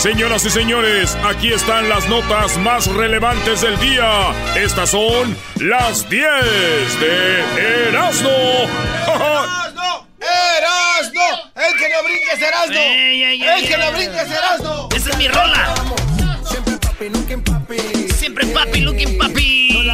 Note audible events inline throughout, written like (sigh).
Señoras y señores, aquí están las notas más relevantes del día. Estas son las 10 de Erasmo. ¡Erasmo! ¡Erasmo! ¡El que no brinque es Erasmo! ¡El que no brinque es Erasmo! ¡Esa es mi rola! Siempre papi, nunca papi. Siempre papi, looking papi.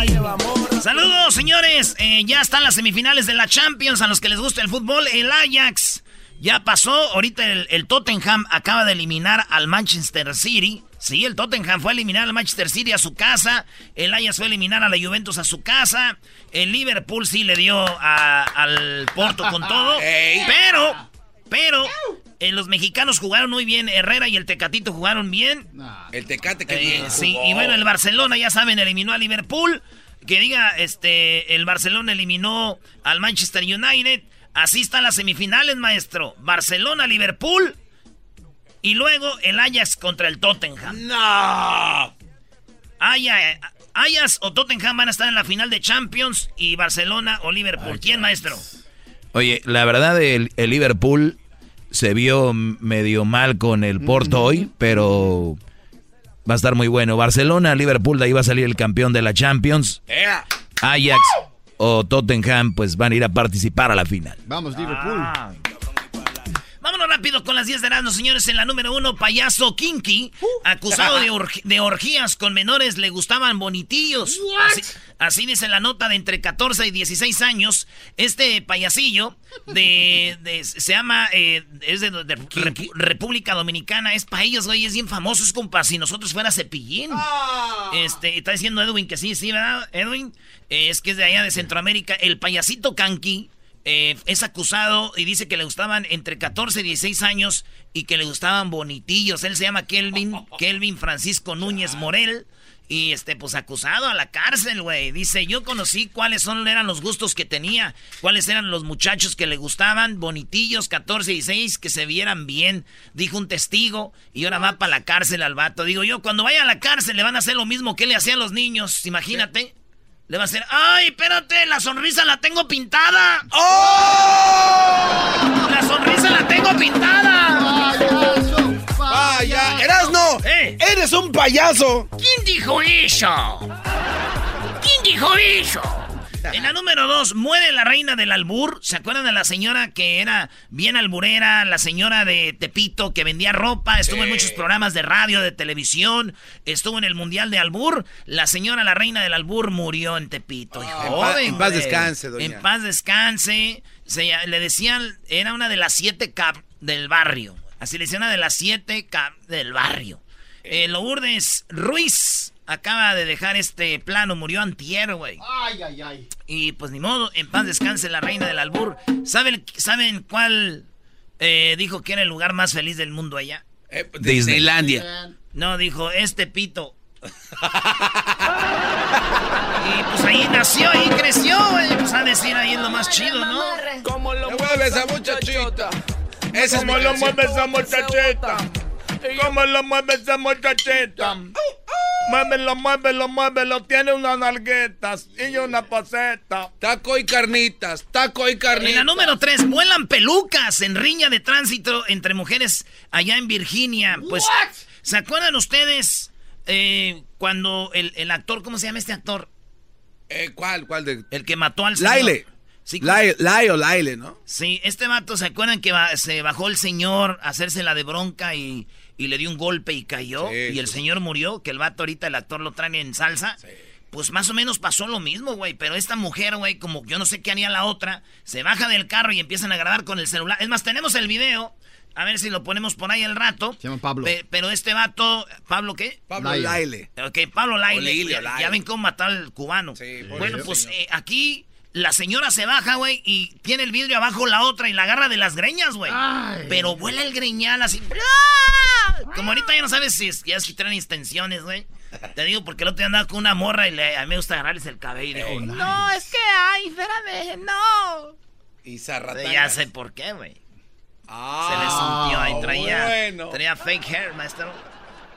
Saludos, señores. Eh, ya están las semifinales de la Champions. A los que les gusta el fútbol, el Ajax ya pasó, ahorita el, Tottenham acaba de eliminar al Manchester City. Sí, el Tottenham fue a eliminar al Manchester City a su casa. El Ajax fue a eliminar a la Juventus a su casa. El Liverpool sí le dio al Porto con (laughs) todo. Pero, pero, eh, los mexicanos jugaron muy bien. Herrera y el Tecatito jugaron bien. El Tecate que eh, Sí, y bueno, el Barcelona, ya saben, eliminó a Liverpool. Que diga, este, el Barcelona eliminó al Manchester United. Así están las semifinales, maestro. Barcelona, Liverpool. Y luego el Ajax contra el Tottenham. ¡No! Ajax, o Tottenham van a estar en la final de Champions y Barcelona o Liverpool. ¿Quién, maestro? Oye, la verdad, el, Liverpool se vio medio mal con el Porto hoy, pero va a estar muy bueno. Barcelona, Liverpool, de ahí va a salir el campeón de la Champions. Ajax o Tottenham pues van a ir a participar a la final. Vamos, Liverpool. Ah. Vámonos rápido con las 10 de Erasmus, señores. En la número uno, payaso Kinky, uh. acusado de, (laughs) orgías con menores, le gustaban bonitillos. Así, dice la nota de entre 14 y 16 años. Este payasillo de, se llama, eh, es de, República Dominicana, es para ellos, güey, es bien famoso, es como si nosotros fuera Cepillín. Ah. Este, está diciendo Edwin que sí, sí, ¿verdad, Edwin? es que es de allá de Centroamérica. El payasito Kanki eh, es acusado y dice que le gustaban entre 14 y 16 años y que le gustaban bonitillos. Él se llama Kelvin, (laughs) Kelvin Francisco Núñez Morel. Y este, pues acusado a la cárcel, güey. Dice, yo conocí cuáles son, eran los gustos que tenía, cuáles eran los muchachos que le gustaban, bonitillos, 14 y 16, que se vieran bien, dijo un testigo, y ahora va para la cárcel al vato. Digo yo, cuando vaya a la cárcel le van a hacer lo mismo que le hacían los niños, imagínate. Le va a hacer, ¡ay, espérate! La sonrisa la tengo pintada. ¡Oh! La sonrisa la tengo pintada. Payaso, Vaya, Erasno, ¿Eh? eres un payaso. ¿Quién dijo eso? ¿Quién dijo eso? En la número dos, muere la reina del albur. ¿Se acuerdan de la señora que era bien alburera? La señora de Tepito que vendía ropa. Estuvo en muchos programas de radio, de televisión. Estuvo en el Mundial de Albur. La señora, la reina del albur, murió en Tepito. en, paz descanse, doña. En paz descanse. le decían, era una de las siete cap del barrio. Así le decían una de las siete cap del barrio. Eh, Lourdes Ruiz acaba de dejar este plano, murió antier, güey. Ay, ay, ay. Y pues ni modo, en paz descanse la reina del albur. ¿Saben, ¿saben cuál eh, dijo que era el lugar más feliz del mundo allá? Eh, Disneylandia. No, dijo, este pito. y pues ahí nació, ahí creció, güey. Pues a decir ahí es lo más chido, ¿no? ¿Cómo lo mueves a muchachita? Ese es como lo mueves a muchachita. ¿Cómo lo mueves esa muchachita? Muévelo, muévelo, muévelo. Tiene unas nalguetas y una poseta. Taco y carnitas, taco y carnitas. En la número 3, vuelan pelucas en riña de tránsito entre mujeres allá en Virginia. Pues, ¿se acuerdan ustedes eh, cuando el, actor, ¿cómo se llama este actor? Eh, ¿Cuál? ¿Cuál de...? El que mató al señor. Laile. Sí, Laile, o Laile, ¿no? Sí, este vato, ¿se acuerdan que se bajó el señor a hacerse la de bronca y y le dio un golpe y cayó y el señor murió, que el vato ahorita el actor lo trae en salsa. Pues más o menos pasó lo mismo, güey. Pero esta mujer, güey, como yo no sé qué haría la otra, se baja del carro y empiezan a grabar con el celular. Es más, tenemos el video. A ver si lo ponemos por ahí al rato. Se llama Pablo. pero este vato, ¿Pablo qué? Pablo Laile. Ok, Pablo Laile. ya, ven cómo matar al cubano. bueno, pues eh, aquí la señora se baja, güey, y tiene el vidrio abajo la otra y la agarra de las greñas, güey. Pero vuela el greñal así. Como ahorita ya no sabes si ya es que traen extensiones, güey. Te digo porque el otro día andaba con una morra y le, a mí me gusta agarrarles el cabello. Y dijo, no. es que, ay, espérame, no. Y Ya sé por qué, güey. Ah, se le sintió ahí. Traía, traía fake hair, maestro.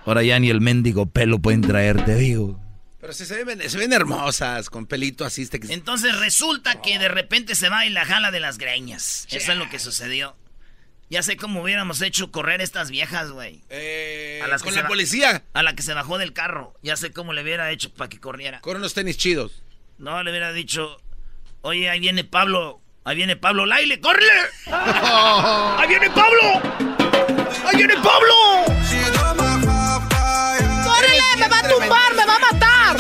Ahora ya ni el mendigo pelo pueden traer, te digo. Pero se, se, ven, se ven hermosas, con pelito así. Este Entonces resulta que de repente se va y la jala de las greñas. Eso es lo que sucedió. Ya sé cómo hubiéramos hecho correr estas viejas, güey. Eh, con la policía. A la que se bajó del carro. Ya sé cómo le hubiera hecho para que corriera. Con unos tenis chidos. No, le hubiera dicho, oye, ahí viene Pablo. Ahí viene Pablo Laile, ¡córrele! (laughs) ¡Ahí viene Pablo! ¡Ahí viene Pablo! ¡Córrele! ¡Me va a tumbar! ¡Me va a matar!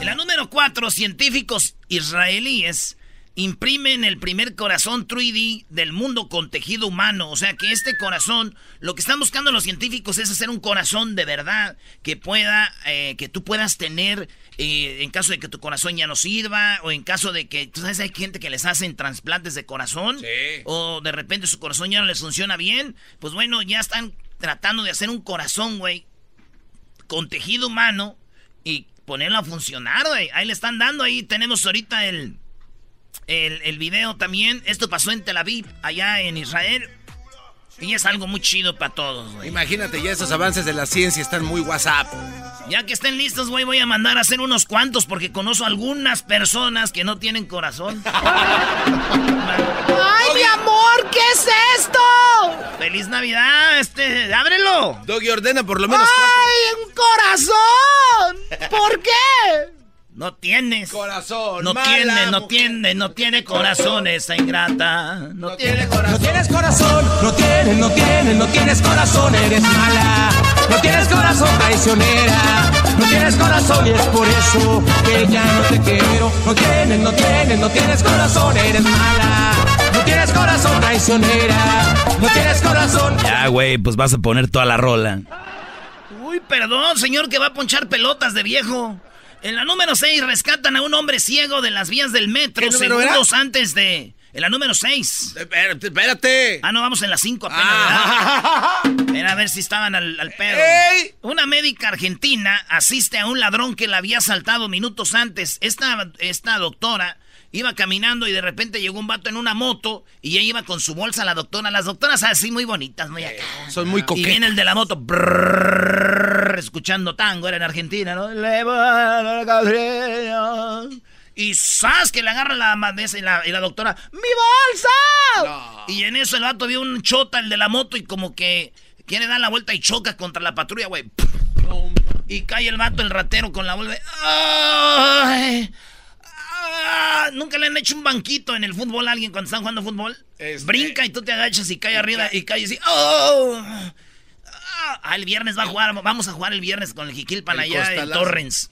En la número 4, científicos israelíes imprimen el primer corazón 3D del mundo con tejido humano. O sea que este corazón, lo que están buscando los científicos es hacer un corazón de verdad que pueda, eh, que tú puedas tener eh, en caso de que tu corazón ya no sirva o en caso de que, tú sabes, hay gente que les hacen trasplantes de corazón o de repente su corazón ya no les funciona bien. Pues bueno, ya están tratando de hacer un corazón, güey, con tejido humano y ponerlo a funcionar, güey. Ahí le están dando, ahí tenemos ahorita el el, el video también. Esto pasó en Tel Aviv, allá en Israel. Y es algo muy chido para todos, güey. Imagínate, ya esos avances de la ciencia están muy WhatsApp. Ya que estén listos, güey, voy a mandar a hacer unos cuantos porque conozco algunas personas que no tienen corazón. (laughs) ¡Ay, mi amor! ¿Qué es esto? ¡Feliz Navidad! Este, ábrelo. Doggy ordena por lo menos. ¡Ay, un corazón! ¿Por qué? No tienes. Corazón. No tiene, no tiene, no tiene corazón esa ingrata. No, tiene corazón. No tienes corazón. No tienes, no tienes, no tienes corazón, eres mala. No tienes corazón traicionera. No tienes corazón y es por eso que ya no te quiero. No tienes, no tienes, no tienes corazón, eres mala. No tienes corazón traicionera. No tienes corazón. Ya, güey, pues vas a poner toda la rola. Uy, perdón, señor, que va a ponchar pelotas de viejo. En la número 6 rescatan a un hombre ciego de las vías del metro segundos antes de... En la número 6. Espérate, espérate. Ah, no, vamos en la 5 apenas. Ah. (laughs) a ver si estaban al, pedo. Una médica argentina asiste a un ladrón que la había asaltado minutos antes. Esta, esta doctora iba caminando y de repente llegó un vato en una moto y ella iba con su bolsa la doctora. Las doctoras así muy bonitas, muy acá. son muy coquetas. Y viene el de la moto escuchando tango, era en Argentina, ¿no? Y ¡zas! que le agarra la madesa y la, y la doctora, ¡mi bolsa! Y en eso el vato vio un chota, el de la moto, y como que quiere dar la vuelta y choca contra la patrulla, güey. Y cae el vato, el ratero, con la bolsa. ¡Ay! Ah, ¿Nunca le han hecho un banquito en el fútbol a alguien cuando están jugando fútbol? Este, Brinca y tú te agachas y cae arriba y cae así. ¡Oh! Ah, el viernes va a jugar, vamos a jugar el viernes con el Jiquilpan allá en Torrens.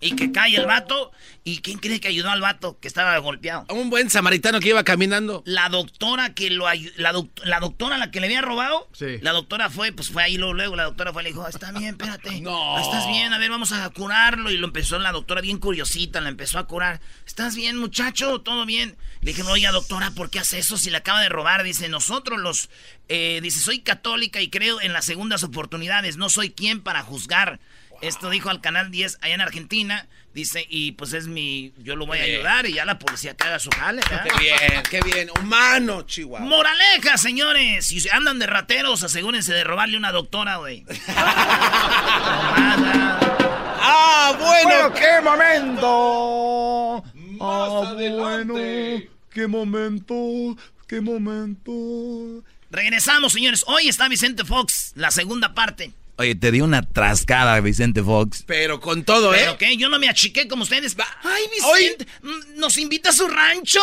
Y que cae el vato. ¿Y quién cree que ayudó al vato que estaba golpeado? Un buen samaritano que iba caminando. La doctora que lo la, la doctora la que le había robado. Sí. La doctora fue, pues fue ahí luego, luego la doctora fue y le dijo, está bien, espérate. (laughs) No. Estás bien, a ver, vamos a curarlo. Y lo empezó la doctora bien curiosita, la empezó a curar. ¿Estás bien, muchacho? ¿Todo bien? Le dije, oiga, doctora, ¿por qué hace eso si le acaba de robar? Dice, nosotros los... Eh, dice, soy católica y creo en las segundas oportunidades. No soy quien para juzgar. Esto dijo al Canal 10 allá en Argentina. Dice, y pues es mi... Yo lo voy a ayudar y ya la policía que haga su jale. Qué bien, qué bien. Humano, Chihuahua. Moraleja, señores. Si andan de rateros, asegúrense de robarle una doctora, güey. (laughs) ah, bueno. qué momento. ah, bueno, qué momento, qué momento. Regresamos, señores. Hoy está Vicente Fox, la segunda parte. Oye, te dio una trascada, Vicente Fox. Pero con todo, ¿eh? ¿Pero qué? Yo no me achiqué como ustedes. Ay, Vicente, mm, nos invita a su rancho.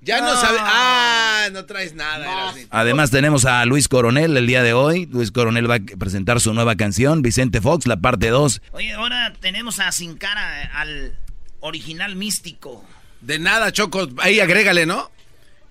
Ya no, sabe. Ah, no traes nada. Además tenemos a Luis Coronel el día de hoy. Luis Coronel va a presentar su nueva canción, Vicente Fox, la parte 2. Oye, ahora tenemos a Sin Cara, al original místico. De nada, Choco. Ahí agrégale, ¿no?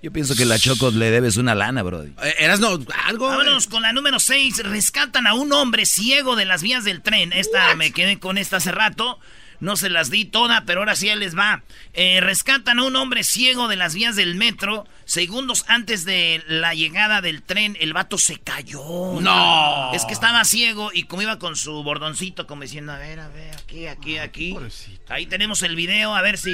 Yo pienso que la Choco le debes una lana, bro. Eh, ¿Eras no algo? Vámonos con la número 6. Rescatan a un hombre ciego de las vías del tren. Esta me quedé con esta hace rato. No se las di toda, pero ahora sí les va. Eh, rescatan a un hombre ciego de las vías del metro. Segundos antes de la llegada del tren, el vato se cayó. ¡No! Es que estaba ciego y como iba con su bordoncito, como diciendo, a ver, a ver, aquí, aquí, aquí. Ahí tenemos el video, a ver si...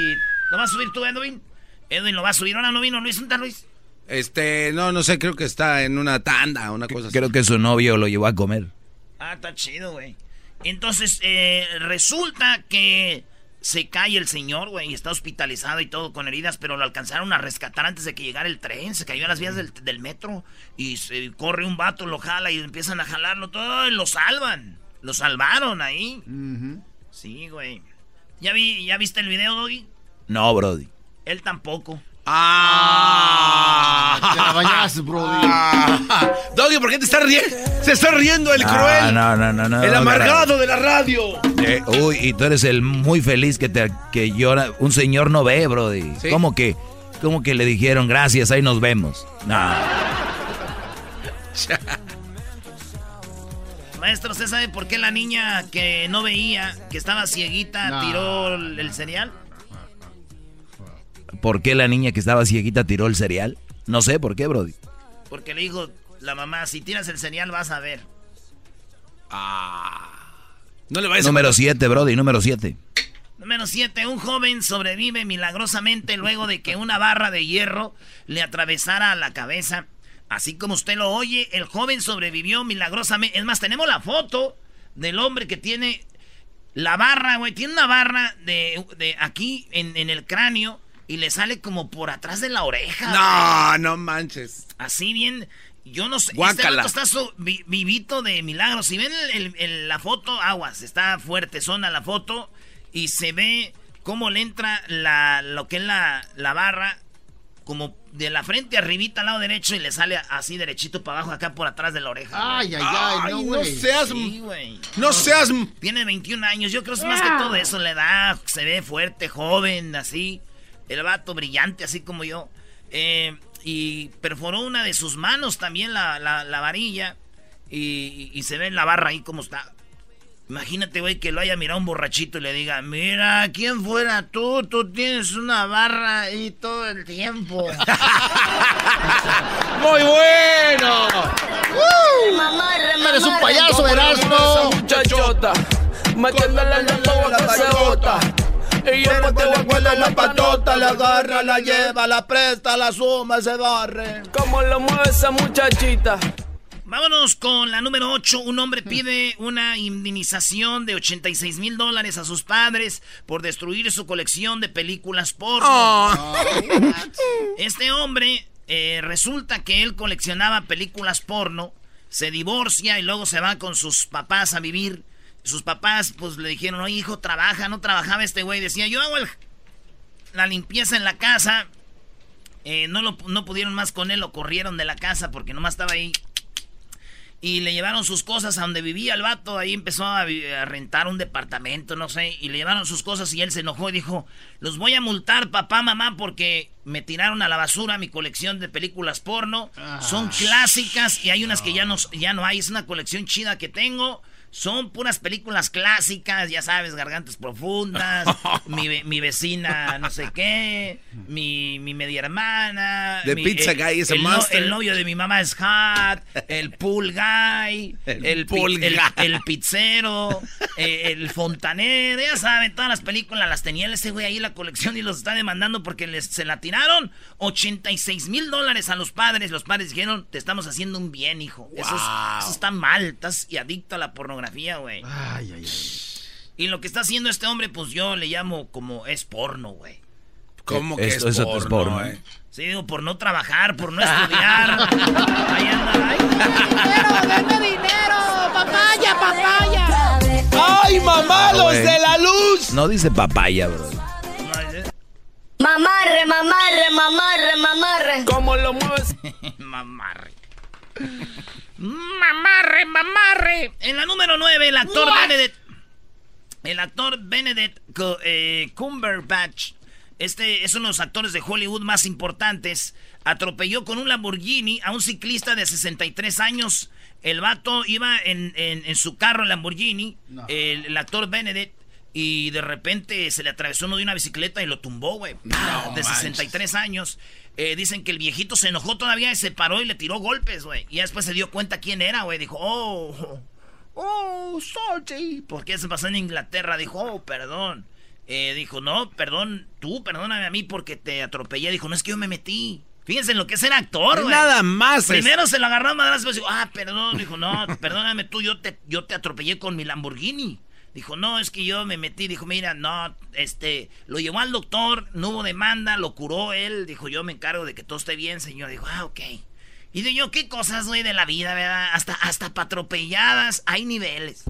¿Lo vas a subir tú, Edwin? Edwin lo va a subir. Ahora no vino Luis. ¿Dónde está Luis? Este, no, no sé, creo que está en una tanda, una cosa así. Creo que su novio lo llevó a comer. Ah, está chido, güey. Entonces, eh, resulta que se cae el señor, güey, y está hospitalizado y todo con heridas, pero lo alcanzaron a rescatar antes de que llegara el tren. Se cayó a las vías del, metro y se corre un vato, lo jala y empiezan a jalarlo todo y lo salvan. Lo salvaron ahí. Sí, güey. ¿Ya, vi, ¿Ya viste el video, Doggy? No, Brody. Él tampoco. ¡Ah! Te la bañas, Brody. Ah. Doggy, ¿por qué te estás riendo? Se está riendo el cruel. No, no, no, no. El amargado de la radio. Eh, uy, y tú eres el muy feliz que te que llora. Un señor no ve, Brody. ¿Cómo que? ¿Cómo que le dijeron gracias? Ahí nos vemos. No. (laughs) Maestro, ¿usted sabe por qué la niña que no veía, que estaba cieguita, tiró el cereal? ¿Por qué la niña que estaba cieguita tiró el cereal? No sé, ¿por qué, Brody? Porque le dijo la mamá, si tiras el cereal vas a ver. Ah. No le vayas Número 7, Brody, número 7. Número 7. Un joven sobrevive milagrosamente luego de que una barra de hierro le atravesara la cabeza. Así como usted lo oye, el joven sobrevivió milagrosamente. Es más, tenemos la foto del hombre que tiene la barra, güey. Tiene una barra de, de aquí en, en el cráneo y le sale como por atrás de la oreja. No, no manches. Así bien, yo no sé. Guácala. Este está vivito de milagros. Si ven la foto, aguas, está fuerte, zona la foto y se ve cómo le entra la, lo que es la, la barra como de la frente arribita al lado derecho y le sale así derechito para abajo acá por atrás de la oreja. Ay, ay, ay, no, no seas... Sí, no seas... Tiene 21 años, yo creo que es más que todo eso, le da, se ve fuerte, joven, así. El vato brillante, así como yo. Eh, y perforó una de sus manos también, la, la, varilla. Y, se ve en la barra ahí como está. Imagínate, güey, que lo haya mirado un borrachito y le diga, mira, ¿quién fuera tú? Tú tienes una barra ahí todo el tiempo. (laughs) ¡Muy bueno! ¡Uh! Mamá, Eres un payaso, Erasmo. Muchachota, metiéndole la bota. Y te la patota, la agarra, la lleva, la presta, la suma, se barre. ¿Cómo lo mueve esa muchachita? Vámonos con la número 8. Un hombre pide una indemnización de 86 mil dólares a sus padres por destruir su colección de películas porno. Oh. Este hombre eh, resulta que él coleccionaba películas porno, se divorcia y luego se va con sus papás a vivir sus papás pues le dijeron, oye hijo, trabaja, no trabajaba este güey. Decía, yo hago la limpieza en la casa. Eh, no, lo, no pudieron más con él, lo corrieron de la casa porque nomás estaba ahí. Y le llevaron sus cosas a donde vivía el vato. Ahí empezó a, rentar un departamento, no sé. Y le llevaron sus cosas y él se enojó y dijo, los voy a multar papá, mamá, porque me tiraron a la basura mi colección de películas porno. Son ah. clásicas y hay unas que ya no, ya no hay. Es una colección chida que tengo. Son puras películas clásicas, ya sabes, Gargantas Profundas, (laughs) mi, vecina no sé qué, mi, media hermana. The Pizza Guy es el, el novio de mi mamá es Hot, el Pool Guy, (laughs) el, pool el, pizzero, eh, el fontanero, ya saben, todas las películas las tenía ese güey ahí en la colección y los está demandando porque les, se la tiraron 86 mil dólares a los padres. Los padres dijeron, te estamos haciendo un bien, hijo. Eso, eso está mal, estás y adicto a la pornografía güey. Ay, ay, ay. Y lo que está haciendo este hombre, pues yo le llamo como es porno, güey. ¿Cómo que es, porno, es porno? Eh? Sí, digo, por no trabajar, por no estudiar. (laughs) Ahí anda, ay. ¡Dinero, denme dinero! ¡Papaya, papaya! ¡Ay, mamá, los de la luz! No dice papaya, bro. Mamarre, mamarre, mamarre, mamarre. ¿Cómo lo mueves? (laughs) mamarre. Mamarre, mamarre. En la número 9, el actor Benedict. El actor Benedict eh, Cumberbatch. Este es uno de los actores de Hollywood más importantes. Atropelló con un Lamborghini a un ciclista de 63 años. El vato iba en, su carro, el Lamborghini. El, actor Benedict. Y de repente se le atravesó uno de una bicicleta y lo tumbó, güey. de 63 años. Eh, dicen que el viejito se enojó todavía y se paró y le tiró golpes, güey. Y después se dio cuenta quién era, güey. Dijo, oh, oh, sorry. Porque se pasó en Inglaterra. Dijo, oh, perdón. Eh, dijo, no, perdón, tú, perdóname a mí porque te atropellé. Dijo, no es que yo me metí. Fíjense en lo que es ser actor, güey. Nada más. Primero se lo agarró a madrazos, pero dijo, ah, perdón. Dijo, no, perdóname tú, yo te, yo te atropellé con mi Lamborghini. Dijo, no, es que yo me metí. Dijo, mira, no, este, lo llevó al doctor, no hubo demanda, lo curó él. Dijo, yo me encargo de que todo esté bien, señor. Dijo, ah, ok. Y de yo, ¿qué cosas, güey, de la vida, verdad? Hasta, hasta patropelladas hay niveles.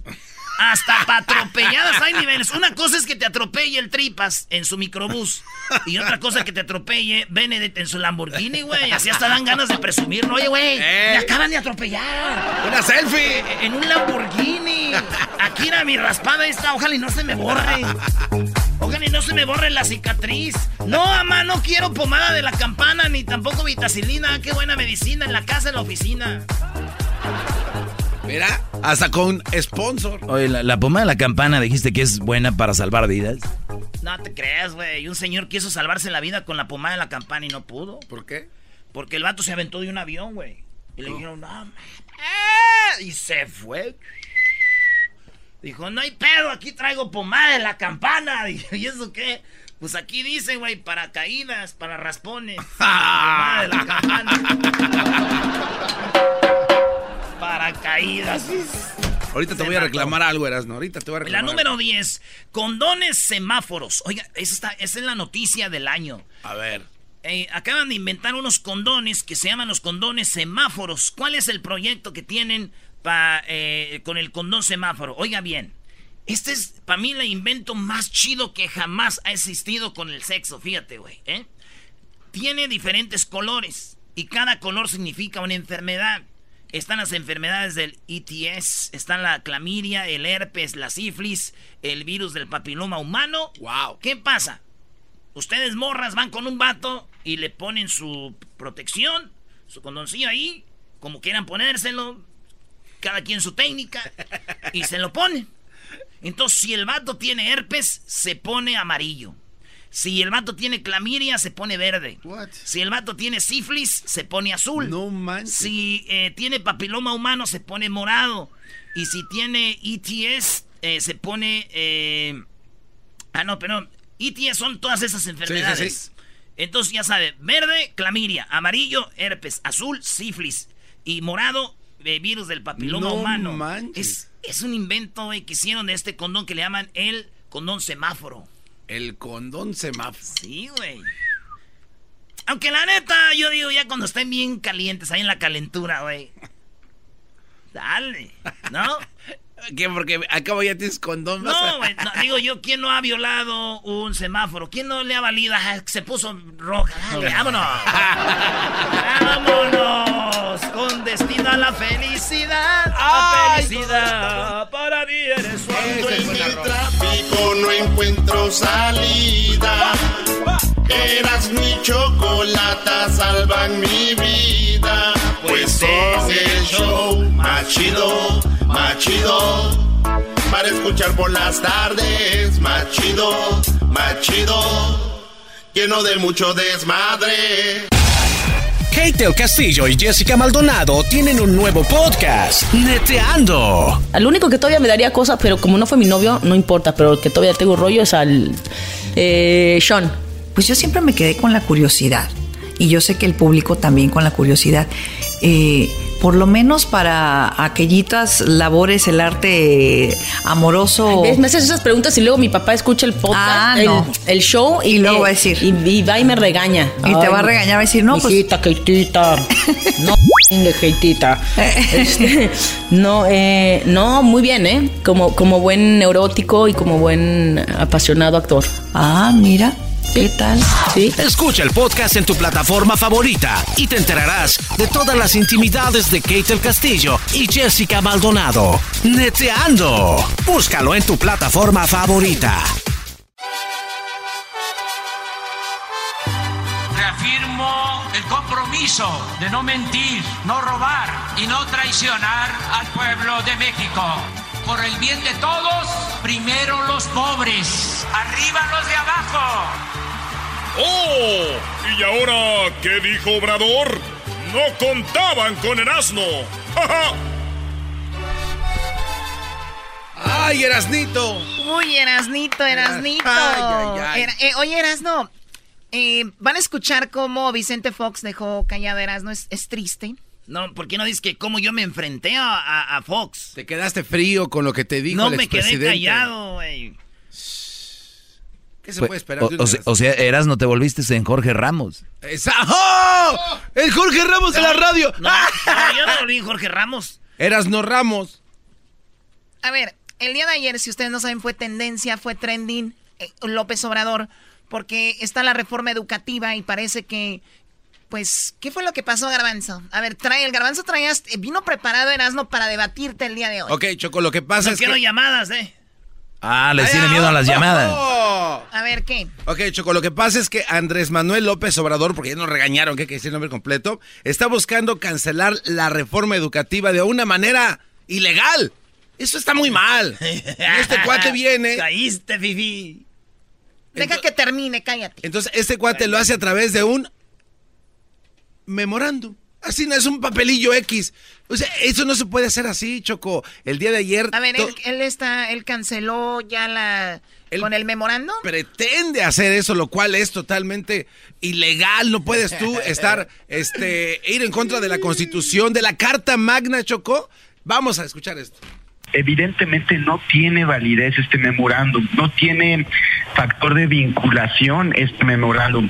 Hasta patropelladas hay niveles. Una cosa es que te atropelle el tripas en su microbús. Y otra cosa que te atropelle Benedict en su Lamborghini, güey. Así hasta dan ganas de presumirlo. Oye, güey, me acaban de atropellar. ¡Una selfie! En un Lamborghini. Aquí era mi raspada esta. Ojalá y no se me borre. Ojalá y no se me borre la cicatriz. No, mamá, no quiero pomada de la campana ni tampoco vitacilina. Qué buena medicina en la casa, en la oficina. Mira, hasta con sponsor. Oye, la, pomada de la campana dijiste que es buena para salvar vidas. No te creas, güey. Un señor quiso salvarse la vida con la pomada de la campana y no pudo. ¿Por qué? Porque el vato se aventó de un avión, güey. Y le dijeron, no, ¡Eh! Y se fue. Dijo, no hay pedo, aquí traigo pomada de la campana. (laughs) ¿y eso qué? Pues aquí dice, güey, para caídas, para raspones. (laughs) pomada de la campana. Caídas. Ahorita te voy a reclamar algo, Erasno. Ahorita te voy a reclamar. La número 10. Condones semáforos. Oiga, esa, es la noticia del año. A ver. Eh, acaban de inventar unos condones que se llaman los condones semáforos. ¿Cuál es el proyecto que tienen eh, con el condón semáforo? Oiga bien. Este es, para mí, el invento más chido que jamás ha existido con el sexo. Fíjate, güey. ¿eh? Tiene diferentes colores. Y cada color significa una enfermedad. Están las enfermedades del ETS, están la clamidia, el herpes, la sífilis, el virus del papiloma humano. Wow. ¿Qué pasa? Ustedes morras van con un vato y le ponen su protección, su condoncillo ahí, como quieran ponérselo, cada quien su técnica, y se lo ponen. Entonces, si el vato tiene herpes, se pone amarillo. Si el vato tiene clamidia, se pone verde. Si el vato tiene sífilis, se pone azul. No manches. Si eh, tiene papiloma humano, se pone morado. Y si tiene ETS, eh, se pone... Eh, ah, no, pero ETS son todas esas enfermedades. Entonces ya sabe, verde, clamidia, amarillo, herpes, azul, sífilis y morado, virus del papiloma humano. Es, es un invento que hicieron de este condón que le llaman el condón semáforo. El condón semáforo. Sí, güey. Aunque la neta, yo digo ya cuando estén bien calientes, ahí en la calentura, güey. Dale, ¿no? ¿Qué? Porque acabo ya tienes condón. No, güey, (laughs) digo yo, ¿quién no ha violado un semáforo? ¿Quién no le ha valido? se puso roja. Dale, vámonos. (laughs) vámonos. Con destino a la felicidad. La felicidad para mí eres Cuando en el tráfico no encuentro salida. Eras mi chocolata, salvan mi vida. Pues es el show más chido, más chido. Para escuchar por las tardes, más chido, más chido. Lleno de mucho desmadre. Kate el Castillo y Jessica Maldonado tienen un nuevo podcast, Neteando. Al único que todavía me daría cosas, pero como no fue mi novio, no importa, pero el que todavía tengo rollo es al eh, Sean. Pues yo siempre me quedé con la curiosidad y yo sé que el público también con la curiosidad. Eh, por lo menos para aquellitas labores, el arte amoroso. Me haces esas preguntas y luego mi papá escucha el podcast, ah, el, show y, luego va a decir. Y, va y me regaña. Y te va a regañar, va a decir, no, pues. Keitita, (laughs) no, Keitita. Este, no, eh, no, muy bien, ¿eh? Como, como buen neurótico y como buen apasionado actor. Ah, mira. ¿Qué tal? ¿Sí? Escucha el podcast en tu plataforma favorita y te enterarás de todas las intimidades de Kate el Castillo y Jessica Maldonado. Neteando. Búscalo en tu plataforma favorita. Reafirmo el compromiso de no mentir, no robar y no traicionar al pueblo de México. Por el bien de todos, primero los pobres, arriba los de abajo. ¡Oh! ¿Y ahora qué dijo Obrador? No contaban con el asno. ¡Ay, Erasnito! Uy, Erasnito, Erasnito. Ay, ay, ay. Era- eh, oye, Erasno, eh, van a escuchar cómo Vicente Fox dejó callado a Erasno. ¿Es, es triste? No, ¿por qué no dices que cómo yo me enfrenté a, a- a Fox? Te quedaste frío con lo que te dijo No el me quedé callado, güey. ¿Qué se puede esperar o, de un o sea, o sea, eras no te volviste en Jorge Ramos. Esa- ¡Oh! ¡El Jorge Ramos de la radio! No, no, yo no volví en Jorge Ramos. Eras no Ramos. A ver, el día de ayer, si ustedes no saben, fue tendencia, fue trending eh, López Obrador, porque está la reforma educativa y parece que, pues, ¿qué fue lo que pasó, Garbanzo? A ver, trae, el Garbanzo traías, eh, vino preparado Erasmo para debatirte el día de hoy. Ok, Choco, lo que pasa No es quiero que... llamadas, ¿eh? Ah, les Ay, tiene ah, miedo a las oh, llamadas. oh. A ver, ¿qué? Ok, Choco, lo que pasa es que Andrés Manuel López Obrador, porque ya nos regañaron que hay que decir el nombre completo, está buscando cancelar la reforma educativa de una manera ilegal. Eso está muy mal. Y este (laughs) cuate viene. Caíste, Fifi. Deja que termine, cállate. Entonces, este cuate lo hace a través de un memorándum. Así no es un papelillo X. O sea, eso no se puede hacer así, Choco. El día de ayer. A ver, él está, él canceló ya la, con el memorando. pretende hacer eso, lo cual es totalmente ilegal. No puedes tú (laughs) estar, este, ir en contra de la Constitución, de la Carta Magna, Choco. Vamos a escuchar esto. Evidentemente no tiene validez este memorándum, no tiene factor de vinculación este memorándum.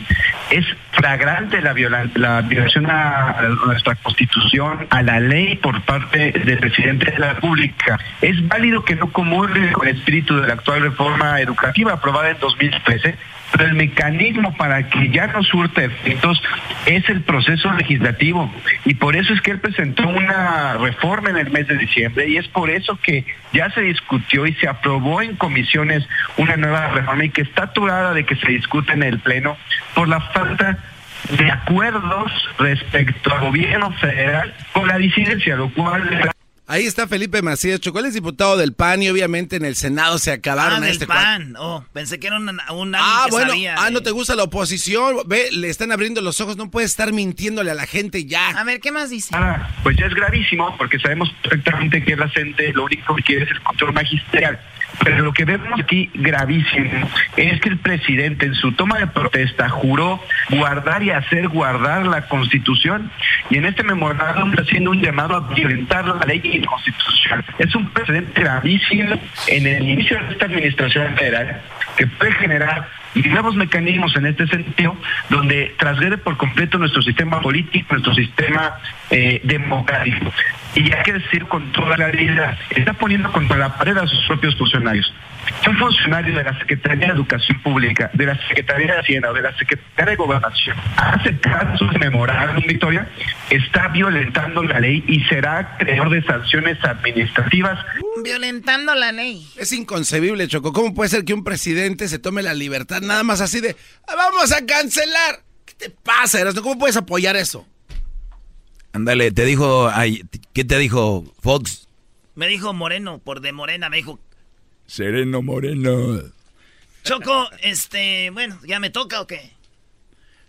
Es flagrante la, viola- la violación a, a nuestra constitución, a la ley por parte del presidente de la República. Es válido que no comulgue con el espíritu de la actual reforma educativa aprobada en 2013, pero el mecanismo para que ya no surta efectos es el proceso legislativo. Y por eso es que él presentó una reforma en el mes de diciembre y es por eso que ya se discutió y se aprobó en comisiones una nueva reforma y que está aturada de que se discute en el pleno por la falta de acuerdos respecto al gobierno federal con la disidencia, lo cual Ahí está Felipe Macías, Choco. Él es diputado del PAN y obviamente en el Senado se acabaron Ah, a del este pan. Oh, pensé que era un, un alguien Ah, que bueno, sabía ah, de- no te gusta la oposición. Ve, le están abriendo los ojos. No puedes estar mintiéndole a la gente ya. A ver, ¿qué más dice? Ah, pues ya es gravísimo porque sabemos perfectamente que la gente lo único que quiere es el control magisterial. Pero lo que vemos aquí gravísimo es que el presidente en su toma de protesta juró guardar y hacer guardar la constitución y en este memorándum está haciendo un llamado a violentar la ley constitucional. Es un precedente gravísimo en el inicio de esta administración federal que puede generar nuevos mecanismos en este sentido, donde transgrede por completo nuestro sistema político, nuestro sistema eh, democrático. Y hay que decir con toda la realidad, está poniendo contra la pared a sus propios funcionarios. Un funcionario de la Secretaría de Educación Pública, de la Secretaría de Hacienda o de la Secretaría de Gobernación, hace caso de memorándum, Victoria, está violentando la ley y será creador de sanciones administrativas Violentando la ley. Es inconcebible, Choco. ¿Cómo puede ser que un presidente se tome la libertad nada más así de "Ah, vamos a cancelar? ¿Qué te pasa, Erasmo? ¿Cómo puedes apoyar eso? Ándale, te dijo, ay, ¿qué te dijo Fox? Me dijo Moreno, por de Morena, me dijo, Sereno Moreno. Choco, este, bueno, ¿ya me toca o qué?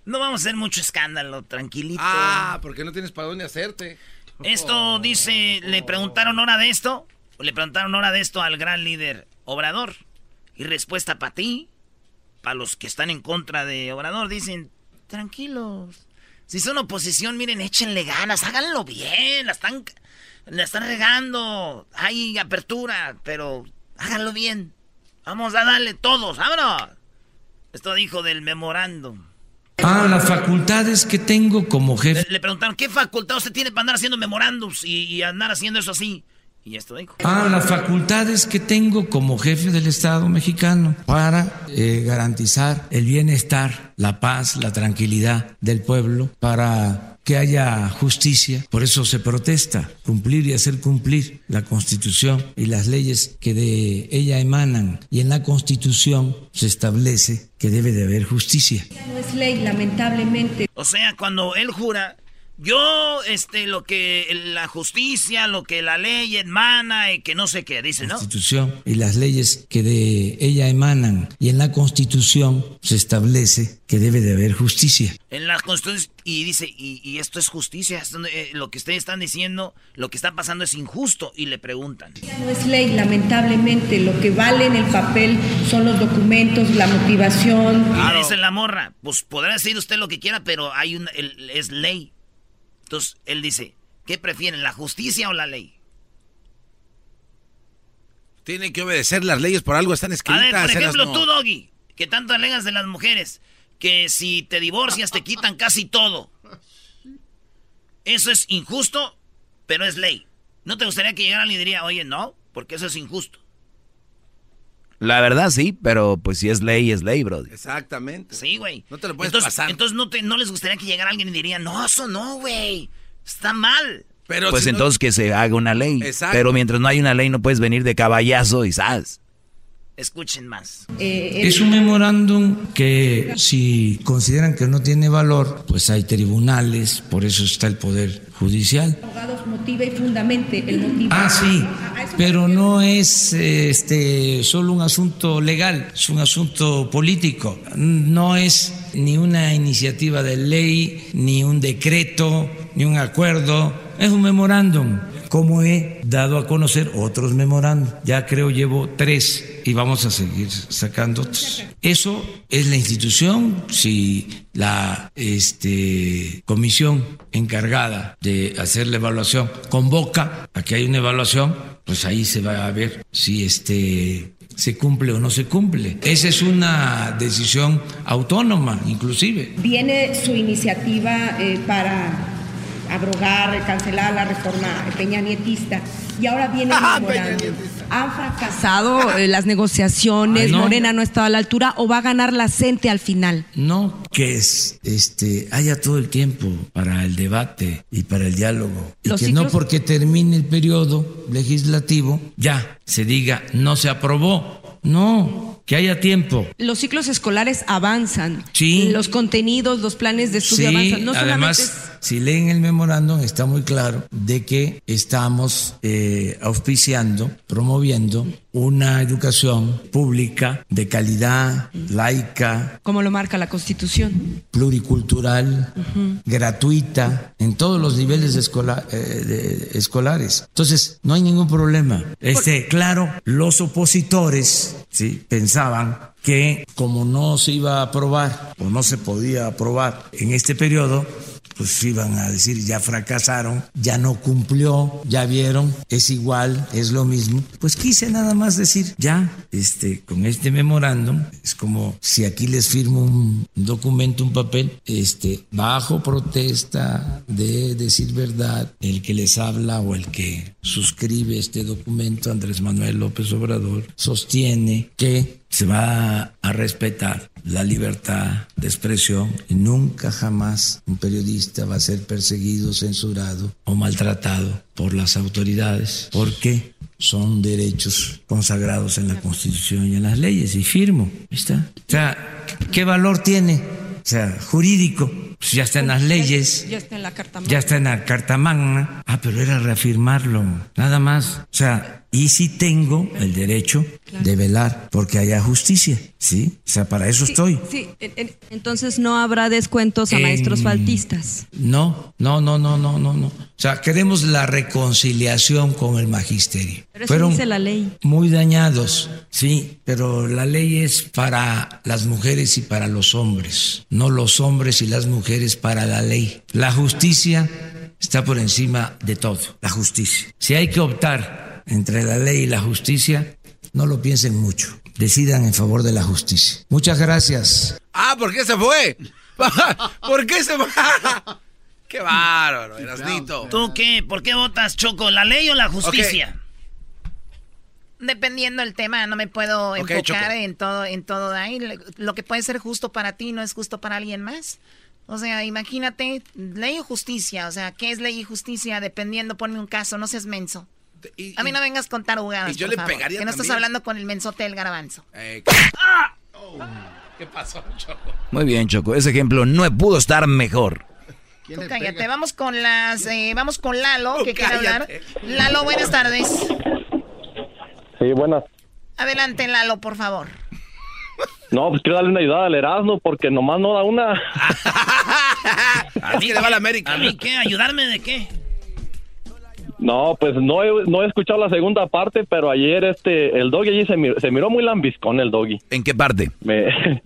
No vamos a hacer mucho escándalo, tranquilito. Ah, porque no tienes para dónde hacerte. Esto dice, le preguntaron hora de esto, le preguntaron hora de esto al gran líder Obrador. Y respuesta para ti, para los que están en contra de Obrador, dicen, tranquilos. Si son oposición, miren, échenle ganas, háganlo bien, la están, la están regando, hay apertura, pero háganlo bien. Vamos a darle todos, vámonos. Esto dijo del memorándum. Ah, las facultades que tengo como jefe. Le, le preguntaron, ¿qué facultad usted tiene para andar haciendo memorándums y, y andar haciendo eso así? Y esto dijo. Ah, las facultades que tengo como jefe del Estado mexicano para eh, garantizar el bienestar, la paz, la tranquilidad del pueblo, para que haya justicia. Por eso se protesta, cumplir y hacer cumplir la Constitución y las leyes que de ella emanan. Y en la Constitución se establece que debe de haber justicia. No es ley, lamentablemente. O sea, cuando él jura, yo, este, lo que la justicia, lo que la ley emana y que no sé qué, dice, ¿no? Constitución y las leyes que de ella emanan. Y en la Constitución se establece que debe de haber justicia. En la Constitución, y dice, y, esto es justicia, eh, lo que ustedes están diciendo, lo que está pasando es injusto, y le preguntan. No es ley, lamentablemente, lo que vale en el papel son los documentos, la motivación. Claro. Dice la morra, pues podrá decir usted lo que quiera, pero hay un, es ley. Entonces él dice, ¿qué prefieren, la justicia o la ley? Tiene que obedecer las leyes por algo están escritas. A ver, por ejemplo, tú, Doggy, que tanto alegas de las mujeres, que si te divorcias te quitan casi todo. Eso es injusto, pero es ley. ¿No te gustaría que llegara y diría, oye, no, porque eso es injusto? La verdad sí, pero pues si es ley, es ley, bro. Exactamente. Sí, güey. No te lo puedes entonces, pasar. Entonces no, te, no les gustaría que llegara alguien y diría, no, eso no, güey. Está mal. Pero pues entonces que se haga una ley. Exacto. Pero mientras no hay una ley no puedes venir de caballazo y sabes. Escuchen más. Eh, es un memorándum que si consideran que no tiene valor, pues hay tribunales, por eso está el poder judicial. Abogados motiva y fundamente el motivo. Ah, sí, pero no es este solo un asunto legal, es un asunto político. No es ni una iniciativa de ley, ni un decreto, ni un acuerdo, es un memorándum como he dado a conocer otros memorándum. Ya creo llevo tres y vamos a seguir sacando otros. Eso es la institución, si la este, comisión encargada de hacer la evaluación convoca a que haya una evaluación, pues ahí se va a ver si este se cumple o no se cumple. Esa es una decisión autónoma, inclusive. Viene su iniciativa eh, para abrogar, cancelar la reforma peña nietista. Y ahora viene el memorando. ¿Han fracasado eh, las negociaciones? ¿Morena no estaba a la altura o va a ganar la CENTE al final? No, que es, este, haya todo el tiempo para el debate y para el diálogo. Y que no porque termine el periodo legislativo ya se diga no se aprobó. No, que haya tiempo. Los ciclos escolares avanzan. Sí. Los contenidos, los planes de estudio avanzan. No además, si leen el memorándum, está muy claro de que estamos eh, auspiciando, promoviendo una educación pública de calidad, laica. Como lo marca la Constitución. Pluricultural, gratuita, en todos los niveles eh, escolares. Entonces, no hay ningún problema. Este, claro, los opositores ¿sí? Pensaban que como no se iba a aprobar o no se podía aprobar en este periodo, pues iban a decir ya fracasaron, ya no cumplió, ya vieron, es igual, es lo mismo. Pues quise nada más decir, ya, este, con este memorándum, es como si aquí les firmo un documento, un papel, este, bajo protesta de decir verdad, el que les habla o el que suscribe este documento, Andrés Manuel López Obrador, sostiene que se va a respetar la libertad de expresión y nunca jamás un periodista va a ser perseguido, censurado o maltratado por las autoridades porque son derechos consagrados en la Constitución y en las leyes y firmo. ¿Está? O sea, ¿qué valor tiene? O sea, jurídico. Pues ya está en las leyes. Ya está en la Carta Magna. Ya está en la Carta Magna. Ah, pero era reafirmarlo. Nada más. O sea, y sí tengo el derecho de velar porque haya justicia, ¿sí? O sea, para eso estoy. Sí, entonces no habrá descuentos a maestros faltistas. No, no, no, no, no, no, no. O sea, queremos la reconciliación con el magisterio. Pero eso dice la ley. Muy dañados, sí, pero la ley es para las mujeres y para los hombres, no los hombres y las mujeres para la ley. La justicia está por encima de todo, la justicia. Si hay que optar entre la ley y la justicia, no lo piensen mucho. Decidan en favor de la justicia. Muchas gracias. Ah, ¿por qué se fue? (laughs) ¿Por qué se fue? Qué bárbaro, Erasnito. ¿Tú qué? ¿Por qué votas, Choco? ¿La ley o la justicia? Dependiendo del tema, no me puedo enfocar en todo, en todo ahí. Lo que puede ser justo para ti no es justo para alguien más. O sea, imagínate, ley o justicia. O sea, ¿qué es ley y justicia? Dependiendo, ponme un caso, no seas menso a mí no vengas con tarugadas, yo le pegaría Que no estás hablando con el mensote del garbanzo. Eh, oh, ¿Qué pasó, Choco? Muy bien, Choco. Ese ejemplo no pudo estar mejor. Tú cállate, vamos con las, eh, vamos con Lalo, que quiere hablar. Lalo, buenas tardes. Sí, buenas. Adelante, Lalo, por favor. No, pues quiero darle una ayuda al Erasmo porque nomás no da una. (laughs) ¿A mí, le va la América. ¿A mí qué? ¿Ayudarme de qué? No, pues no he, no he escuchado la segunda parte, pero ayer este el doggy allí se, miró, muy lambiscón el doggy. ¿En qué parte? (laughs)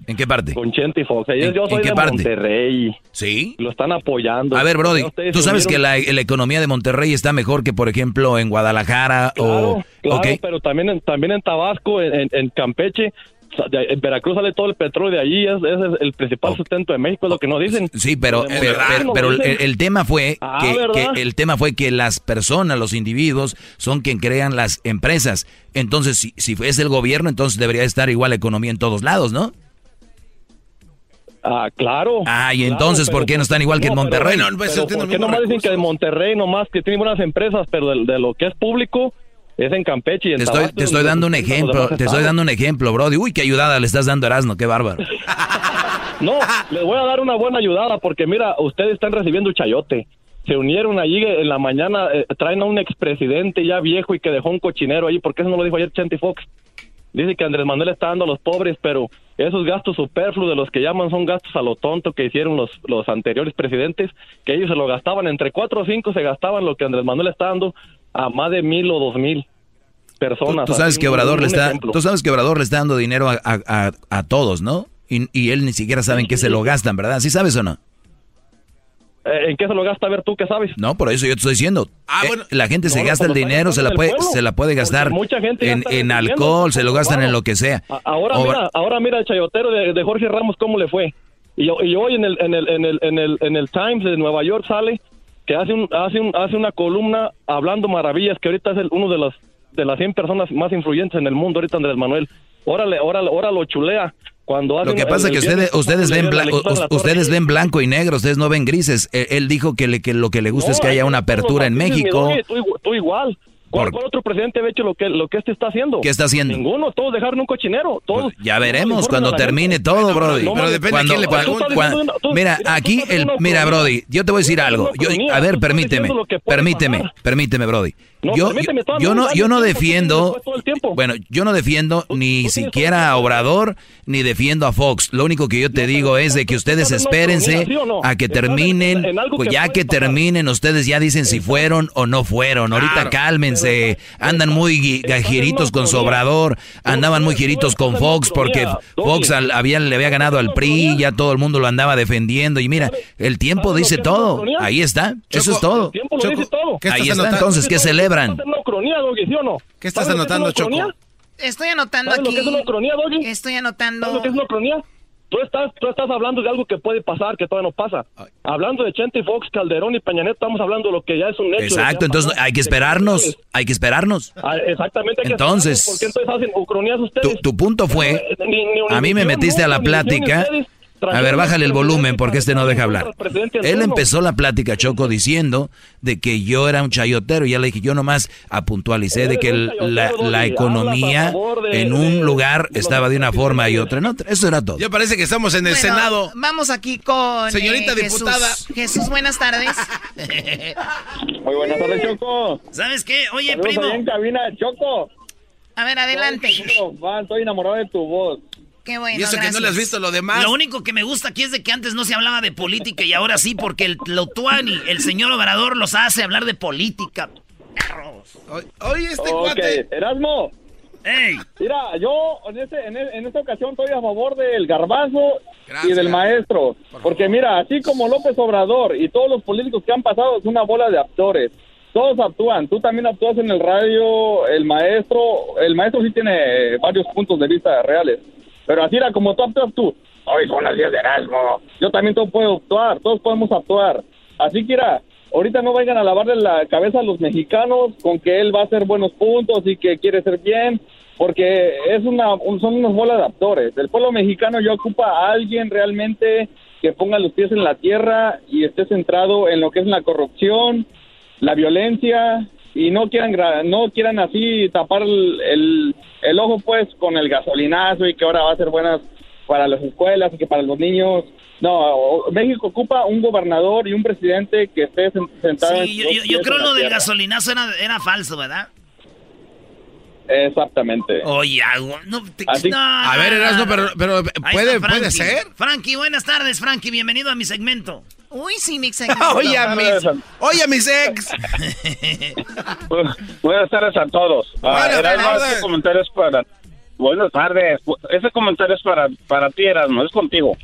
¿En qué parte? Con Chente Fox. yo soy de Monterrey. ¿Sí? Lo están apoyando. A ver, Brody, ¿tú sabes que la, economía de Monterrey está mejor que, por ejemplo, en Guadalajara o... Claro, pero también en, también en Tabasco, en, en Campeche, en Veracruz sale todo el petróleo de allí, es, es el principal oh. sustento de México, es lo que nos dicen. Sí, pero, pero, el, tema fue ah, que, el tema fue que las personas, los individuos, son quien crean las empresas. Entonces, si, si es el gobierno, entonces debería estar igual la economía en todos lados, ¿no? Ah, claro. Ah, y entonces, ¿por qué no están igual que en Monterrey? no, pues, ¿Por qué nomás dicen que en Monterrey nomás que tienen buenas empresas, pero de lo que es público es en Campeche y en Te estoy, te estoy dando un ejemplo, te estoy dando un ejemplo, Brody. Uy, qué ayudada le estás dando a Erasmo, qué bárbaro. (laughs) no, les voy a dar una buena ayudada porque mira, ustedes están recibiendo chayote. Se unieron allí en la mañana, eh, traen a un expresidente ya viejo y que dejó un cochinero ahí, porque eso no lo dijo ayer Chanty Fox. Dice que Andrés Manuel está dando a los pobres, pero esos gastos superfluos de los que llaman son gastos a lo tonto que hicieron los, los anteriores presidentes, que ellos se lo gastaban, entre cuatro o cinco se gastaban lo que Andrés Manuel está dando a más de mil o dos mil personas. Tú, sabes que Obrador le está, tú sabes que Obrador le está dando dinero a, todos, ¿no? Y, y, él ni siquiera sabe en qué se lo gastan, ¿verdad? ¿Sí sabes o no? Eh, ¿En qué se lo gasta? A ver, ¿tú qué sabes? No, por eso yo te estoy diciendo. Ah, eh, la gente se gasta el dinero, se la puede, se la puede gastar en, en alcohol, se lo gastan en lo que sea. Ahora mira, ahora mira el chayotero de, de, Jorge Ramos cómo le fue. Y, y hoy en el, en el, en el, en el, en el Times de Nueva York sale que hace, un, hace, un, hace una columna hablando maravillas, que ahorita es el, uno de las, de las 100 personas más influyentes en el mundo, ahorita Andrés Manuel. Órale, órale, órale, lo chulea. Cuando Lo que pasa es que ustedes, ustedes, ven blanco, ustedes ven blanco y negro, ustedes no ven grises. Él, dijo que, le, que lo que le gusta es que haya una apertura en México. tú igual. ¿Cuál, otro presidente ha hecho lo que, lo que este está haciendo? ¿Qué está haciendo? Ninguno, todos dejaron un cochinero. Todos, pues ya veremos cuando termine todo, Brody. pero depende de quién le pregunte. Mira, aquí, el, mira, Brody, yo te voy a decir algo. Yo, a ver, permíteme, permíteme, permíteme, Brody. yo, yo, no, yo no defiendo, bueno, yo no defiendo ni siquiera a Obrador ni defiendo a Fox. Lo único que yo te digo es de que ustedes espérense a que terminen, pues ya que terminen, ustedes ya dicen si fueron o no fueron. Ahorita cálmense andan muy giritos con Sobrador, andaban muy giritos con Fox porque Fox había, le había ganado al PRI, ya todo el mundo lo andaba defendiendo y mira, el tiempo dice todo, ahí está, eso es todo. Ahí está, entonces, ¿qué celebran? ¿Qué estás anotando, Choco? Estoy anotando aquí. Estoy anotando. Tú estás, tú estás hablando de algo que puede pasar, que todavía no pasa. Hablando de Chente Fox, Calderón y Peña estamos hablando de lo que ya es un hecho. Exacto, entonces hay que esperarnos, hay que esperarnos. Ah, exactamente. Hay entonces, que entonces hacen ustedes? Tu, punto fue, a mí me metiste a la plática a ver, bájale el volumen porque este no deja hablar. Él empezó la plática, Choco, diciendo de que yo era un chayotero. Y ya le dije, yo nomás apuntualicé de que la, economía en un lugar estaba de una forma y otra en otra. Eso era todo. Ya parece que estamos en el Senado. Vamos aquí con... Señorita eh, diputada. Jesús, buenas tardes. Muy buenas tardes, Choco. ¿Sabes qué? Oye, primo. en cabina, Choco. A ver, adelante. Estoy enamorado de tu voz. Qué bueno, y eso que no le has visto lo demás. Lo único que me gusta aquí es de que antes no se hablaba de política y ahora sí, porque el Lotuani, el señor Obrador, los hace hablar de política. Oye, este cuate. Erasmo. ¡Ey! Mira, yo en, este, en, esta ocasión estoy a favor del garbazo y del maestro. porque mira, así como López Obrador y todos los políticos que han pasado es una bola de actores. Todos actúan. Tú también actúas en el radio, el maestro. El maestro sí tiene varios puntos de vista reales. Pero así era como tú actúas tú. Hoy son las 10 de Erasmo. Yo también todo puedo actuar, todos podemos actuar. Así que era, ahorita no vayan a lavarle la cabeza a los mexicanos con que él va a hacer buenos puntos y que quiere ser bien, porque es una, son unos bolas de actores. El pueblo mexicano ya ocupa a alguien realmente que ponga los pies en la tierra y esté centrado en lo que es la corrupción, la violencia y no quieran no quieran así tapar el, ojo pues con el gasolinazo y que ahora va a ser buenas para las escuelas y que para los niños No, México ocupa un gobernador y un presidente que esté sentado sí, yo, yo, creo lo del gasolinazo era, era falso, ¿verdad? Exactamente. Oye, no, a ver, Erasmo, pero, pero puede, puede ser. Frankie, buenas tardes, Frankie. Bienvenido a mi segmento. Uy, sí, mi (laughs) segmento. oye, a mis, oye, mis ex. buenas tardes a todos. Ah, tardes. Ese comentario es para... Buenas tardes. Ese comentario es para, para ti, Erasmo. Es contigo.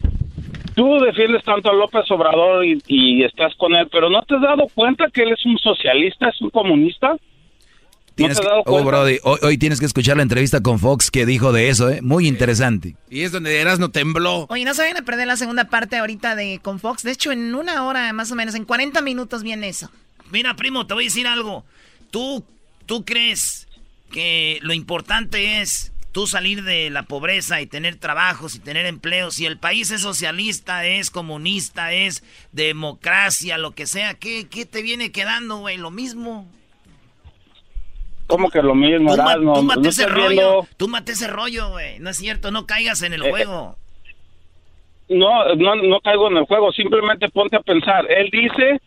Tú defiendes tanto a López Obrador y, y estás con él, pero ¿no te has dado cuenta que él es un socialista, es un comunista? Oh, Brody, hoy, tienes que escuchar la entrevista con Fox que dijo de eso, ¿eh? Muy interesante. Y es donde eras no tembló. Oye, no se vayan a perder la segunda parte ahorita de con Fox. De hecho, en una hora más o menos, en 40 minutos viene eso. Mira, primo, te voy a decir algo. ¿Tú, tú crees que lo importante es tú salir de la pobreza y tener trabajos y tener empleos, si el país es socialista, es comunista, es democracia, lo que sea, ¿qué, qué te viene quedando, güey? Lo mismo. ¿Cómo que lo mismo? Tú, tú mate ese rollo, tú mate ese rollo, güey. No es cierto, no caigas en el eh, juego. No, no, no caigo en el juego, simplemente ponte a pensar. Él dice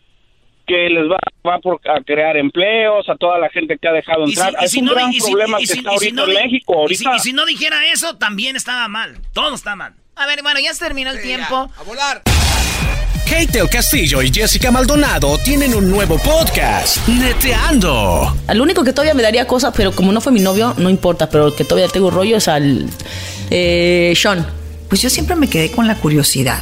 que les va, va a crear empleos a toda la gente que ha dejado entrar. es un gran problema que está ahorita en México. Ahorita. Y si, no dijera eso, también estaba mal. Todo está mal. A ver, bueno, ya se terminó el tiempo. a volar. Kate el Castillo y Jessica Maldonado tienen un nuevo podcast, Neteando. Al único que todavía me daría cosas, pero como no fue mi novio, no importa, pero el que todavía tengo rollo es al eh, Sean. Pues yo siempre me quedé con la curiosidad.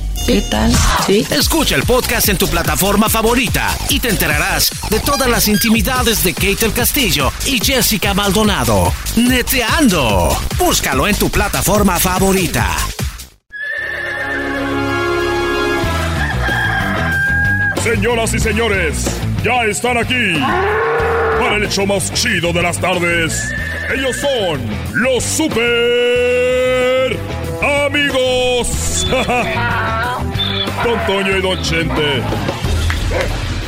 ¿Qué tal? ¿Sí? Escucha el podcast en tu plataforma favorita y te enterarás de todas las intimidades de Kate el Castillo y Jessica Maldonado. Neteando. Búscalo en tu plataforma favorita. Señoras y señores, ya están aquí para el hecho más chido de las tardes. Ellos son los super amigos. (laughs) Don Toño y Don Chente.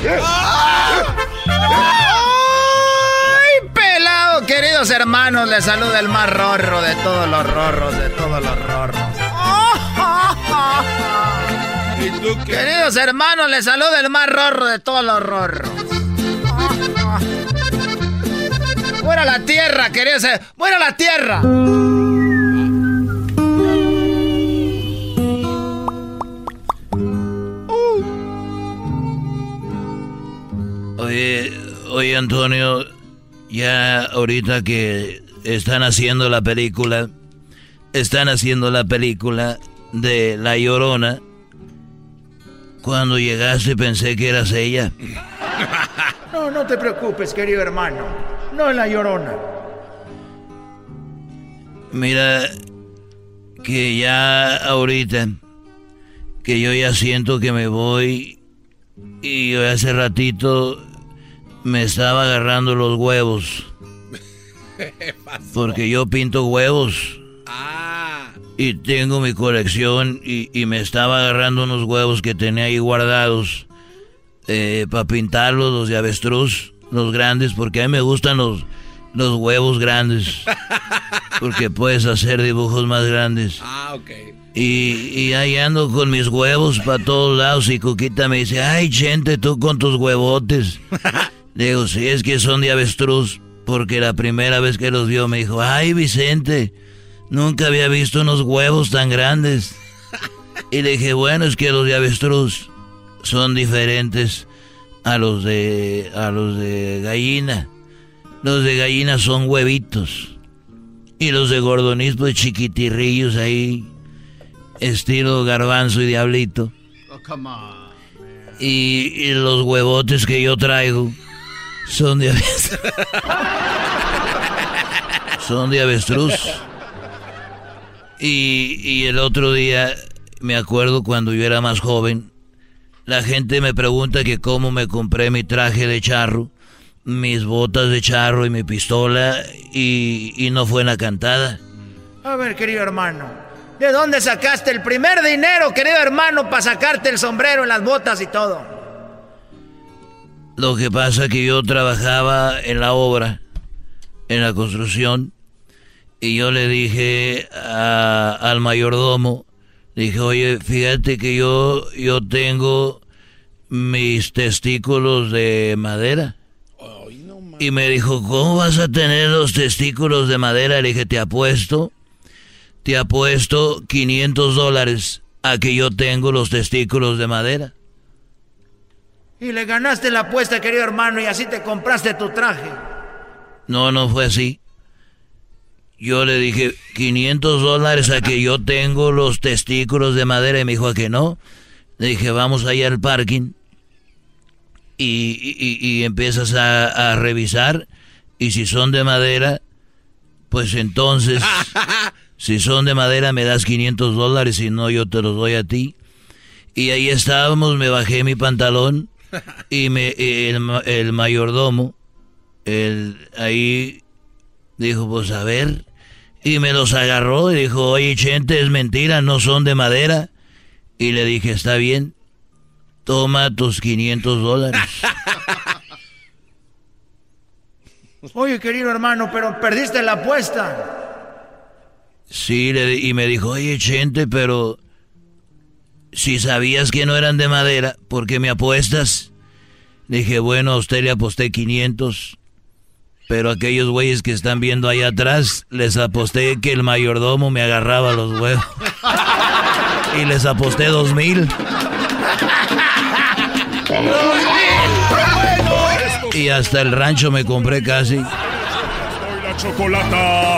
¡Ay, pelado! Queridos hermanos, les saluda el más rorro de todos los rorros, de todos los rorros. ¿Y tú Queridos hermanos, les saluda el más rorro de todos los rorros. ¡Fuera la tierra, queridos! ¡Fuera la tierra! Oye, oye Antonio, ya ahorita que están haciendo la película, están haciendo la película de La Llorona. Cuando llegaste pensé que eras ella. (laughs) No, no te preocupes, querido hermano. No es La Llorona. Mira, que ya ahorita, que yo ya siento que me voy y hace ratito me estaba agarrando los huevos. (laughs) Porque yo pinto huevos. Ah. Y tengo mi colección y, me estaba agarrando unos huevos que tenía ahí guardados eh, para pintarlos, los de avestruz, los grandes, porque a mí me gustan los, los huevos grandes. (laughs) Porque puedes hacer dibujos más grandes. Ah, ok. Y, y ahí ando con mis huevos para todos lados y Cuquita me dice, ay, gente, tú con tus huevotes. (laughs) Digo, sí, es que son de avestruz, porque la primera vez que los vio me dijo, ay Vicente, nunca había visto unos huevos tan grandes. Y le dije, bueno, es que los de avestruz son diferentes a los de, a los de gallina. Los de gallina son huevitos. Y los de gordonis, pues chiquitirrillos ahí, estilo garbanzo y diablito. Oh, y, y los huevotes que yo traigo son de avestruz. Son de avestruz. Y, y el otro día, me acuerdo cuando yo era más joven, la gente me pregunta que cómo me compré mi traje de charro, mis botas de charro y mi pistola y, y no fue en la cantada. A ver, querido hermano, ¿de dónde sacaste el primer dinero, querido hermano, para sacarte el sombrero, las botas y todo? Lo que pasa es que yo trabajaba en la obra, en la construcción, y yo le dije al mayordomo, dije, oye, fíjate que yo, yo tengo mis testículos de madera. y me dijo, ¿cómo vas a tener los testículos de madera? Le dije, te apuesto, te apuesto 500 dólares a que yo tengo los testículos de madera. Y le ganaste la apuesta, querido hermano, y así te compraste tu traje. No, no fue así. Yo le dije 500 dólares a que yo tengo los testículos de madera y me dijo a que no. Le dije, vamos allá al parking y, empiezas a, a, revisar y si son de madera, pues entonces, (laughs) si son de madera me das 500 dólares, si no yo te los doy a ti. Y ahí estábamos, me bajé mi pantalón y me, el, mayordomo, el, ahí dijo, pues a ver, y me los agarró y dijo, oye, gente, es mentira, no son de madera. Y le dije, está bien, toma tus 500 dólares. (laughs) Oye, querido hermano, pero perdiste la apuesta. Sí, y me dijo, oye, gente, pero si sabías que no eran de madera, ¿por qué me apuestas? Dije, bueno, a usted le aposté 500, pero aquellos güeyes que están viendo ahí atrás, les aposté que el mayordomo me agarraba los huevos. y les aposté 2000. Y hasta el rancho me compré casi. La chocolata.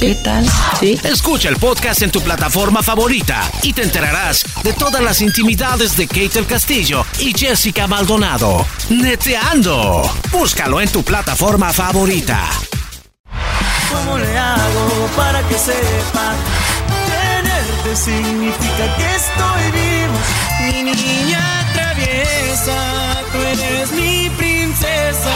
¿Qué tal? ¿Sí? Escucha el podcast en tu plataforma favorita y te enterarás de todas las intimidades de Kate el Castillo y Jessica Maldonado. Neteando. Búscalo en tu plataforma favorita. ¿Cómo le hago para que sepa? Tenerte significa que estoy vivo. Mi niña traviesa, tú eres mi princesa.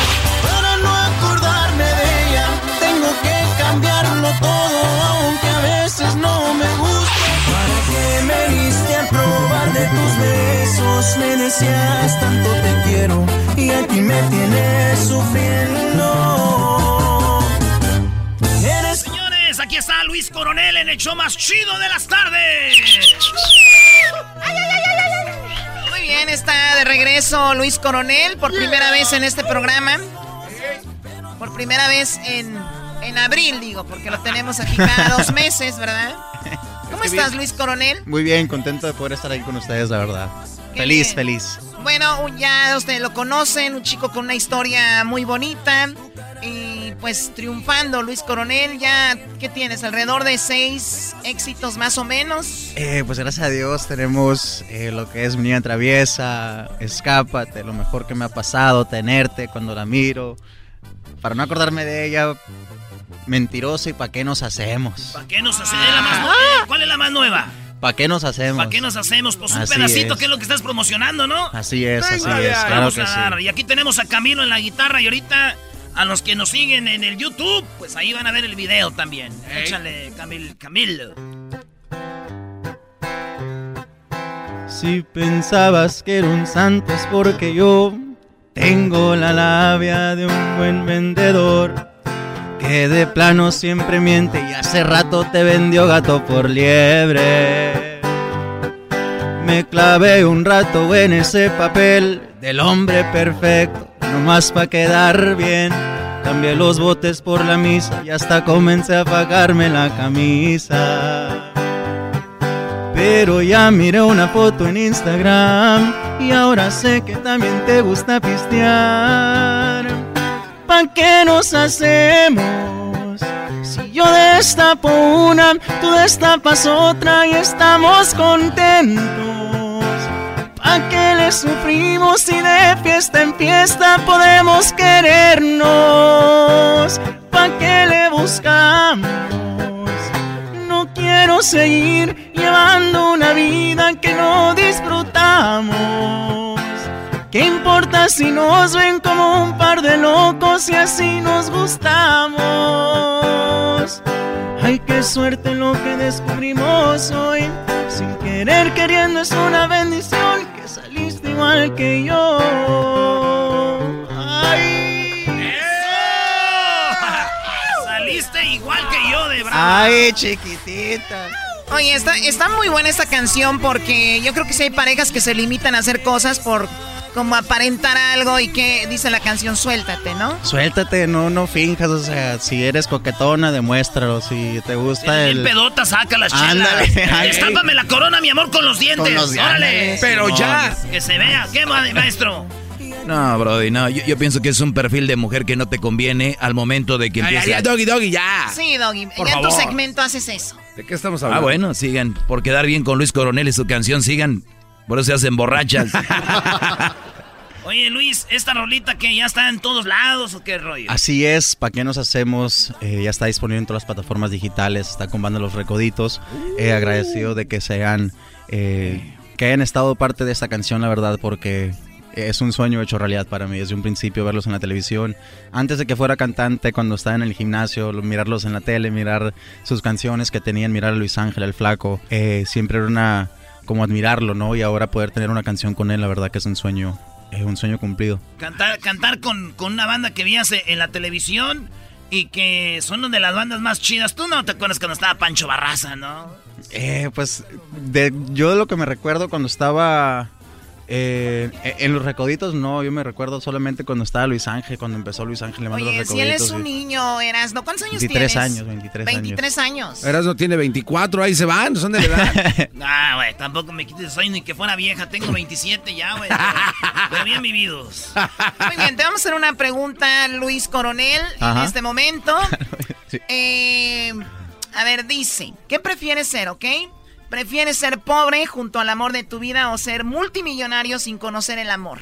Todo, aunque a veces no me gusta. ¿Para qué me diste a probar de tus besos? Me decías tanto te quiero y aquí me tienes sufriendo. Señores, aquí está Luis Coronel en el show más chido de las tardes. Muy bien, está de regreso Luis Coronel por primera vez en este programa. Por primera vez en en abril, digo, porque lo tenemos aquí cada dos (laughs) meses, ¿verdad? ¿Cómo estás, Luis Coronel? Muy bien, contento de poder estar ahí con ustedes, la verdad. feliz, feliz. Bueno, ya ustedes lo conocen, un chico con una historia muy bonita. Y pues triunfando, Luis Coronel, ya, ¿qué tienes? ¿Alrededor de seis éxitos más o menos? Eh, pues gracias a Dios tenemos eh, lo que es Mi Niña Traviesa, Escápate, lo mejor que me ha pasado, tenerte cuando la miro. Para no acordarme de ella, mentiroso y ¿para qué nos hacemos? ¿Para qué nos hacemos? ¿Cuál es la más nueva? ¿Para qué nos hacemos? ¿Para qué nos hacemos? Pues un pedacito que es lo que estás promocionando, ¿no? Así es, así es, claro que sí. Y aquí tenemos a Camilo en la guitarra y ahorita a los que nos siguen en el YouTube, pues ahí van a ver el video también. Échale, Camil, Camilo. Si pensabas que era un santo es porque yo tengo la labia de un buen vendedor que de plano siempre miente y hace rato te vendió gato por liebre. Me clavé un rato en ese papel del hombre perfecto, nomás pa' quedar bien. Cambié los botes por la misa y hasta comencé a pagarme la camisa. Pero ya miré una foto en Instagram y ahora sé que también te gusta pistear. ¿Pa' qué nos hacemos? Si yo destapo una, tú destapas otra y estamos contentos. ¿Pa' qué le sufrimos si de fiesta en fiesta podemos querernos? ¿Pa' qué le buscamos? No quiero seguir llevando una vida que no disfrutamos. ¿Qué importa si nos ven como un par de locos y así nos gustamos? Ay, qué suerte lo que descubrimos hoy. Sin querer, queriendo es una bendición que saliste igual que yo. Ay. Saliste igual que yo de bravo. Ay, chiquitita. Oye, está, está muy buena esta canción porque yo creo que si hay parejas que se limitan a hacer cosas por como aparentar algo y que dice la canción suéltate, ¿no? Suéltate, no, no finjas, o sea, si eres coquetona, demuéstralo, si te gusta el... el... pedota, saca las Ándale, (laughs) chelas. ándale. Estápame la corona, mi amor, con los dientes. Con los. Órale. Pero ya. Que se vea. ¿Qué, ma- maestro? No, Brody, no. Yo, yo pienso que es un perfil de mujer que no te conviene al momento de que empiece. ay, ya, doggy, doggy, ya. Sí, Doggy. Por ya en tu segmento haces eso. ¿De qué estamos Ah, hablando? bueno, sigan. Por quedar bien con Luis Coronel y su canción, sigan. Por eso se hacen borrachas. (laughs) Oye, Luis, ¿esta rolita que ya está en todos lados o qué rollo? Así es, ¿para qué nos hacemos? Eh, ya está disponible en todas las plataformas digitales, está con Banda Los Recoditos. Eh, agradecido de que sean, eh, que hayan estado parte de esta canción, la verdad, porque es un sueño hecho realidad para mí. Desde un principio verlos en la televisión, antes de que fuera cantante, cuando estaba en el gimnasio, lo- mirarlos en la tele, mirar sus canciones que tenían, mirar a Luis Ángel, el flaco, eh, siempre era una, como admirarlo, ¿no? Y ahora poder tener una canción con él, la verdad que es un sueño, eh, un sueño cumplido. Cantar, cantar con, con una banda que veías en la televisión y que son una de las bandas más chidas. Tú no te acuerdas cuando estaba Pancho Barraza, ¿no? Eh, pues de, yo de lo que me recuerdo cuando estaba eh, en los recoditos, no, yo me recuerdo solamente cuando estaba Luis Ángel, cuando empezó Luis Ángel le mandó Oye, los si él recoditos. es un y- niño, eras, ¿no? ¿Cuántos años 23 tienes? años, 23 23 años. Eras no tiene 24, ahí se van, son de la edad. (laughs) Ah, güey, tampoco me quites soy ni que fuera vieja. Tengo 27 ya, güey. (laughs) Pero bien vividos. (laughs) Muy bien, te vamos a hacer una pregunta, Luis Coronel, en este momento. Eh, a ver, dice, ¿qué prefieres ser, ok? ¿Prefieres ser pobre junto al amor de tu vida o ser multimillonario sin conocer el amor?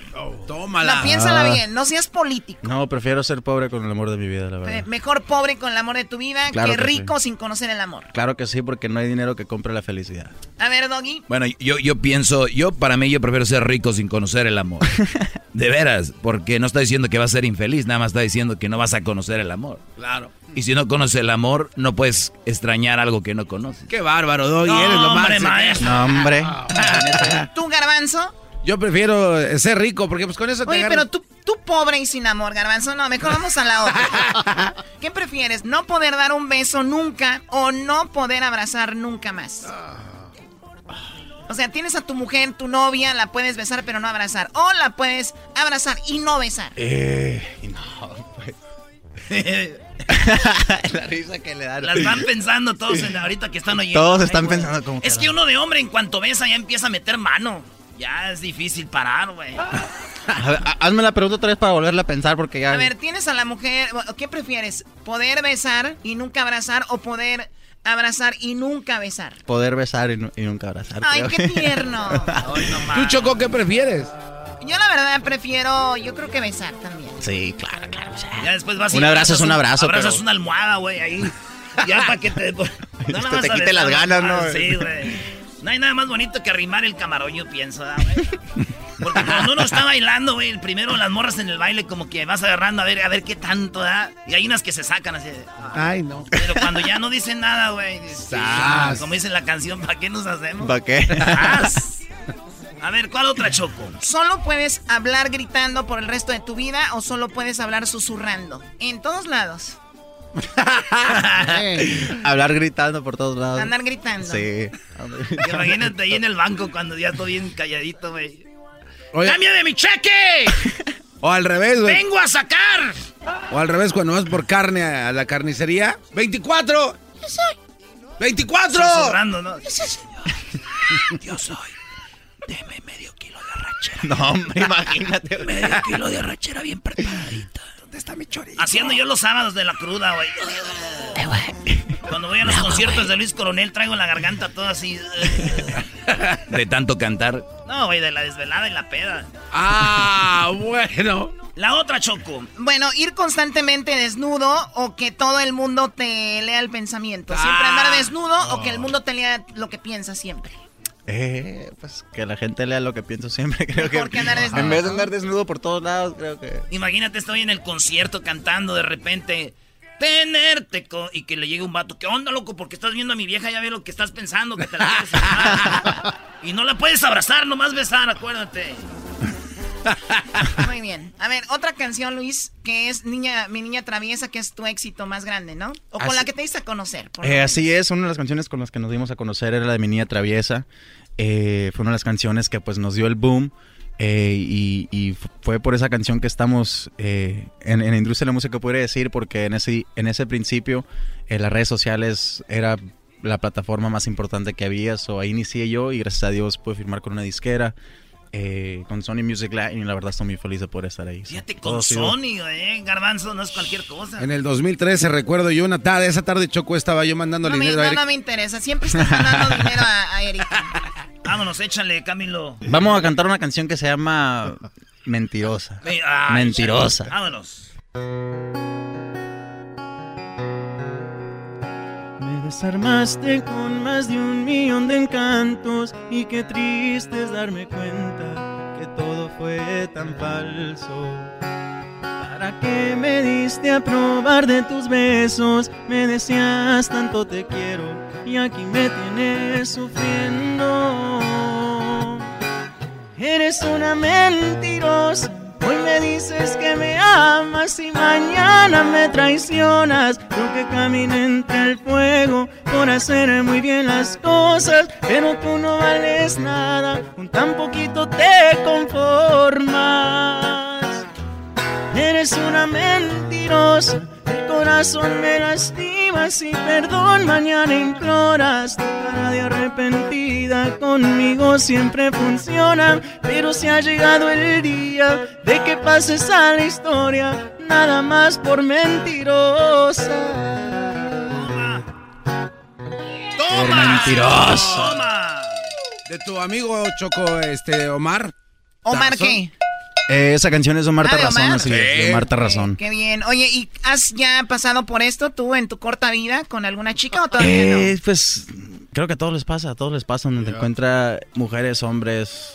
Tómala. La, piénsala Ah. bien, no seas político. No, prefiero ser pobre con el amor de mi vida, la verdad. Mejor pobre con el amor de tu vida Claro que que rico sin conocer el amor. Claro que sí, porque no hay dinero que compre la felicidad. A ver, Doggy. Bueno, yo, yo pienso, yo para mí yo prefiero ser rico sin conocer el amor. (laughs) De veras, porque no está diciendo que vas a ser infeliz, nada más está diciendo que no vas a conocer el amor. Claro. Y si no conoces el amor, no puedes extrañar algo que no conoces. Qué bárbaro, Doggy, No, eres lo hombre, máximo. maestro. No, hombre. (laughs) ¿Tú, Garbanzo? Yo prefiero eh, ser rico, porque pues con eso te Oye, agarras- pero tú, tú pobre y sin amor, Garbanzo. No, mejor vamos a la otra. (laughs) ¿Qué prefieres? ¿No poder dar un beso nunca o no poder abrazar nunca más? O sea, tienes a tu mujer, tu novia, la puedes besar pero no abrazar. O la puedes abrazar y no besar. Eh, no, pues. (laughs) (laughs) la risa que le dan. Las van pensando todos en- ahorita que están oyendo. Todos Ay, están pensando como Es que uno de hombre en cuanto besa ya empieza a meter mano. Ya es difícil parar, güey. Hazme la pregunta otra vez para volverla a pensar porque ya... A ver, tienes a la mujer, ¿qué prefieres? ¿Poder besar y nunca abrazar o poder abrazar y nunca besar? Poder besar y, nu- y nunca abrazar. Ay, creo. qué tierno. ¿Tú, Choco, qué prefieres? Yo la verdad prefiero, yo creo que besar también. Sí, claro, claro. Ya después vas Un abrazo es un abrazo, Abrazas pero- una almohada, güey, ahí. Ya para que te. (laughs) No nada te quite las ganas, ¿no? ah, Sí, güey. No hay nada más bonito que arrimar el camarón, yo pienso, ¿verdad, güey. Porque cuando uno está bailando, güey, el primero las morras en el baile, como que vas agarrando a ver, a ver qué tanto da. Y hay unas que se sacan así. de, ah. Ay, no. Pero cuando ya no dicen nada, güey. Sas. Como dice la canción, ¿para qué nos hacemos? ¿Para qué? Sas. A ver, ¿cuál otra choco? ¿Solo puedes hablar gritando por el resto de tu vida o solo puedes hablar susurrando? En todos lados. (laughs) Hablar gritando por todos lados. Andar gritando. Sí. Imagínate ahí en el banco cuando ya estoy bien calladito, güey. ¡Cámbiame mi cheque! (laughs) o al revés, güey. ¡Vengo a sacar! O al revés, cuando vas por carne a la carnicería. ¡24! Yo soy. ¡24! Susurrando, ¿no? Yo soy. (laughs) Deme medio kilo de arrachera. No, hombre, imagínate. medio kilo de arrachera bien preparadita. ¿Dónde está mi chorizo? Haciendo yo los sábados de la cruda, güey. Cuando voy a los conciertos de Luis Coronel traigo la garganta toda así. (laughs) De tanto cantar. No, güey, de la desvelada y la peda. Ah, (laughs) bueno. La otra Choco. Bueno, ir constantemente desnudo o que todo el mundo te lea el pensamiento. Siempre Ah. andar desnudo o que el mundo te lea lo que piensas siempre. Eh, pues que la gente lea lo que pienso siempre, (laughs) creo Mejor que. que andar desnudo, En vez de andar desnudo por todos lados, creo que. Imagínate, estoy en el concierto cantando de repente. Tenerte co- y que le llegue un vato. ¿Qué onda, loco? Porque estás viendo a mi vieja, ya ve lo que estás pensando, que te la quieres. (laughs) Y no la puedes abrazar, nomás besar, acuérdate. (laughs) Muy bien. A ver, otra canción, Luis, que es niña, Mi Niña Traviesa, que es tu éxito más grande, ¿no? O con Así- la que te diste a conocer. por Eh, así es, una de las canciones con las que nos dimos a conocer era la de Mi Niña Traviesa. Eh, fue una de las canciones que pues nos dio el boom. eh, y, fue por esa canción que estamos eh, en, en la industria de la música, podría decir, porque en ese, en ese principio eh, las redes sociales era la plataforma más importante que había. So, ahí inicié yo y gracias a Dios pude firmar con una disquera, eh, con Sony Music Latin y la verdad estoy muy feliz de poder estar ahí. Fíjate Todo con sido- Sony, eh. Garbanzo no es cualquier cosa. En el 2013, recuerdo yo una tarde, esa tarde Choco estaba yo mandando No me, dinero a no, Eric. no me interesa. Siempre estás mandando (laughs) dinero a, a Erika. Vámonos, échale, Camilo. Vamos a cantar una canción que se llama Mentirosa. Ay, Mentirosa. Vámonos. Desarmaste con más de un millón de encantos y qué triste es darme cuenta que todo fue tan falso. ¿Para qué me diste a probar de tus besos? Me decías tanto te quiero y aquí me tienes sufriendo. Eres una mentirosa. Hoy me dices que me amas y mañana me traicionas. Yo que caminé entre el fuego por hacer muy bien las cosas, pero tú no vales nada, con tan poquito te conformas. Eres una mentirosa, el corazón me lastimas y perdón mañana imploras. Tu cara de arrepentida conmigo siempre funciona, pero si ha llegado el día de que pases a la historia, nada más por mentirosa. Por mentirosa. De tu amigo Choco, este, Omar. ¿Omar qué? Eh, esa canción es de Omar Ah, ¿de Razón, así es, de Omar Razón. Qué bien. Oye, ¿y has ya pasado por esto tú en tu corta vida con alguna chica o todavía Eh, pues creo que a todos les pasa, a todos les pasa donde te encuentra mujeres, hombres,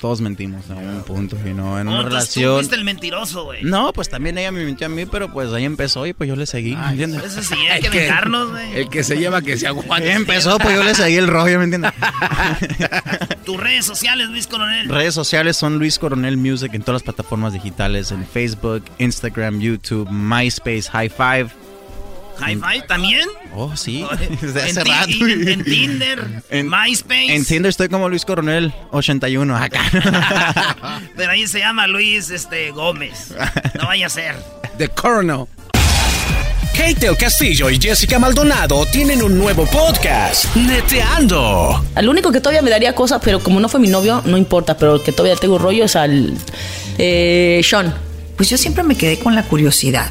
todos mentimos en algún punto, y no en Oh, una tú relación. fuiste el mentiroso, güey. No, pues también ella me mintió a mí, pero pues ahí empezó y pues yo le seguí, ¿me entiendes? Eso sí, hay (laughs) que vengarnos, güey. El que se lleva que se aguante. (laughs) Empezó, pues yo le seguí el rollo, ¿me entiendes? (laughs) Tus redes sociales, Luis Coronel. Redes sociales son Luis Coronel Music en todas las plataformas digitales, en Facebook, Instagram, YouTube, MySpace, High Five. High Five también. Oh, sí, (laughs) (laughs) En desde hace ti- rato. En, en Tinder, (laughs) En- MySpace. En Tinder estoy como Luis Coronel 81 acá. Pero ahí se llama Luis este, Gómez. No vaya a ser. The Coronel. Kate el Castillo y Jessica Maldonado tienen un nuevo podcast, Neteando. Al único que todavía me daría cosas, pero como no fue mi novio, no importa, pero el que todavía tengo rollo es al eh, Sean. Pues yo siempre me quedé con la curiosidad.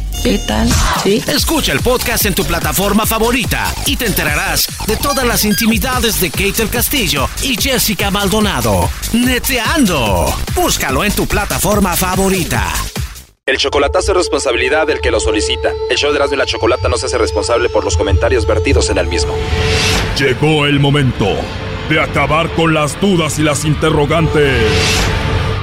¿Qué tal? Sí. Escucha el podcast en tu plataforma favorita y te enterarás de todas las intimidades de Kate el Castillo y Jessica Maldonado. Neteando. Búscalo en tu plataforma favorita. El chocolatazo es responsabilidad del que lo solicita. El show de Erasmo y la Chocolata no se hace responsable por los comentarios vertidos en el mismo. Llegó el momento de acabar con las dudas y las interrogantes.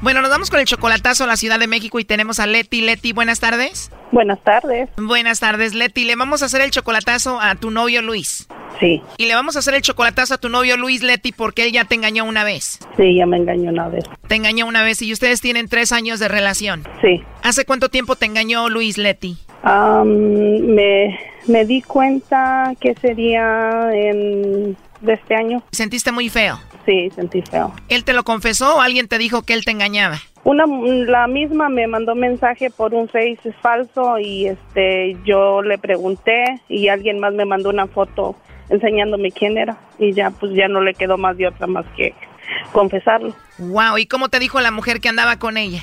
Bueno, nos vamos con el chocolatazo a la Ciudad de México y tenemos a Leti. Leti, buenas tardes. Buenas tardes. Buenas tardes, Leti. Le vamos a hacer el chocolatazo a tu novio Luis. Sí. Y le vamos a hacer el chocolatazo a tu novio Luis Leti porque él ya te engañó una vez. Sí, ya me engañó una vez. Te engañó una vez y ustedes tienen tres años de relación. Sí. ¿Hace cuánto tiempo te engañó Luis Leti? me, me di cuenta que sería en, de este año. ¿Sentiste muy feo? Sí, sentí feo. ¿Él te lo confesó o alguien te dijo que él te engañaba? Una, la misma me mandó mensaje por un Face falso y este yo le pregunté y alguien más me mandó una foto enseñándome quién era y ya pues ya no le quedó más de otra más que confesarlo. Wow, ¿y cómo te dijo la mujer que andaba con ella?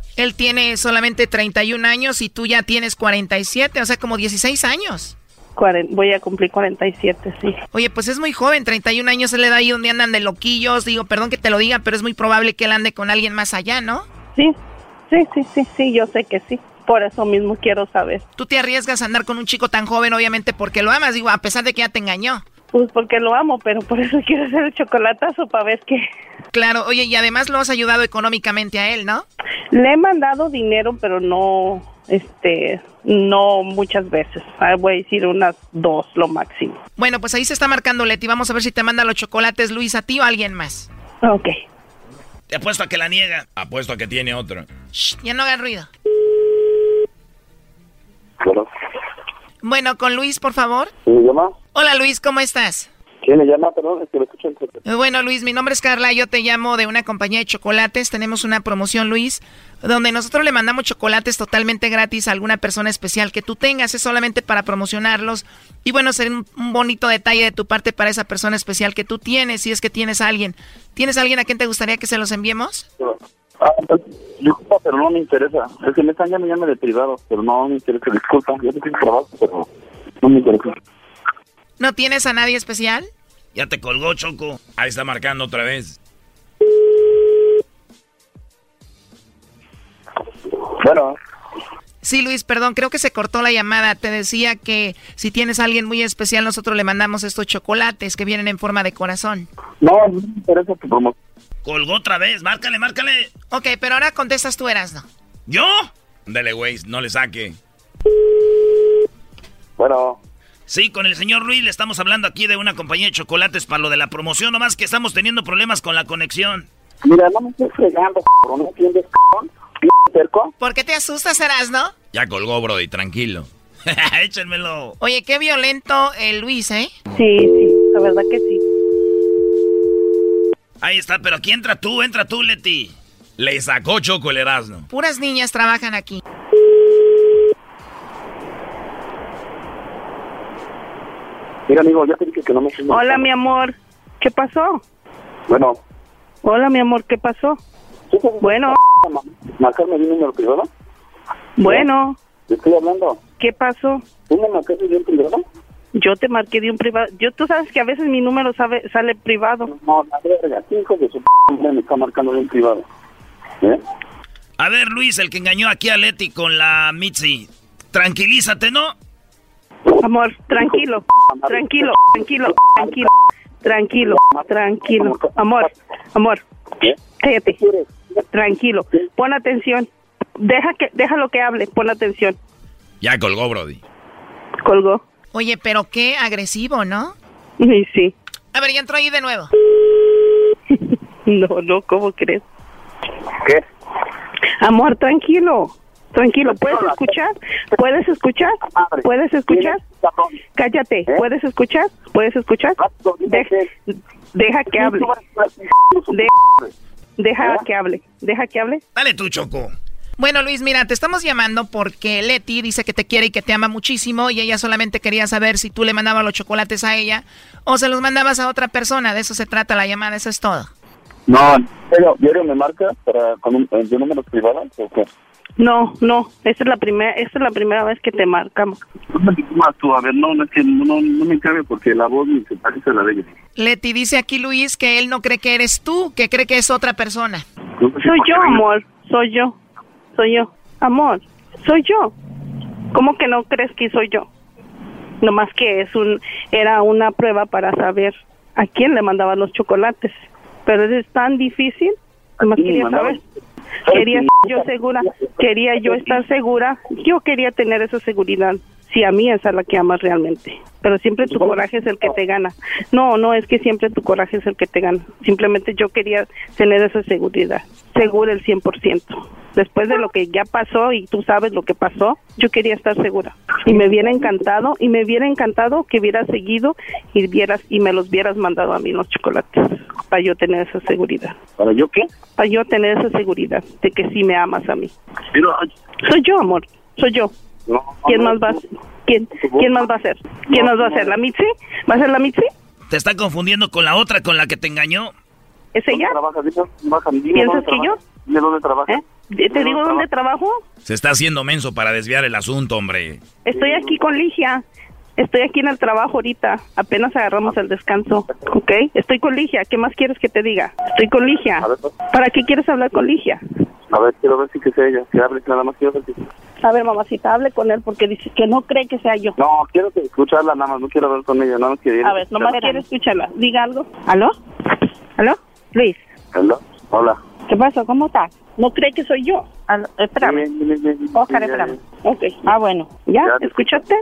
Él tiene solamente 31 años y tú ya tienes 47, o sea, como 16 años. voy a cumplir 47, sí. Oye, pues es muy joven, 31 años, él le da ahí donde andan de loquillos. Digo, perdón que te lo diga, pero es muy probable que él ande con alguien más allá, ¿no? Sí, sí, sí, sí, sí, yo sé que sí. Por eso mismo quiero saber. Tú te arriesgas a andar con un chico tan joven, obviamente, porque lo amas, digo, a pesar de que ya te engañó. Pues porque lo amo, pero por eso (laughs) quiero hacer el chocolatazo para ver qué. Claro, oye, y además lo has ayudado económicamente a él, ¿no? Le he mandado dinero, pero no, este, no muchas veces. Ah, voy a decir unas dos, lo máximo. Bueno, pues ahí se está marcando Leti. Vamos a ver si te manda los chocolates Luis a ti o a alguien más. Ok. Te apuesto a que la niega. Apuesto a que tiene otro. ya no hagan ruido. Claro. Bueno, con Luis, por favor. ¿Me llama? Hola Luis, ¿cómo estás? ¿Quién me llama? Perdón, es que lo escucho en Bueno, Luis, mi nombre es Carla, yo te llamo de una compañía de chocolates. Tenemos una promoción, Luis, donde nosotros le mandamos chocolates totalmente gratis a alguna persona especial que tú tengas. Es solamente para promocionarlos. Y bueno, sería un, bonito detalle de tu parte para esa persona especial que tú tienes, si es que tienes a alguien. ¿Tienes a alguien a quien te gustaría que se los enviemos? Ah, disculpa, pero no me interesa. Es que me están llamando de privado, pero no me interesa. Disculpa, yo tengo trabajo, pero no me interesa. ¿No tienes a nadie especial? Ya te colgó, Choco. Ahí está marcando otra vez. Bueno. Sí, Luis, perdón, creo que se cortó la llamada. Te decía que si tienes a alguien muy especial, nosotros le mandamos estos chocolates que vienen en forma de corazón. No, no me interesa tu promoción. Colgó otra vez, márcale, márcale. Ok, pero ahora contestas tú, eras, ¿no? ¿Yo? Dele, güey, no le saque. Bueno. Sí, con el señor Luis le estamos hablando aquí de una compañía de chocolates para lo de la promoción, nomás que estamos teniendo problemas con la conexión. Mira, no me estoy fregando, ¿no entiendes, cerco? ¿Por qué te asustas, Eras, no? Ya colgó, Brody, tranquilo. (laughs) Échenmelo. Oye, qué violento el Luis, ¿eh? Sí, sí, la verdad que sí. Ahí está, pero aquí entra tú, entra tú, Leti. Le sacó Choco el Erasmo. Puras niñas trabajan aquí. Mira, amigo, ya te dije que no me Hola, mi amor. ¿Qué pasó? Bueno. Hola, mi amor, ¿qué pasó? Bueno. ¿Marcarme de un número privado? Bueno. ¿Te estoy hablando? ¿Qué pasó? ¿Tú me marcaste de un privado? Yo te marqué de un privado. Yo, tú sabes que a veces mi número sabe, sale privado. No, la verga, hijo de su me está marcando de un privado. ¿Eh? A ver, Luis, el que engañó aquí a Leti con la Mitzi. Tranquilízate, ¿no? Amor, tranquilo, tranquilo, tranquilo, tranquilo, tranquilo, tranquilo. Amor, amor, ¿Qué? cállate. Tranquilo, pon atención. deja que, déjalo que hable, pon atención. Ya colgó, Brody. Colgó. Oye, pero qué agresivo, ¿no? Sí, sí. A ver, ya entró ahí de nuevo. (laughs) no, no, ¿cómo crees? ¿Qué? Amor, tranquilo. Tranquilo, ¿puedes escuchar? ¿Puedes escuchar? ¿Puedes escuchar? Cállate, ¿puedes escuchar? ¿Puedes escuchar? deja que hable. deja que hable. Deja que hable. Dale tú, Choco. Bueno, Luis, mira, te estamos llamando porque Leti dice que te quiere y que te ama muchísimo y ella solamente quería saber si tú le mandabas los chocolates a ella o se los mandabas a otra persona. De eso se trata la llamada, eso es todo. No, pero ¿diario me marca para con un, de números privados o qué? No, no, esta es la primera, esta es la primera vez que te marcamos. Más tú, a ver, no, no es que no, no me cabe porque la voz me se parece a la de ella. Leti dice aquí Luis que él no cree que eres tú, que cree que es otra persona. Soy yo, amor, soy yo, soy yo, amor, soy yo. ¿Cómo que no crees que soy yo? Nomás que es un, era una prueba para saber a quién le mandaba los chocolates. Pero es tan difícil, nomás quería saber. Quería yo segura, quería yo estar segura, yo quería tener esa seguridad. Si a mí esa es la que amas realmente. Pero siempre tu coraje es el que te gana. No, no es que siempre tu coraje es el que te gana. Simplemente yo quería tener esa seguridad, segura el 100% después de lo que ya pasó y tú sabes lo que pasó, yo quería estar segura. Y me hubiera encantado, y me hubiera encantado que hubieras seguido y vieras y me los hubieras mandado a mí los chocolates para yo tener esa seguridad. ¿Para yo qué? Para yo tener esa seguridad de que sí me amas a mí. soy yo, amor, soy yo. ¿Quién más va a ¿Quién, ¿Quién más va a ser? ¿Quién más va a ser? ¿La Mitzi? ¿Va a ser la Mitzi? Te está confundiendo con la otra con la que te engañó. ¿Es ella? ¿Piensas que yo? ¿De dónde trabaja? ¿Eh? ¿Te digo dónde trabajo? Se está haciendo menso para desviar el asunto, hombre. Estoy aquí con Ligia. Estoy aquí en el trabajo ahorita. Apenas agarramos el descanso. ¿Ok? Estoy con Ligia. ¿Qué más quieres que te diga? Estoy con Ligia. Pues. ¿Para qué quieres hablar con Ligia? A ver, quiero ver si que sea ella. Que hable, nada más quiero ver si... A ver, mamacita, hable con él porque dice que no cree que sea yo. No, quiero que escucharla nada más. No quiero hablar con ella. No, no quiero A ver, nomás quiero escucharla. Diga algo. ¿Aló? ¿Aló? Luis. ¿Aló? Hola. ¿Qué pasa? ¿Cómo estás? ¿No cree que soy yo? Ah, espérame. Oscar, espérame. Ok. Ah, bueno. ¿Ya? ¿Escuchaste?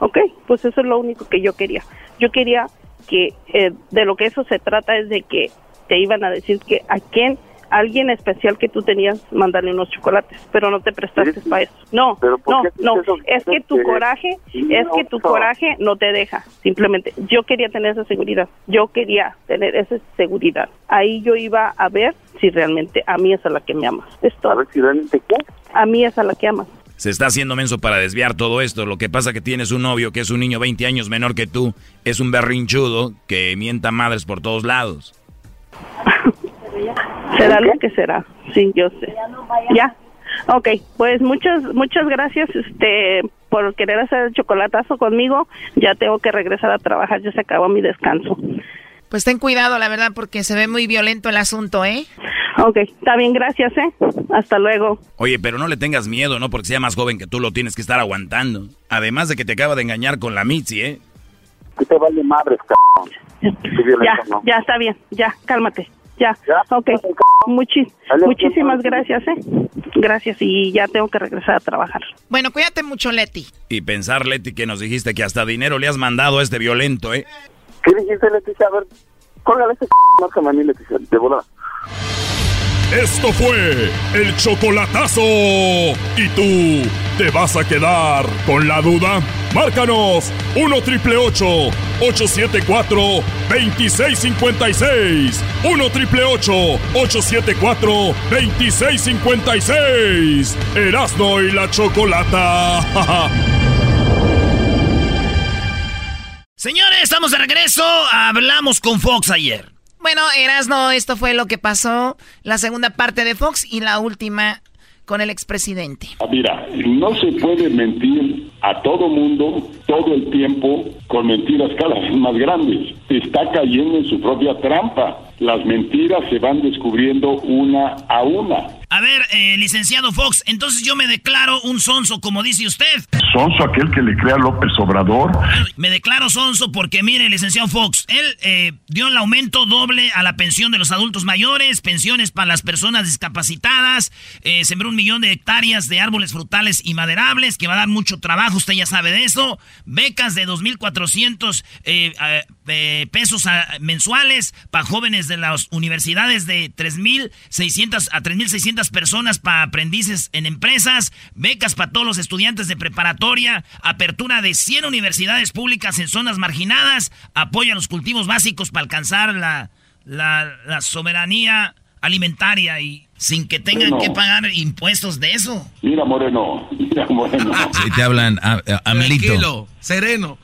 Ok. Pues eso es lo único que yo quería. Yo quería que eh, de lo que eso se trata es de que te iban a decir que a quién alguien especial que tú tenías mandarle unos chocolates, pero no te prestaste para eso. No, no, no, es que tu coraje, es que tu coraje no te deja, simplemente. Yo quería tener esa seguridad, yo quería tener esa seguridad. Ahí yo iba a ver si realmente a mí es a la que me amas. Esto. A ver si realmente qué. A mí es a la que amas. Se está haciendo menso para desviar todo esto. Lo que pasa que tienes un novio que es un niño 20 años menor que tú, es un berrinchudo que mienta madres por todos lados. (laughs) Será lo que será. Sí, yo sé. Ya. Ok, pues muchas muchas gracias este por querer hacer el chocolatazo conmigo. Ya tengo que regresar a trabajar, ya se acabó mi descanso. Pues ten cuidado, la verdad, porque se ve muy violento el asunto, ¿eh? Ok, está bien, gracias, ¿eh? Hasta luego. Oye, pero no le tengas miedo, ¿no? Porque sea más joven que tú lo tienes que estar aguantando. Además de que te acaba de engañar con la Mitzi, ¿eh? Que te vale madres, cabrón. Ya, ya, está bien, ya, cálmate. Ya, ok. muchísimas gracias, ¿eh? Gracias y ya tengo que regresar a trabajar. Bueno, cuídate mucho, Leti. Y pensar, Leti, que nos dijiste que hasta dinero le has mandado a este violento, ¿eh? ¿Qué dijiste, Leticia? A ver, córgale ese mí, Leticia, de volada. Esto fue el chocolatazo. ¿Y tú te vas a quedar con la duda? Márcanos 1 triple 874 2656. 1 triple 874 2656. Erasno y la chocolata. (laughs) Señores, estamos de regreso. Hablamos con Fox ayer. Bueno, Erasno, esto fue lo que pasó, la segunda parte de Fox y la última con el expresidente. Ah, mira, no se puede mentir a todo mundo todo el tiempo con mentiras cada vez más grandes. Está cayendo en su propia trampa. Las mentiras se van descubriendo una a una. A ver, eh, licenciado Fox, entonces yo me declaro un sonso, como dice usted. ¿Sonso aquel que le crea López Obrador? Me declaro sonso porque, mire, licenciado Fox, él eh, dio el aumento doble a la pensión de los adultos mayores, pensiones para las personas discapacitadas, eh, sembró un millón de hectáreas de árboles frutales y maderables, que va a dar mucho trabajo, usted ya sabe de eso, becas de 2.400 eh, pesos mensuales para jóvenes de las universidades de 3.600 a 3.600 personas para aprendices en empresas, becas para todos los estudiantes de preparatoria, apertura de 100 universidades públicas en zonas marginadas, apoyo a los cultivos básicos para alcanzar la, la, soberanía alimentaria y sin que tengan que pagar impuestos de eso. Mira, Moreno, mira, Moreno. (laughs) Si te hablan, a, Tranquilo, sereno.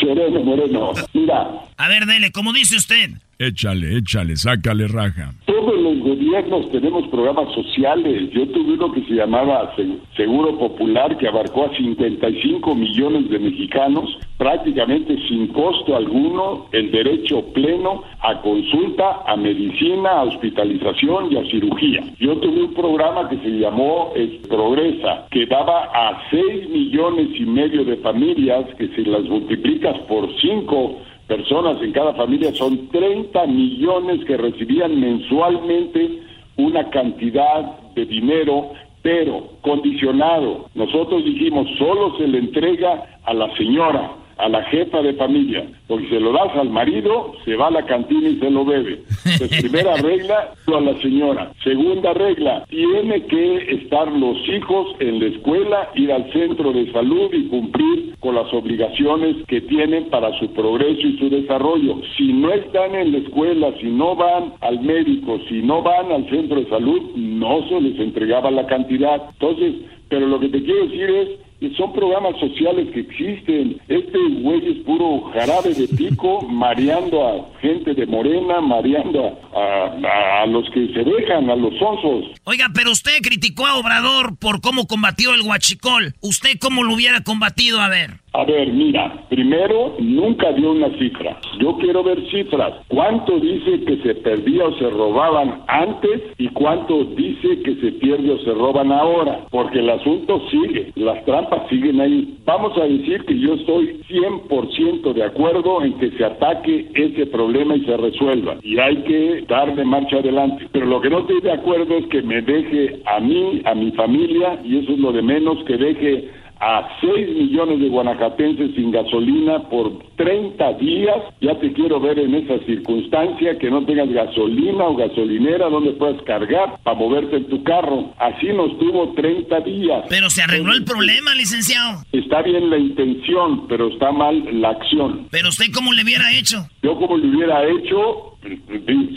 sereno, Moreno. Mira. A ver, dele, como dice usted. Échale, échale, sácale raja. Todos los gobiernos tenemos programas sociales. Yo tuve uno que se llamaba Seguro Popular, que abarcó a 55 millones de mexicanos, prácticamente sin costo alguno, el derecho pleno a consulta, a medicina, a hospitalización y a cirugía. Yo tuve un programa que se llamó Progresa, que daba a 6 millones y medio de familias, que si las multiplicas por 5, personas en cada familia, son 30 millones que recibían mensualmente una cantidad de dinero, pero condicionado. Nosotros dijimos, solo se le entrega a la señora, a la jefa de familia, porque se lo das al marido, se va a la cantina y se lo bebe. (laughs) primera regla, a la señora. Segunda regla, tiene que estar los hijos en la escuela, ir al centro de salud y cumplir con las obligaciones que tienen para su progreso y su desarrollo. Si no están en la escuela, si no van al médico, si no van al centro de salud, no se les entregaba la cantidad. Entonces, pero lo que te quiero decir es son programas sociales que existen. Este güey es puro jarabe de pico, (laughs) mareando a gente de Morena, mareando a, a, los que se dejan, a los osos. Oiga, pero usted criticó a Obrador por cómo combatió el huachicol. ¿Usted cómo lo hubiera combatido? A ver. A ver, mira, primero, nunca dio una cifra. Yo quiero ver cifras. ¿Cuánto dice que se perdía o se robaban antes y cuánto dice que se pierde o se roban ahora? Porque el asunto sigue, las trampas siguen ahí. Vamos a decir que yo estoy 100% de acuerdo en que se ataque ese problema y se resuelva. Y hay que darle marcha adelante. Pero lo que no estoy de acuerdo es que me deje a mí, a mi familia, y eso es lo de menos, que deje a 6 millones de guanacatenses sin gasolina por 30 días. Ya te quiero ver en esa circunstancia, que no tengas gasolina o gasolinera donde puedas cargar para moverte en tu carro. Así nos tuvo 30 días. Pero se arregló el problema, licenciado. Está bien la intención, pero está mal la acción. Pero usted cómo le hubiera hecho? Yo como le hubiera hecho,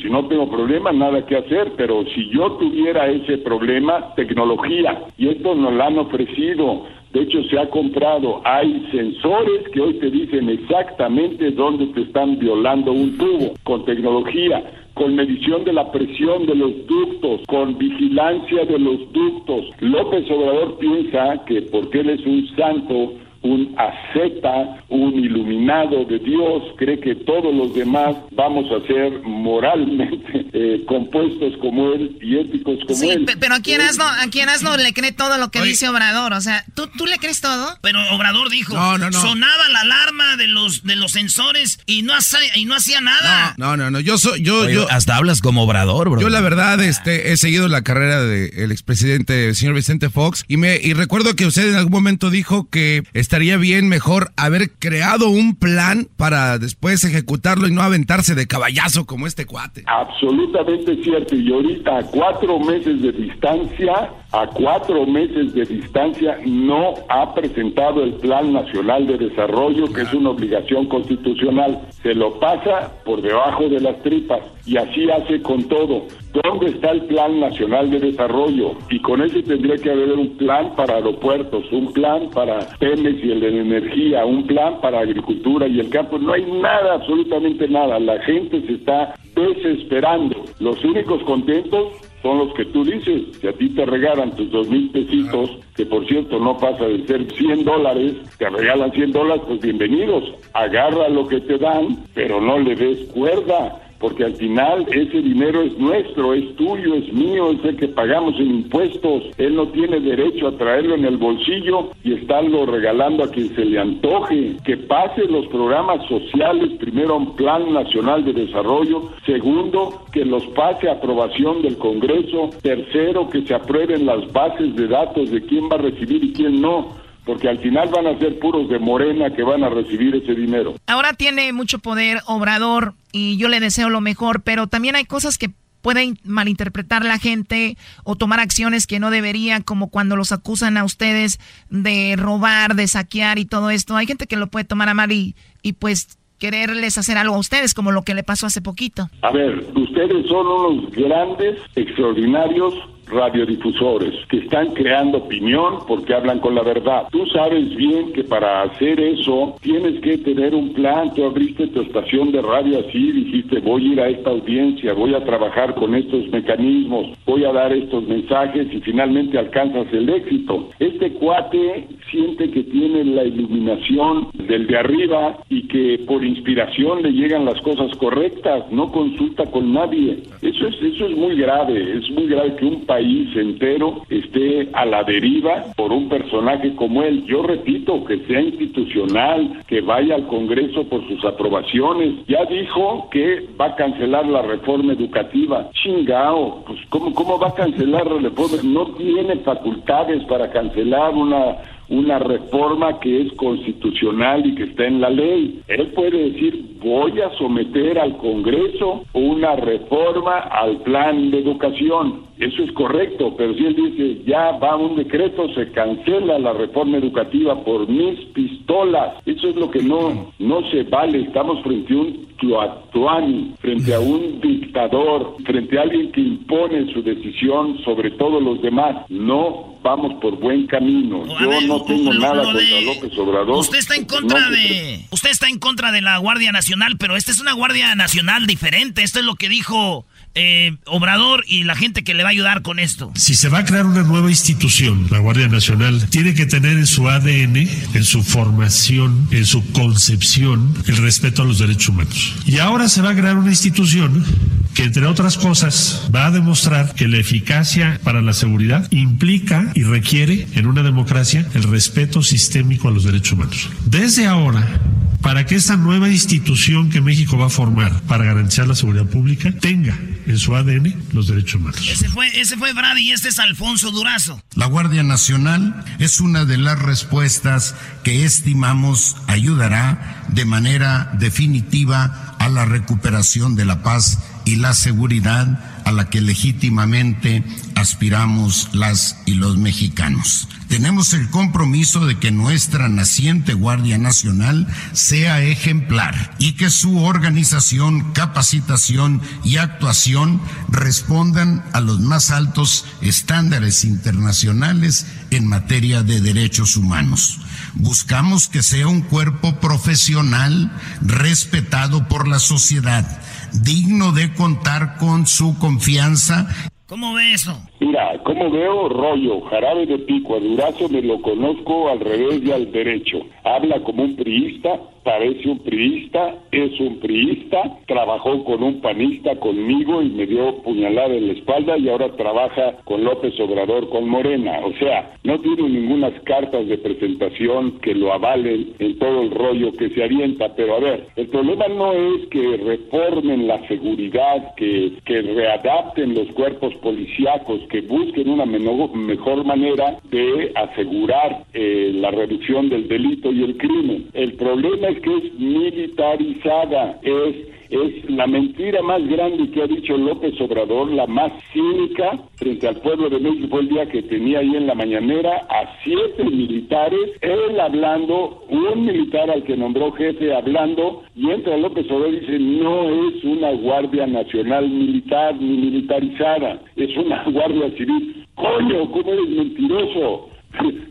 si no tengo problema, nada que hacer, pero si yo tuviera ese problema, tecnología, y esto nos lo han ofrecido, de hecho, se ha comprado. Hay sensores que hoy te dicen exactamente dónde te están violando un tubo con tecnología con medición de la presión de los ductos, con vigilancia de los ductos. López Obrador piensa que porque él es un santo, un asceta, un iluminado de Dios, cree que todos los demás vamos a ser moralmente (laughs) eh, compuestos como él y éticos como él. Sí, pero a quién Asno, a quién Asno le cree todo lo que dice Obrador, o sea, ¿tú, ¿tú le crees todo? Pero Obrador dijo, sonaba la alarma de los de los sensores y no hacía, y no hacía nada. No, no, no, yo soy yo yo hasta hablas como Obrador, bro. Yo la verdad este he seguido la carrera del expresidente el señor Vicente Fox y me y recuerdo que usted en algún momento dijo que está estaría bien mejor haber creado un plan para después ejecutarlo y no aventarse de caballazo como este cuate. Absolutamente cierto. Y ahorita a cuatro meses de distancia, a cuatro meses de distancia, no ha presentado el Plan Nacional de Desarrollo, que es una obligación constitucional. Se lo pasa por debajo de las tripas y así hace con todo. ¿Dónde está el Plan Nacional de Desarrollo? Y con ese tendría que haber un plan para aeropuertos, un plan para Pemex y el de energía, un plan para agricultura y el campo. No hay nada, absolutamente nada. La gente se está desesperando. Los únicos contentos son los que tú dices. Si a ti te regalan tus dos mil pesitos, que por cierto no pasa de ser 100 dólares, te regalan 100 dólares, pues bienvenidos. Agarra lo que te dan, pero no le des cuerda porque al final ese dinero es nuestro, es tuyo, es mío, es el que pagamos en impuestos. Él no tiene derecho a traerlo en el bolsillo y estarlo regalando a quien se le antoje. Que pase los programas sociales, primero a un plan nacional de desarrollo, segundo, que los pase a aprobación del Congreso, tercero, que se aprueben las bases de datos de quién va a recibir y quién no porque al final van a ser puros de Morena que van a recibir ese dinero. Ahora tiene mucho poder Obrador y yo le deseo lo mejor, pero también hay cosas que pueden malinterpretar la gente o tomar acciones que no deberían, como cuando los acusan a ustedes de robar, de saquear y todo esto. Hay gente que lo puede tomar a mal y, y pues quererles hacer algo a ustedes, como lo que le pasó hace poquito. A ver, ustedes son unos grandes, extraordinarios radiodifusores que están creando opinión porque hablan con la verdad. Tú sabes bien que para hacer eso tienes que tener un plan. Tú abriste tu estación de radio así, dijiste voy a ir a esta audiencia, voy a trabajar con estos mecanismos, voy a dar estos mensajes y finalmente alcanzas el éxito. Este cuate siente que tiene la iluminación del de arriba y que por inspiración le llegan las cosas correctas, no consulta con nadie. Eso es, eso es muy grave, es muy grave que un país entero esté a la deriva por un personaje como él. Yo repito, que sea institucional, que vaya al Congreso por sus aprobaciones. Ya dijo que va a cancelar la reforma educativa. Chingao, pues ¿cómo, cómo va a cancelar la reforma? No tiene facultades para cancelar una una reforma que es constitucional y que está en la ley. Él puede decir, voy a someter al Congreso una reforma al plan de educación. Eso es correcto, pero si él dice, ya va un decreto, se cancela la reforma educativa por mis pistolas. Eso es lo que no, no se vale. Estamos frente a un Tuatuani, frente a un dictador, frente a alguien que impone su decisión sobre todos los demás. No vamos por buen camino. Yo no tengo nada contra López Obrador. Usted está en contra de usted está en contra de la Guardia Nacional, pero esta es una Guardia Nacional diferente. Esto es lo que dijo eh, Obrador y la gente que le va a ayudar con esto. Si se va a crear una nueva institución, la Guardia Nacional, tiene que tener en su ADN, en su formación, en su concepción, el respeto a los derechos humanos. Y ahora se va a crear una institución que, entre otras cosas, va a demostrar que la eficacia para la seguridad implica y requiere en una democracia el respeto sistémico a los derechos humanos. Desde ahora, para que esta nueva institución que México va a formar para garantizar la seguridad pública tenga en su ADN los derechos humanos. Ese fue, ese fue Brady y este es Alfonso Durazo. La Guardia Nacional es una de las respuestas que estimamos ayudará de manera definitiva a la recuperación de la paz y la seguridad a la que legítimamente aspiramos las y los mexicanos. Tenemos el compromiso de que nuestra naciente Guardia Nacional sea ejemplar y que su organización, capacitación y actuación respondan a los más altos estándares internacionales en materia de derechos humanos. Buscamos que sea un cuerpo profesional respetado por la sociedad, digno de contar con su confianza ¿Cómo ve eso? Mira, ¿cómo veo rollo? Jarabe de pico, a Durazo me lo conozco al revés y al derecho. Habla como un priista, parece un priista, es un priista, trabajó con un panista conmigo y me dio puñalada en la espalda y ahora trabaja con López Obrador con Morena. O sea, no tiene ninguna cartas de presentación que lo avalen en todo el rollo que se avienta. Pero a ver, el problema no es que reformen la seguridad, que, que readapten los cuerpos policíacos, que busquen una mejor manera de asegurar eh, la reducción del delito y el crimen. El problema que es militarizada, es es la mentira más grande que ha dicho López Obrador, la más cínica frente al pueblo de México el día que tenía ahí en la mañanera a siete militares, él hablando, un militar al que nombró jefe hablando, y entra López Obrador y dice, no es una Guardia Nacional militar ni militarizada, es una Guardia Civil. Coño, ¿cómo eres mentiroso?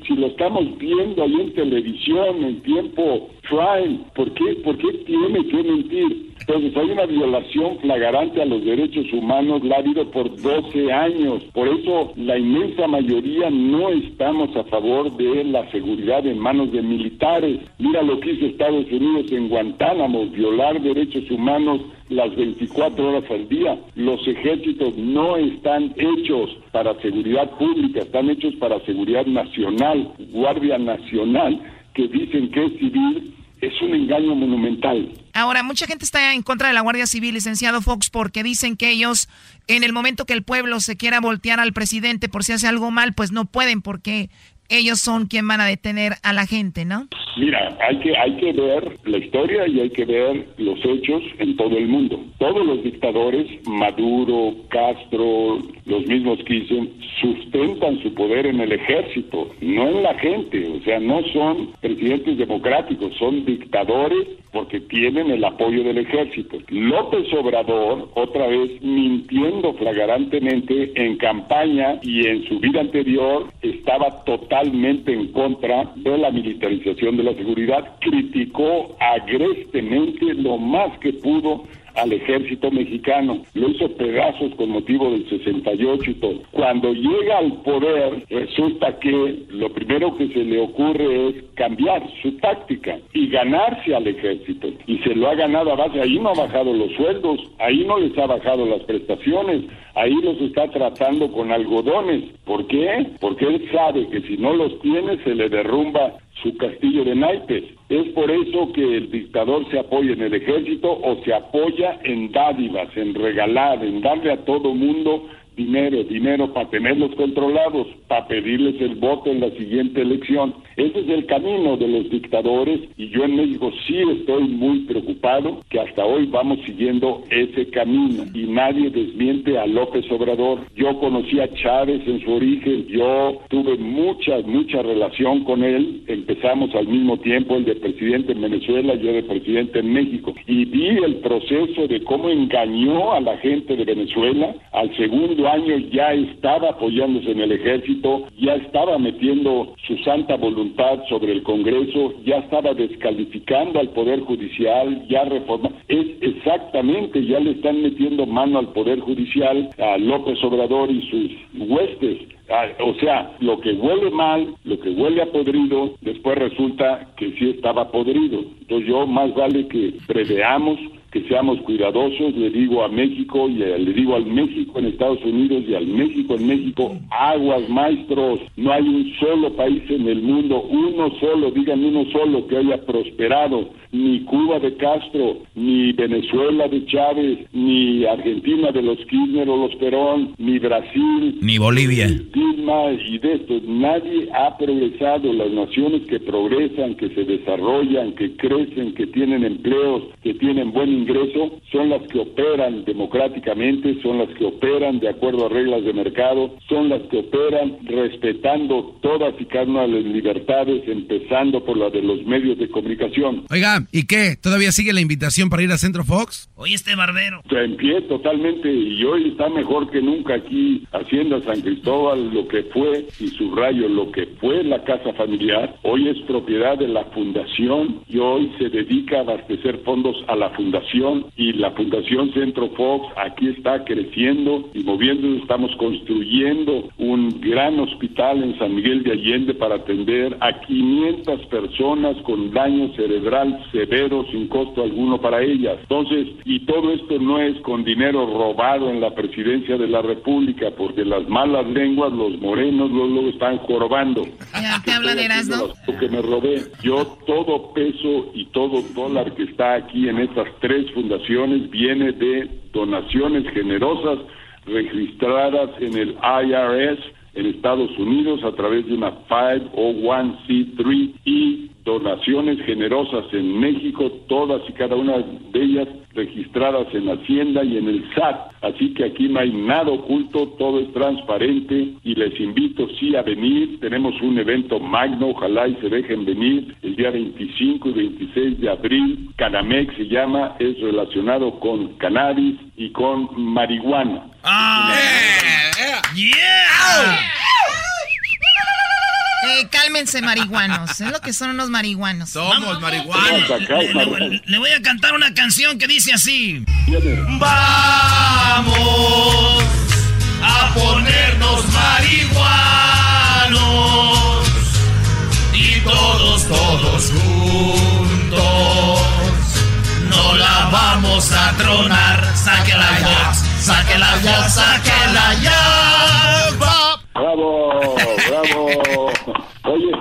Si lo estamos viendo ahí en televisión en tiempo prime, ¿por qué, ¿por qué tiene que mentir? Entonces hay una violación flagrante a los derechos humanos, la ha habido por 12 años. Por eso la inmensa mayoría no estamos a favor de la seguridad en manos de militares. Mira lo que hizo Estados Unidos en Guantánamo, violar derechos humanos las 24 horas al día. Los ejércitos no están hechos para seguridad pública, están hechos para seguridad nacional, Guardia Nacional, que dicen que es civil, es un engaño monumental. Ahora, mucha gente está en contra de la Guardia Civil, licenciado Fox, porque dicen que ellos, en el momento que el pueblo se quiera voltear al presidente por si hace algo mal, pues no pueden, porque ellos son quien van a detener a la gente, ¿no? Mira, hay que, hay que ver la historia y hay que ver los hechos en todo el mundo. Todos los dictadores, Maduro, Castro, los mismos que dicen, sustentan su poder en el ejército, no en la gente. O sea, no son presidentes democráticos, son dictadores porque tienen el apoyo del ejército. López Obrador, otra vez mintiendo flagrantemente en campaña y en su vida anterior, estaba totalmente en contra de la militarización de la seguridad, criticó agrestemente lo más que pudo al ejército mexicano, lo hizo pedazos con motivo del 68 y todo. Cuando llega al poder, resulta que lo primero que se le ocurre es cambiar su táctica y ganarse al ejército. Y se lo ha ganado a base, ahí no ha bajado los sueldos, ahí no les ha bajado las prestaciones, ahí los está tratando con algodones. ¿Por qué? Porque él sabe que si no los tiene se le derrumba su castillo de naipes. Es por eso que el dictador se apoya en el ejército o se apoya en dádivas, en regalar, en darle a todo mundo dinero, dinero para tenerlos controlados, para pedirles el voto en la siguiente elección. Ese es el camino de los dictadores y yo en México sí estoy muy preocupado que hasta hoy vamos siguiendo ese camino y nadie desmiente a López Obrador. Yo conocí a Chávez en su origen, yo tuve mucha, mucha relación con él, empezamos al mismo tiempo el de presidente en Venezuela, yo de presidente en México y vi el proceso de cómo engañó a la gente de Venezuela al segundo año ya estaba apoyándose en el ejército, ya estaba metiendo su santa voluntad sobre el Congreso, ya estaba descalificando al Poder Judicial, ya reforma. Es exactamente, ya le están metiendo mano al Poder Judicial, a López Obrador y sus huestes. Ah, o sea, lo que huele mal, lo que huele a podrido, después resulta que sí estaba podrido. Entonces yo más vale que preveamos que seamos cuidadosos, le digo a México y le digo al México en Estados Unidos y al México en México, aguas maestros, no hay un solo país en el mundo, uno solo, digan uno solo que haya prosperado, ni Cuba de Castro, ni Venezuela de Chávez, ni Argentina de los Kirchner o los Perón, ni Brasil, ni Bolivia. y de esto, nadie ha progresado, las naciones que progresan, que se desarrollan, que crecen, que tienen empleos, que tienen buen ingreso son las que operan democráticamente, son las que operan de acuerdo a reglas de mercado, son las que operan respetando todas y cada una de las libertades, empezando por la de los medios de comunicación. Oiga, ¿y qué? ¿Todavía sigue la invitación para ir a Centro Fox? Hoy este barbero. En pie totalmente y hoy está mejor que nunca aquí Hacienda San Cristóbal, lo que fue, y subrayo, lo que fue la casa familiar, hoy es propiedad de la fundación y hoy se dedica a abastecer fondos a la fundación y la Fundación Centro Fox aquí está creciendo y moviéndose. Estamos construyendo un gran hospital en San Miguel de Allende para atender a 500 personas con daño cerebral severo sin costo alguno para ellas. Entonces, todo esto no es con dinero robado en la presidencia de la República, porque las malas lenguas, los morenos, luego están jorobando. Ya, te habla de Que me robé. Yo todo peso y todo dólar que está aquí en estas tres fundaciones viene de donaciones generosas registradas en el IRS en Estados Unidos a través de una 501c3 y donaciones generosas en México, todas y cada una de ellas registradas en Hacienda y en el SAT. Así que aquí no hay nada oculto, todo es transparente y les invito sí a venir. Tenemos un evento magno, ojalá y se dejen venir el día 25 y 26 de abril. Canamex se llama, es relacionado con cannabis y con marihuana. Ah, yeah. Eh, cálmense, marihuanos. Es lo que son unos marihuanos. Somos marihuanos. Le, voy a cantar una canción que dice así. Vamos a ponernos marihuanos y todos, todos juntos no la vamos a tronar. Sáquela ya, sáquela ya, sáquela ya. Bravo, bravo. Oye,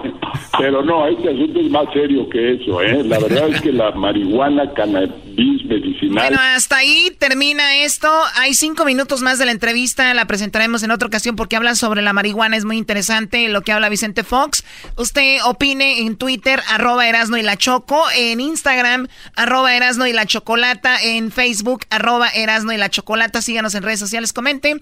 pero no, este asunto es más serio que eso, ¿eh? La verdad es que la marihuana, cannabis medicinal... Bueno, hasta ahí termina esto. Hay cinco minutos más de la entrevista, la presentaremos en otra ocasión porque habla sobre la marihuana, es muy interesante lo que habla Vicente Fox. Usted opine en Twitter, arroba Erasno y la Choco, en Instagram, arroba Erasno y la Chocolata, en Facebook, arroba Erasno y la Chocolata. Síganos en redes sociales, comenten.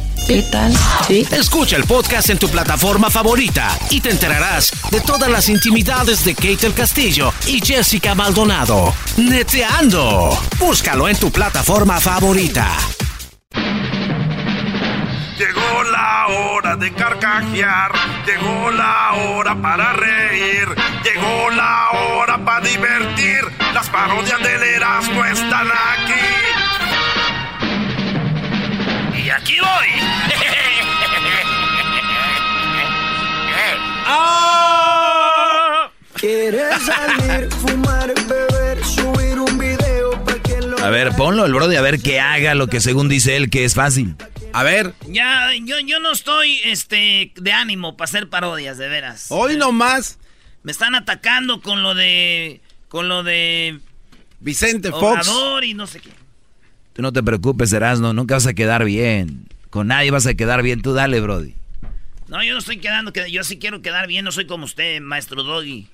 ¿Qué tal? ¿Sí? Escucha el podcast en tu plataforma favorita y te enterarás de todas las intimidades de Kate el Castillo y Jessica Maldonado. Neteando. Búscalo en tu plataforma favorita. Llegó la hora de carcajear, llegó la hora para reír, llegó la hora para divertir. Las parodias del Erasmo están aquí aquí voy. (laughs) ¿Quieres salir, fumar, beber, subir un video para que lo... A ver, ponlo el brody a ver que haga lo que según dice él que es fácil. A ver. Ya, yo, yo no estoy este, de ánimo para hacer parodias, de veras. Hoy nomás. Me están atacando con lo de. con lo de. Vicente Fox. y no sé qué. Tú no te preocupes, Erasno, nunca vas a quedar bien. Con nadie vas a quedar bien. Tú dale, Brody. No, yo no estoy quedando, yo sí quiero quedar bien, no soy como usted, maestro Doggy.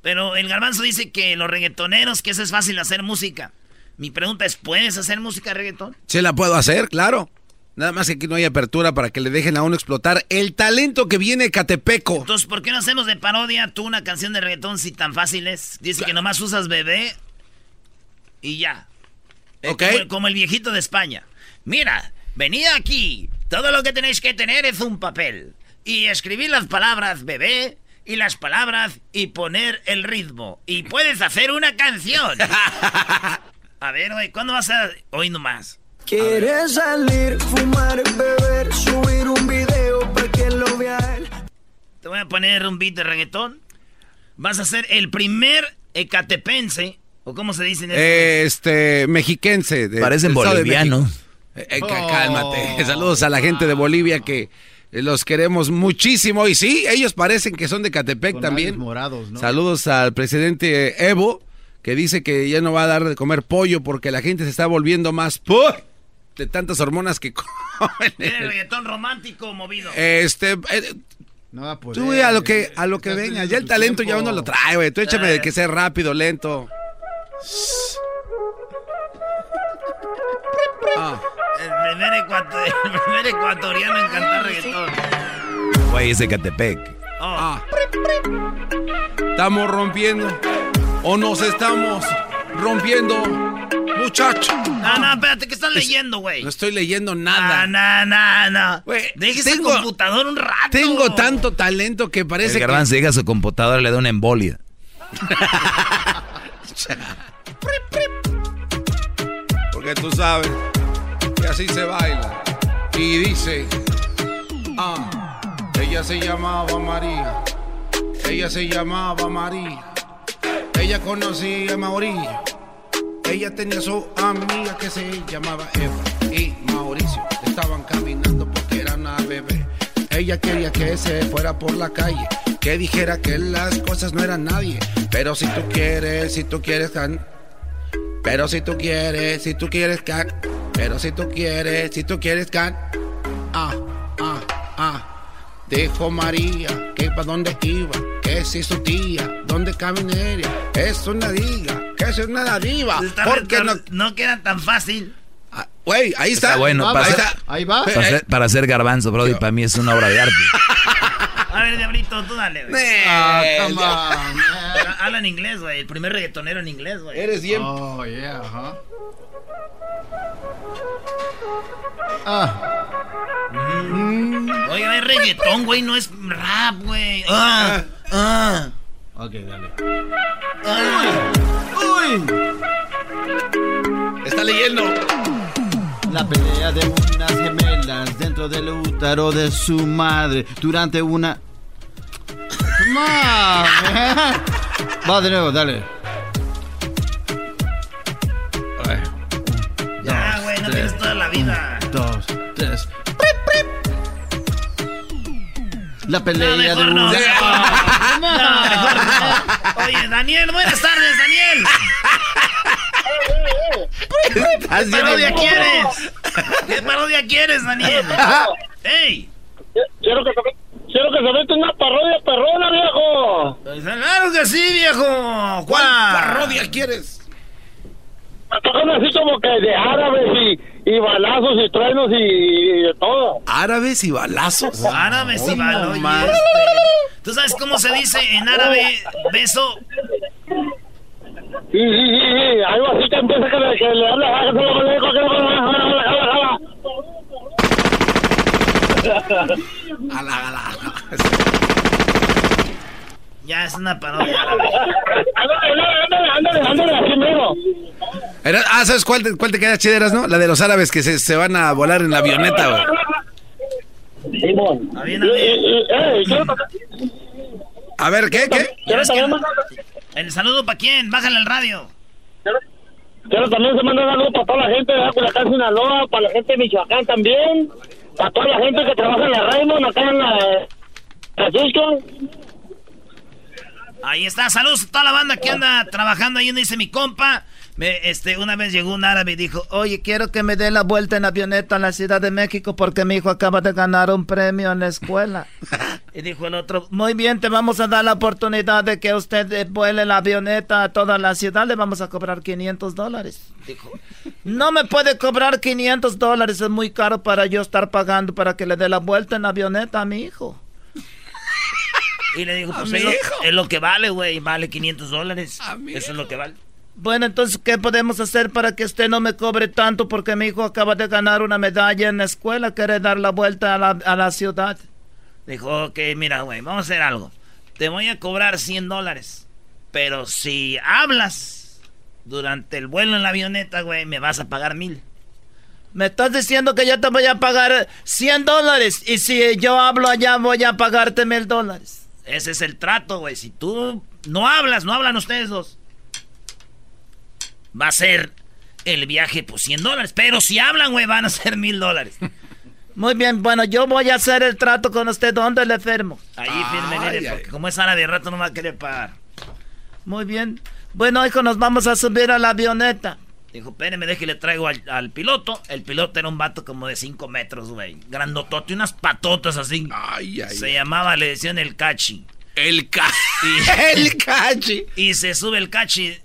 Pero el garbanzo dice que los reggaetoneros, que eso es fácil hacer música. Mi pregunta es, ¿puedes hacer música reggaetón? Sí la puedo hacer, claro. Nada más que aquí no hay apertura para que le dejen a uno explotar el talento que viene Catepeco. Entonces, ¿por qué no hacemos de parodia tú una canción de reggaetón si tan fácil es? Dice que nomás usas bebé y ya. Eh, como, el viejito de España. Mira, venid aquí. Todo lo que tenéis que tener es un papel. Y escribir las palabras bebé y las palabras y poner el ritmo. Y puedes hacer una canción. (laughs) A ver, ¿cuándo vas a...? Hoy nomás. ¿Quieres salir, fumar, beber, subir un video para que lo vea él? Te voy a poner un beat de reggaetón. Vas a ser el primer ecatepense ¿O cómo se dice? este, mexiquense. De, Parecen bolivianos. Eh, eh, cálmate. Oh. (laughs) Saludos a la gente de Bolivia que los queremos muchísimo. Y sí, ellos parecen que son de Catepec también. Morados, ¿no? Saludos al presidente Evo, que dice que ya no va a dar de comer pollo porque la gente se está volviendo más por de tantas hormonas que (laughs) comen. El reggaetón romántico movido. Este, eh, no a Tú a lo que, a lo que venga. Ya el talento ya uno lo trae, güey. Tú échame de que sea rápido, lento. Ah. El, primer ecuatoriano en cantar reggaetón. Güey, es de Catepec. Oh. Ah. Estamos rompiendo. O nos estamos rompiendo, muchacho. No, no, espérate, ¿qué estás leyendo, güey? No estoy leyendo nada. No, no, no, Déjese el computador un rato. Tengo tanto talento que parece el que... se llega a su computadora le da una embolia. (laughs) Porque tú sabes que así se baila. Y dice, ah, ella se llamaba María. Ella se llamaba María. Ella conocía a Mauricio. Ella tenía su amiga que se llamaba Eva. Y Mauricio estaban caminando porque era una bebé. Ella quería que se fuera por la calle que dijera que las cosas no eran nadie. Pero si tú quieres, si tú quieres can. Pero si tú quieres, si tú quieres can. Pero si tú quieres, si tú quieres can. Ah, ah, ah. Dijo María que para dónde iba, que si su tía, dónde caminaría, es una diga, que es una diva. Porque no, no queda tan fácil. Ah, güey, ahí está. bueno, para, ahí, hacer, está. ahí va. Para, hacer, para hacer garbanzo, Brody, para mí es una obra de arte. (laughs) A ver, Diablito, tú dale, güey. Ah, come on, (laughs) Habla en inglés, güey. El primer reggaetonero en inglés, güey. Eres bien. Oh, yeah, ajá. Ah. Oiga, es reggaetón, güey, no es rap, güey. Ah, ah. Ok, dale. Uy. Está leyendo. La pelea de unas gemelas dentro del útero de su madre durante una. Man. (laughs) Va de nuevo, dale. Ya, güey, no tienes toda la vida. Dos, tres. La pelea No, de no. (laughs) no. Oye, Daniel, buenas tardes, Daniel. ¿Qué parodia quieres? ¿Qué parodia quieres, Daniel? (laughs) ¡Ey! Quiero que se, quiero que se meta una parodia perrona, viejo. Claro que sí, viejo. ¿Cuál parodia quieres? Tocan así como que de árabes y, y balazos y truenos y, y de todo. ¿Árabes y balazos? Árabes y Oh, este, ¿Tú sabes cómo se dice en árabe beso? Sí, sí, sí, sí. Algo así que empieza que le, que le habla. ah, que que le. (laughs) Ya es una parodia. Ándale, ándale, ándale, ándale, así mismo. Ah, ¿sabes cuál te, cuál te queda chideras, no? La de los árabes que se, se van a volar en la avioneta, güey. Simón. A ver, Y- y- y- ¿qué? ¿Qué? también mandar- ¿El saludo para quién? Bájale el radio. Quiero también se manda saludos para toda la gente de Culiacán, Sinaloa, para la gente de Michoacán también, para toda la gente que trabaja en la Raymond, acá en la Francisco. Ahí está, saludos a toda la banda que anda trabajando ahí donde dice mi compa. Me, este, una vez llegó un árabe y dijo, oye, quiero que me dé la vuelta en avioneta a la Ciudad de México porque mi hijo acaba de ganar un premio en la escuela. (laughs) y dijo el otro, muy bien, te vamos a dar la oportunidad de que usted eh, vuele la avioneta a toda la ciudad, le vamos a cobrar 500 dólares. Dijo, no me puede cobrar 500 dólares, es muy caro para yo estar pagando para que le dé la vuelta en avioneta a mi hijo. (laughs) Y le dijo, pues es lo, es lo que vale, güey, vale 500 dólares. Eso es lo que vale. Bueno, entonces, ¿qué podemos hacer para que usted no me cobre tanto? Porque mi hijo acaba de ganar una medalla en la escuela, quiere dar la vuelta a la, a la ciudad. Dijo, ok, mira, güey, vamos a hacer algo. Te voy a cobrar 100 dólares. Pero si hablas durante el vuelo en la avioneta, güey, me vas a pagar mil. Me estás diciendo que yo te voy a pagar 100 dólares y si yo hablo allá voy a pagarte mil dólares. Ese es el trato, güey. Si tú no hablas, no hablan ustedes dos. Va a ser el viaje, pues 100 dólares. Pero si hablan, güey, van a ser mil dólares. Muy bien, bueno, yo voy a hacer el trato con usted. ¿Dónde le firmo? Ahí firme, Ay, mire, ay. porque como es árabe, de rato no va a querer pagar. Muy bien. Bueno, hijo, nos vamos a subir a la avioneta. Dijo, espéreme, déjeme, le traigo al, al piloto. El piloto era un vato como de 5 metros, güey. Grandotote, unas patotas así. Ay, ay. Se llamaba, le decían el cachi. El ca... Y- (laughs) El cachi. Y se sube el cachi.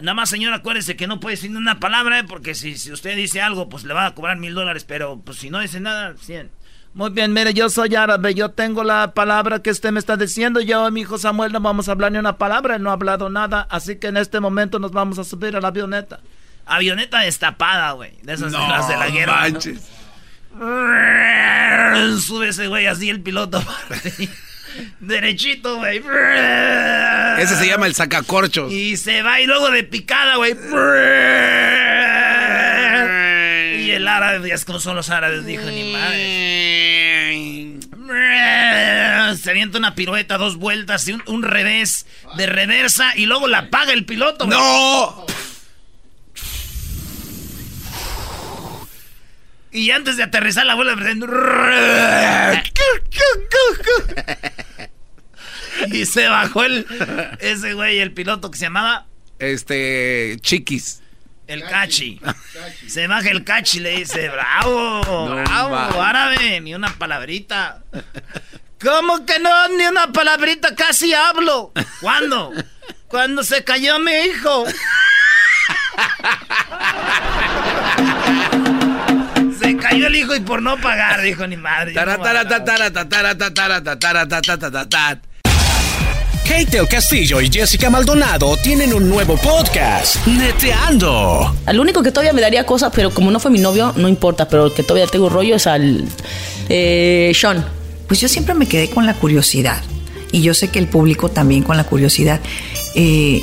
Nada más, señor, acuérdese que no puede decir una palabra, ¿eh? porque si, si usted dice algo, pues le van a cobrar mil dólares, pero pues si no dice nada, 100. Muy bien, mire, yo soy árabe, yo tengo la palabra que usted me está diciendo, yo y mi hijo Samuel no vamos a hablar ni una palabra, él no ha hablado nada, así que en este momento nos vamos a subir a la avioneta. Avioneta destapada, güey, de esas de No las de la guerra. ¿no? manches. Sube ese güey así el piloto. Derechito, güey. Ese se llama el sacacorchos. Y se va y luego de picada, güey. Y el árabe, ya es como son los árabes, dijo ni madre. Se avienta una pirueta, dos vueltas y un, un revés de reversa y luego la paga el piloto. güey. ¡No! Y antes de aterrizar la vuelve (laughs) y se bajó el, ese güey, el piloto que se llamaba... Este, Chiquis. El cachi. Se baja el cachi y le dice, bravo, bravo, árabe, ni una palabrita. ¿Cómo que no? Ni una palabrita, casi hablo. ¿Cuándo? Cuando se cayó mi hijo. (laughs) Se cayó el hijo y por no pagar, dijo ni madre. Kate el Castillo y Jessica Maldonado tienen un nuevo podcast, Neteando. Al único que todavía me daría cosas, pero como no fue mi novio, no importa, pero el que todavía tengo rollo es al eh, Sean. Pues yo siempre me quedé con la curiosidad. Y yo sé que el público también con la curiosidad. Eh,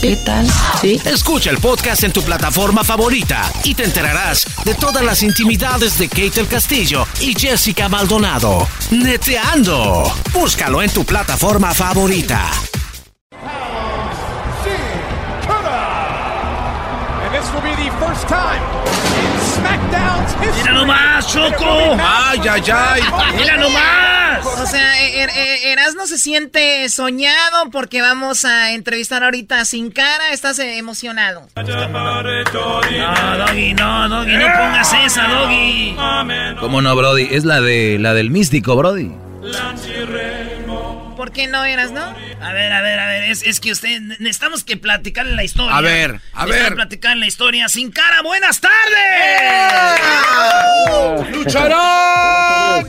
¿Qué tal? ¿Sí? Escucha el podcast en tu plataforma favorita y te enterarás de todas las intimidades de Kate el Castillo y Jessica Maldonado. Neteando. Búscalo en tu plataforma favorita. ¡Mira nomás, Choco! ¡Ay, ay, ay! ¡Mira nomás! O sea, er, er, Erasmo se siente soñado porque vamos a entrevistar ahorita a Sin Cara. ¿Estás emocionado? No, Doggy, no, Doggy, no pongas esa, Doggy. ¿Cómo no, Brody? Es la de la del místico, Brody. ¿Por qué no eras, no? A ver, a ver, a ver, es, es que usted, necesitamos que platicar la historia. A ver, a ver. platicar la historia. Sin cara, buenas tardes. ¡Eh! ¡Lucharán!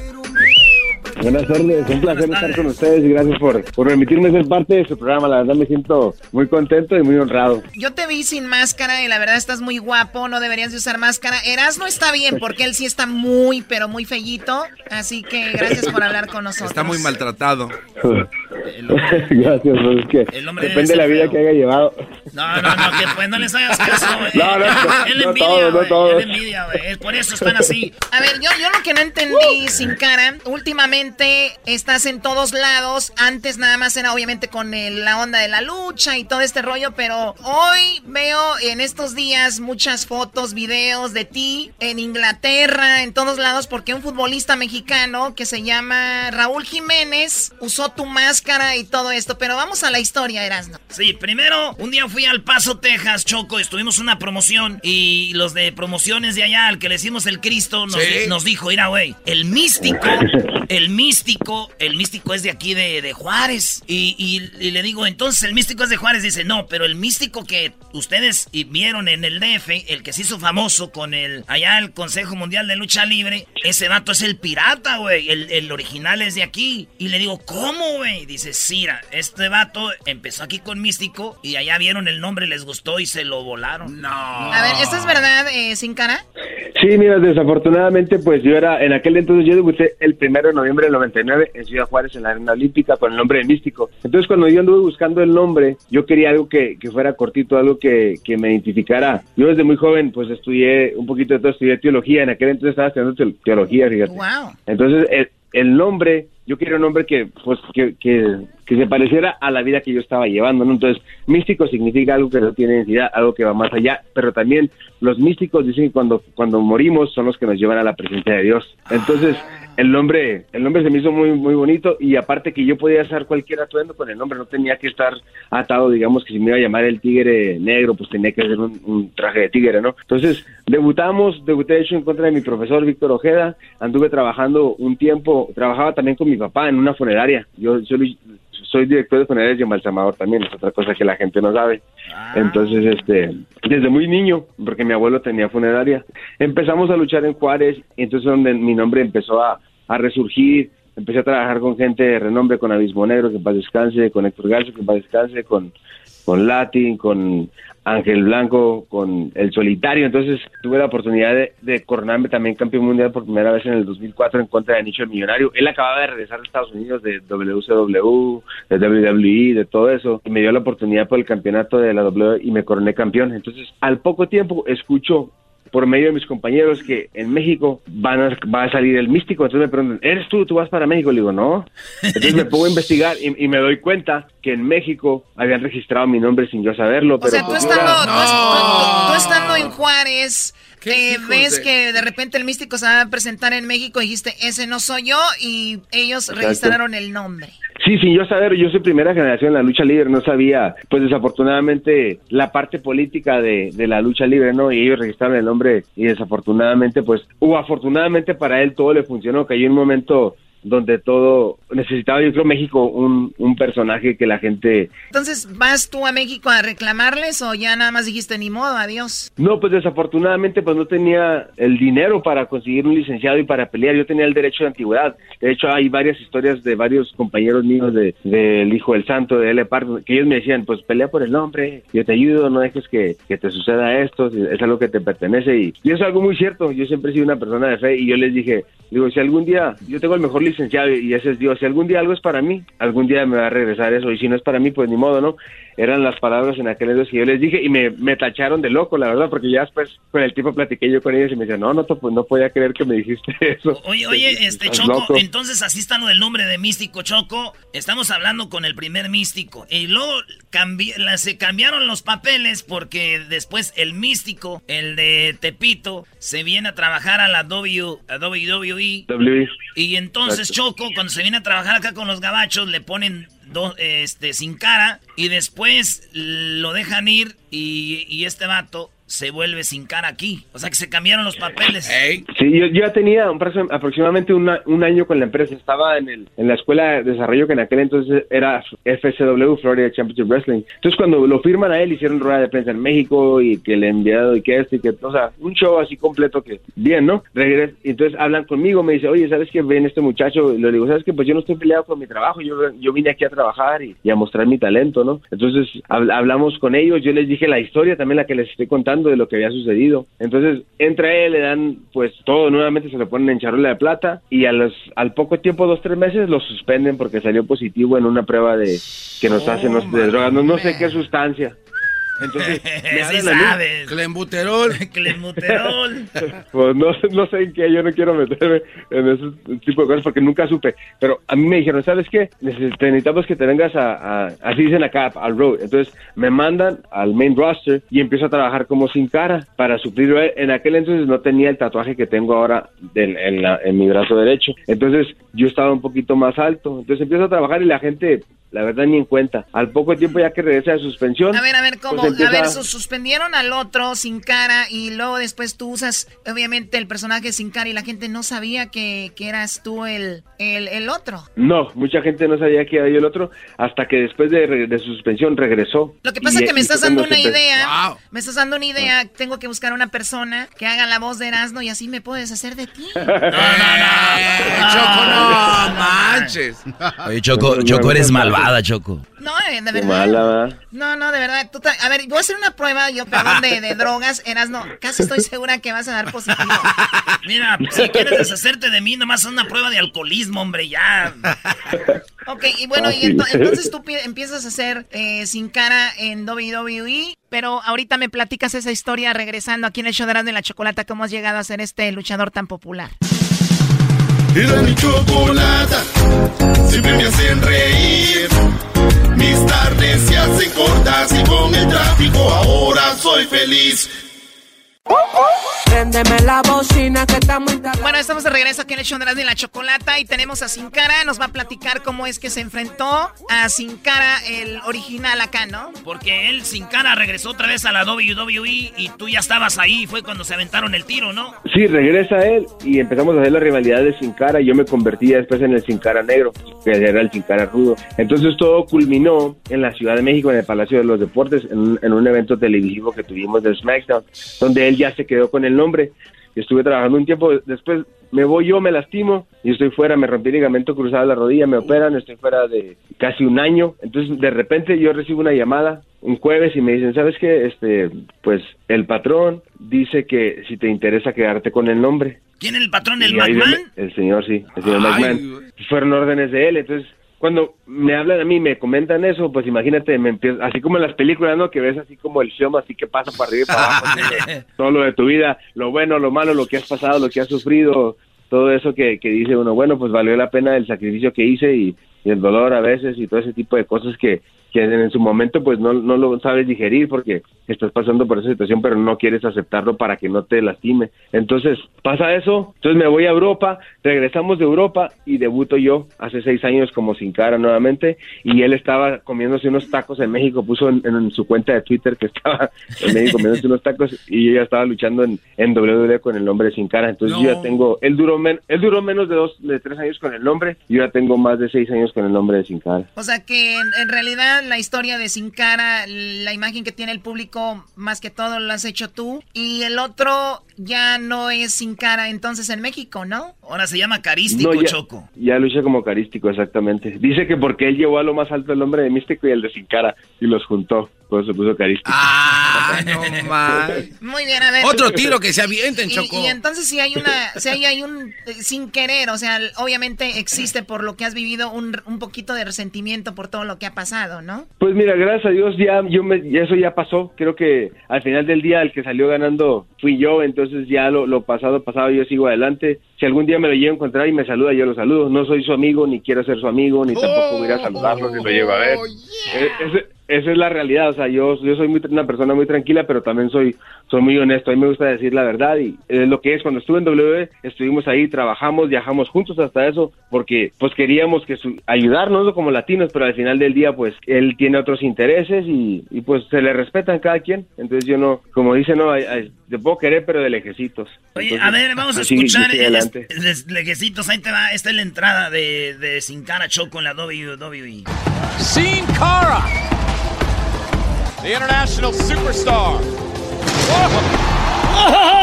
Buenas tardes, un placer estar con ustedes y gracias por, por permitirme ser parte de su programa. La verdad me siento muy contento y muy honrado. Yo te vi sin máscara y la verdad estás muy guapo, no deberías de usar máscara. Eras no está bien (laughs) porque él sí está muy, pero muy fellito. Así que gracias por hablar con nosotros. Está muy maltratado. (laughs) gracias, pues es que depende de la vida que haya llevado. No, no, no, que pues no les hagas caso, (laughs) güey. No, no, no, él envidia, no Él envidia, güey. Por eso están así. A ver, yo, yo lo que no entendí sin cara, últimamente estás en todos lados. Antes nada más era obviamente con la onda de la lucha y todo este rollo, pero hoy veo en estos días muchas fotos, videos de ti en Inglaterra, en todos lados, porque un futbolista mexicano que se llama Raúl Jiménez usó tu máscara y todo esto. Pero vamos a la historia, Erasno. Sí, primero, un día fui al Paso, Texas, Choco, estuvimos una promoción y los de promociones de allá, al que le hicimos el Cristo, nos, nos dijo, mira, güey, el místico, (laughs) el místico, el místico es de aquí de, Juárez. Y, le digo, entonces el místico es de Juárez. Dice, no, pero el místico que ustedes vieron en el DF, el que se hizo famoso con el, allá el Consejo Mundial de Lucha Libre, ese vato es el pirata, güey. El, original es de aquí. Y le digo, ¿cómo, güey? Dice, Sira, este vato empezó aquí con místico y allá vieron el nombre, les gustó y se lo volaron. No. A ver, ¿esto es verdad, eh, sin cara? Sí, mira, desafortunadamente, pues yo era, en aquel entonces yo debuté el primero de noviembre del 99 en Ciudad Juárez, en la Arena Olímpica, con el nombre de Místico. Entonces, cuando yo anduve buscando el nombre, yo quería algo que, que fuera cortito, algo que, que, me identificara. Yo desde muy joven, pues estudié un poquito de todo, estudié teología, en aquel entonces estaba estudiando teología, fíjate. Wow. Entonces, el, el nombre yo quería un nombre que, pues, que, que, que, se pareciera a la vida que yo estaba llevando, ¿no? Entonces, místico significa algo que no tiene identidad, algo que va más allá, pero también los místicos dicen que cuando, cuando morimos son los que nos llevan a la presencia de Dios. Entonces, el nombre, el nombre se me hizo muy, muy bonito y aparte que yo podía hacer cualquier atuendo con el nombre, no tenía que estar atado, digamos que si me iba a llamar el tigre negro, pues tenía que hacer un, traje de tigre, ¿no? Entonces, debutamos, debuté de hecho en contra de mi profesor Víctor Ojeda, anduve trabajando un tiempo, trabajaba también con mi papá en una funeraria, yo, yo soy director de funerarias y embalsamador también, es otra cosa que la gente no sabe. Entonces, este, desde muy niño, porque mi abuelo tenía funeraria, empezamos a luchar en Juárez, y entonces donde mi nombre empezó a, a resurgir, empecé a trabajar con gente de renombre, con Abismo Negro, que paz descanse, con Héctor Garza, que paz descanse, con, con Latin, con Ángel Blanco, con El Solitario. Entonces tuve la oportunidad de, de coronarme también campeón mundial por primera vez en el 2004 en contra de Nicho el Millonario. Él acababa de regresar a Estados Unidos de WCW, de WWE, de todo eso. Y me dio la oportunidad por el campeonato de la WWE y me coroné campeón. Entonces al poco tiempo escucho por medio de mis compañeros que en México van a, va a salir el místico. Entonces me preguntan, ¿eres tú? ¿Tú vas para México? Le digo, no. Entonces me pongo a investigar y, y me doy cuenta que en México habían registrado mi nombre sin yo saberlo. O Pero, sea, tú estando, tú, tú- tú estando en Juárez, eh, ves de- que de repente el místico se va a presentar en México y dijiste, ese no soy yo, y ellos Exacto. registraron el nombre. Sí, sin yo saber, yo soy primera generación en la lucha libre, no sabía, pues desafortunadamente, la parte política de, de la lucha libre, ¿no? Y ellos registraron el nombre y desafortunadamente, pues, o afortunadamente para él todo le funcionó, cayó en un momento donde todo necesitaba, yo creo, México un, un personaje que la gente... Entonces, ¿vas tú a México a reclamarles o ya nada más dijiste ni modo, adiós? No, pues desafortunadamente pues no tenía el dinero para conseguir un licenciado y para pelear. Yo tenía el derecho de antigüedad. De hecho, hay varias historias de varios compañeros míos de del Hijo del Santo, de L. Pardo, que ellos me decían, pues pelea por el nombre, yo te ayudo, no dejes que, que te suceda esto, es algo que te pertenece. Y, y eso es algo muy cierto. Yo siempre he sido una persona de fe y yo les dije, digo, si algún día yo tengo el mejor licenciado y ese es Dios, si algún día algo es para mí, algún día me va a regresar eso. Y si no es para mí, pues ni modo, ¿no? Eran las palabras en aquel entonces que yo les dije y me, me tacharon de loco, la verdad, porque ya después con el tipo platiqué yo con ellos y me decían, no, no, pues no podía creer que me dijiste (laughs) eso. Oye, oye, este Choco, loco. entonces así está lo del nombre de místico Choco. Estamos hablando con el primer místico. Y luego cambi- se cambiaron los papeles porque después el místico, el de Tepito, se viene a trabajar a la w, a WWE. WWE. Y entonces Choco, cuando se viene a trabajar acá con los gabachos, le ponen do- este, sin cara y después lo dejan ir y, y este vato se vuelve sin cara aquí. O sea que se cambiaron los papeles. Sí, yo, yo ya tenía un proxim- aproximadamente una- un año con la empresa. Estaba en, el, en la escuela de desarrollo que en aquel entonces era FCW, Florida Championship Wrestling. Entonces, cuando lo firman a él, hicieron rueda de prensa en México y que el enviado y que esto y que, o sea, un show así completo que, bien, ¿no? Regres, entonces hablan conmigo, me dice, oye, ¿sabes qué? Ven este muchacho. Y le digo, ¿sabes qué? Pues yo no estoy peleado con mi trabajo. Yo, yo vine aquí a trabajar y, y a mostrar mi talento, ¿no? Entonces, hab- hablamos con ellos. Yo les dije la historia también, la que les estoy contando de lo que había sucedido. Entonces, entra él, le dan, pues, todo nuevamente se lo ponen en charola de plata y a los, al poco tiempo, dos, tres meses, lo suspenden porque salió positivo en una prueba de que nos hacen de drogas. No sé qué sustancia. Entonces, (laughs) me Sí sabes. Clembuterol. (laughs) Clembuterol. (laughs) Pues no, sé- no sé en qué, yo no quiero meterme en ese tipo de cosas porque nunca supe. Pero a mí me dijeron, ¿sabes qué? Necesitamos que te vengas a, a- así dicen acá, al road. Entonces me mandan al main roster y empiezo a trabajar como sin cara para suplir. En aquel entonces no tenía el tatuaje que tengo ahora del- en, la- en mi brazo derecho. Entonces yo estaba un poquito más alto. Entonces empiezo a trabajar y la gente, la verdad, ni en cuenta. Al poco tiempo ya que regresa de suspensión. A ver, a ver, ¿cómo? pues empieza- A ver, su- suspendieron al otro sin cara y luego después tú usas, obviamente, el personaje sin cara y la gente no sabía que, que eras tú el, el, el otro. No, mucha gente no sabía que era yo el otro hasta que después de, de su suspensión regresó. Lo que pasa Y- es que me estás dando una idea. Me estás dando una idea. Tengo que buscar una persona que haga la voz de Erasmo y así me puedo deshacer de ti. Choco, no manches. Oye, Choco, Choco, eres malvada, Choco. No, eh, de Qué verdad. No, no, de verdad. tú a ver, voy a hacer una prueba, yo, perdón, de, de (laughs) drogas. Erasmo, casi estoy segura que vas a dar positivo. (laughs) Mira, si quieres deshacerte de mí, nomás haz una prueba de alcoholismo, hombre, ya. (laughs) Ok, y bueno, Ah, y ento- entonces tú pi- empiezas a hacer eh, sin cara en WWE, pero ahorita me platicas esa historia regresando aquí en el show de Erasmo y la Chocolata, cómo has llegado a ser este luchador tan popular. Era mi chocolata, siempre me hacen reír. Mis tardes se hacen cortas y con el tráfico ahora soy feliz. Préndeme la bocina que está muy Bueno, estamos de regreso aquí en el show de la Chocolata y tenemos a Sin Cara, nos va a platicar cómo es que se enfrentó a Sin Cara, el original acá, ¿no? Porque él sin cara regresó otra vez a la WWE y tú ya estabas ahí, fue cuando se aventaron el tiro, ¿no? Sí, regresa él y empezamos a hacer la rivalidad de Sin Cara y yo me convertí después en el Sin Cara Negro, que era el Sin Cara Rudo. Entonces todo culminó en la Ciudad de México, en el Palacio de los Deportes, en, un- en un evento televisivo que tuvimos de SmackDown, donde él ya se quedó con el nombre. Y estuve trabajando un tiempo. Después me voy yo, me lastimo y estoy fuera, me rompí el ligamento cruzado de la rodilla, me operan, estoy fuera de casi un año. Entonces, de repente yo recibo una llamada un jueves y me dicen, ¿sabes qué? Este, pues el patrón dice que si te interesa quedarte con el nombre. ¿Quién es el patrón? ¿El McMahon? El señor, sí, el señor McMahon. Fueron órdenes de él, entonces cuando me hablan a mí, me comentan eso, pues imagínate, me empiezo, así como en las películas, ¿no? Que ves así como el show, así que pasa para arriba y para abajo, (laughs) todo lo de tu vida, lo bueno, lo malo, lo que has pasado, lo que has sufrido, todo eso que, que dice uno, bueno, pues valió la pena el sacrificio que hice y, y el dolor a veces y todo ese tipo de cosas que, que en su momento pues no, no lo sabes digerir porque estás pasando por esa situación pero no quieres aceptarlo para que no te lastime. Entonces pasa eso, entonces me voy a Europa, regresamos de Europa y debuto yo hace seis años como sin cara nuevamente y él estaba comiéndose unos tacos en México, puso en, su cuenta de Twitter que estaba (laughs) en México comiéndose unos tacos y yo ya estaba luchando en, en WWE con el nombre sin cara, entonces yo ya tengo, él duró, men, él duró menos de dos, de tres años con el nombre, yo ya tengo más de seis años con el nombre de sin cara. O sea que en realidad la historia de Sin Cara, la imagen que tiene el público, más que todo lo has hecho tú. Y el otro ya no es Sin Cara entonces en México, ¿no? Ahora se llama Carístico, ya, Choco. Ya lucha como Carístico, exactamente. Dice que porque él llevó a lo más alto el nombre de Místico y el de Sin Cara y los juntó. Por eso se puso Carístico. Ah, no más. Muy bien, a ver. Otro tiro que se avienten, Choco. Y, entonces si hay una, si hay, hay un eh, sin querer, o sea, obviamente existe por lo que has vivido un, un poquito de resentimiento por todo lo que ha pasado, ¿no? Pues mira, gracias a Dios ya, yo me, eso ya pasó. Creo que al final del día el que salió ganando fui yo, entonces ya lo, lo pasado, pasado, yo sigo adelante. Si algún día me lo llevo a encontrar y me saluda, yo lo saludo. No soy su amigo, ni quiero ser su amigo, ni tampoco voy a saludarlo ni lo llevo a ver. E, esa es la realidad, o sea, yo, yo soy muy, una persona muy tranquila, pero también soy, soy muy honesto, a mí me gusta decir la verdad y es lo que es, cuando estuve en W, estuvimos ahí, trabajamos, viajamos juntos hasta eso, porque pues queríamos que su, ayudarnos como latinos, pero al final del día pues él tiene otros intereses y, y pues se le respetan cada quien, entonces yo no, como dice, no, te puedo querer, pero de lejecitos. Oye, a ver, vamos a escuchar lejecitos, ahí te va, esta es la entrada de, de Sin Cara Choco en la WWE. Sin Cara! The international superstar. ¡Oh! (laughs)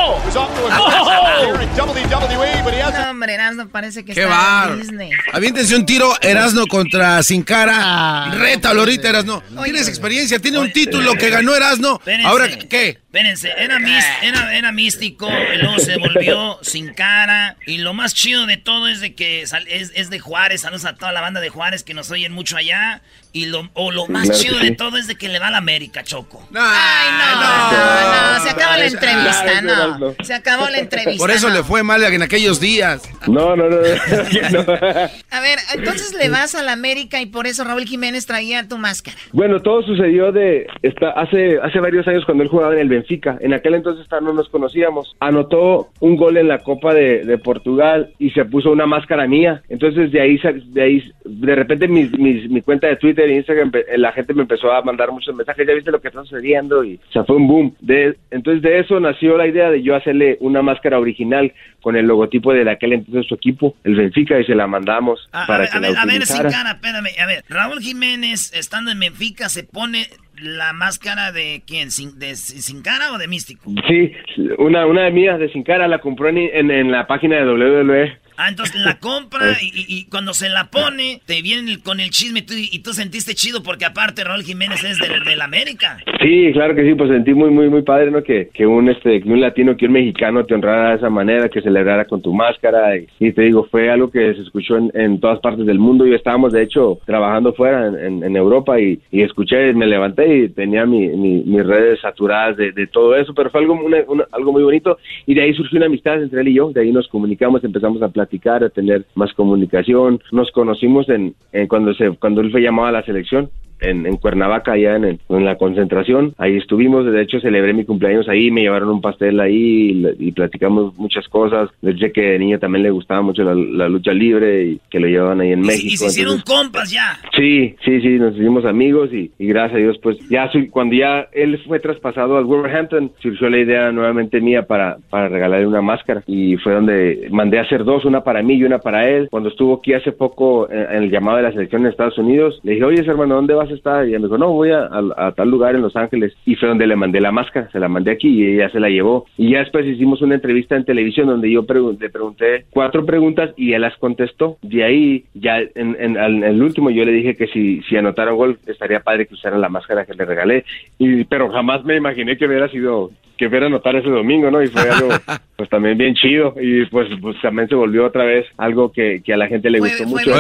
No, hombre, Erasmo parece que Qué está bar. en Disney. Aviéntense un tiro, Erasno contra Sin Cara. Ah, Rétalo ahorita, Erasno. Tienes experiencia, tiene un título que ganó Erasno. Espérense. Ahora, ¿qué? Espérense, era, mis, era, era místico, y luego se volvió sin cara. Y lo más chido de todo es de que es, es de Juárez. Saludos a toda la banda de Juárez que nos oyen mucho allá. Y lo, o lo más Claro chido sí. de todo es de que le va a la América, Choco. Ay, no, no, no, se acabó la entrevista, No. Se acabó la entrevista. Por eso no. le fue mal en aquellos días. No, no, no. (laughs) no. A ver, entonces le vas a la América y por eso Raúl Jiménez traía tu máscara. Bueno, todo sucedió de esta, hace hace varios años cuando él jugaba en el Benfica. En aquel entonces no nos conocíamos. Anotó un gol en la Copa de, de Portugal y se puso una máscara mía. Entonces de ahí de ahí de repente mis, mis- mi cuenta de Twitter e Instagram empe- la gente me empezó a mandar muchos mensajes. Ya viste lo que está sucediendo y o sea, fue un boom. De, entonces de eso nació la idea de yo hacerle una máscara original con el logotipo de aquel entonces su equipo, el Benfica, y se la mandamos A, para ver, que a la ver, a ver, sin cara, espérame. A ver, Raúl Jiménez, estando en Benfica, se pone la máscara de quién? ¿Sin, de, sin cara o de místico? Sí, una, una de mías de Sin Cara la compró en, en, en la página de WWE. Ah, entonces la compra y, cuando se la pone, te viene el- con el chisme tú- y tú sentiste chido porque aparte Raúl Jiménez es del, del América. Sí, claro que sí, pues sentí muy, muy, muy padre, ¿no? Que, que un, este, que un latino, que un mexicano te honrara de esa manera, que celebrara con tu máscara. Y, te digo, fue algo que se escuchó en, en todas partes del mundo. Yo estábamos, de hecho, trabajando fuera en, en- Europa y, y escuché, me levanté y tenía mi, mi- mis redes saturadas de, de todo eso, pero fue algo, una- algo muy bonito. Y de ahí surgió una amistad entre él y yo. De ahí nos comunicamos, empezamos a platicar, a tener más comunicación. Nos conocimos en, en cuando, se, cuando él fue llamado a la selección. En, en Cuernavaca, allá en, el- en la concentración. Ahí estuvimos, de hecho celebré mi cumpleaños ahí, me llevaron un pastel ahí y, y platicamos muchas cosas. Le dije que de niño también le gustaba mucho la, la lucha libre y que lo llevaban ahí en Y, México. y se hicieron entonces- compas ya. Sí, sí, sí, nos hicimos amigos y, y gracias a Dios, pues ya cuando ya él fue traspasado al Wolverhampton, surgió la idea nuevamente mía para, para regalarle una máscara y fue donde mandé a hacer dos, una para mí y una para él. Cuando estuvo aquí hace poco en, en el llamado de la selección en Estados Unidos, le dije, oye, hermano, ¿dónde vas a estar? Y ella me dijo, no, voy a, a, tal lugar en Los Ángeles. Y fue donde le mandé la máscara, se la mandé aquí y ella se la llevó. Y ya después hicimos una entrevista en televisión donde yo le pregunté cuatro preguntas y él las contestó. De ahí, ya en, en, el último yo le dije que si, si anotaron gol, estaría padre que usaran la máscara que le regalé. Y, pero jamás me imaginé que hubiera sido que fuera a anotar ese domingo, ¿no? Y fue algo, (laughs) pues también bien chido. Y pues, pues también se volvió otra vez algo que, que a la gente le gustó mucho.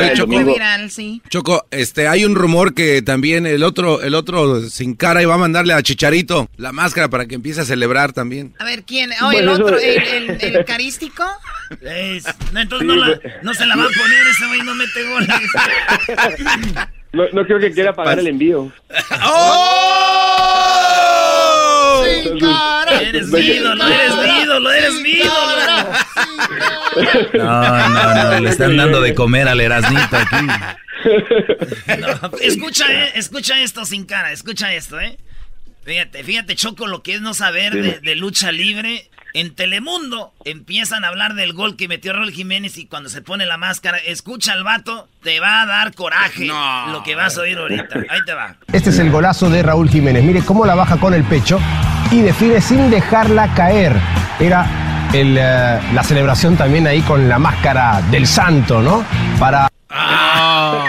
Choco, este, hay un rumor que también el otro, el otro sin cara iba a mandarle a Chicharito la máscara para que empiece a celebrar también. A ver, ¿quién? Oh, el otro, el, el, carístico. no, entonces no, la, no, se la va a poner, ese güey no mete goles. (laughs) no, no creo que quiera pagar el envío. (laughs) ¡Oh! Eres mi ídolo, eres mi ídolo, eres mi ídolo. No, no, no, le están dando de comer al Erasnito aquí. escucha, eh, escucha esto sin cara, escucha esto, eh. Fíjate, fíjate, Choco, lo que es no saber de, de, lucha libre. En Telemundo empiezan a hablar del gol que metió Raúl Jiménez y cuando se pone la máscara, escucha al vato, te va a dar coraje lo que vas a oír ahorita. (laughs) Ahí te va. Este es el golazo de Raúl Jiménez. Mire cómo la baja con el pecho y define sin dejarla caer. Era el, eh, la celebración también ahí con la máscara del santo, ¿no? Para... Ah.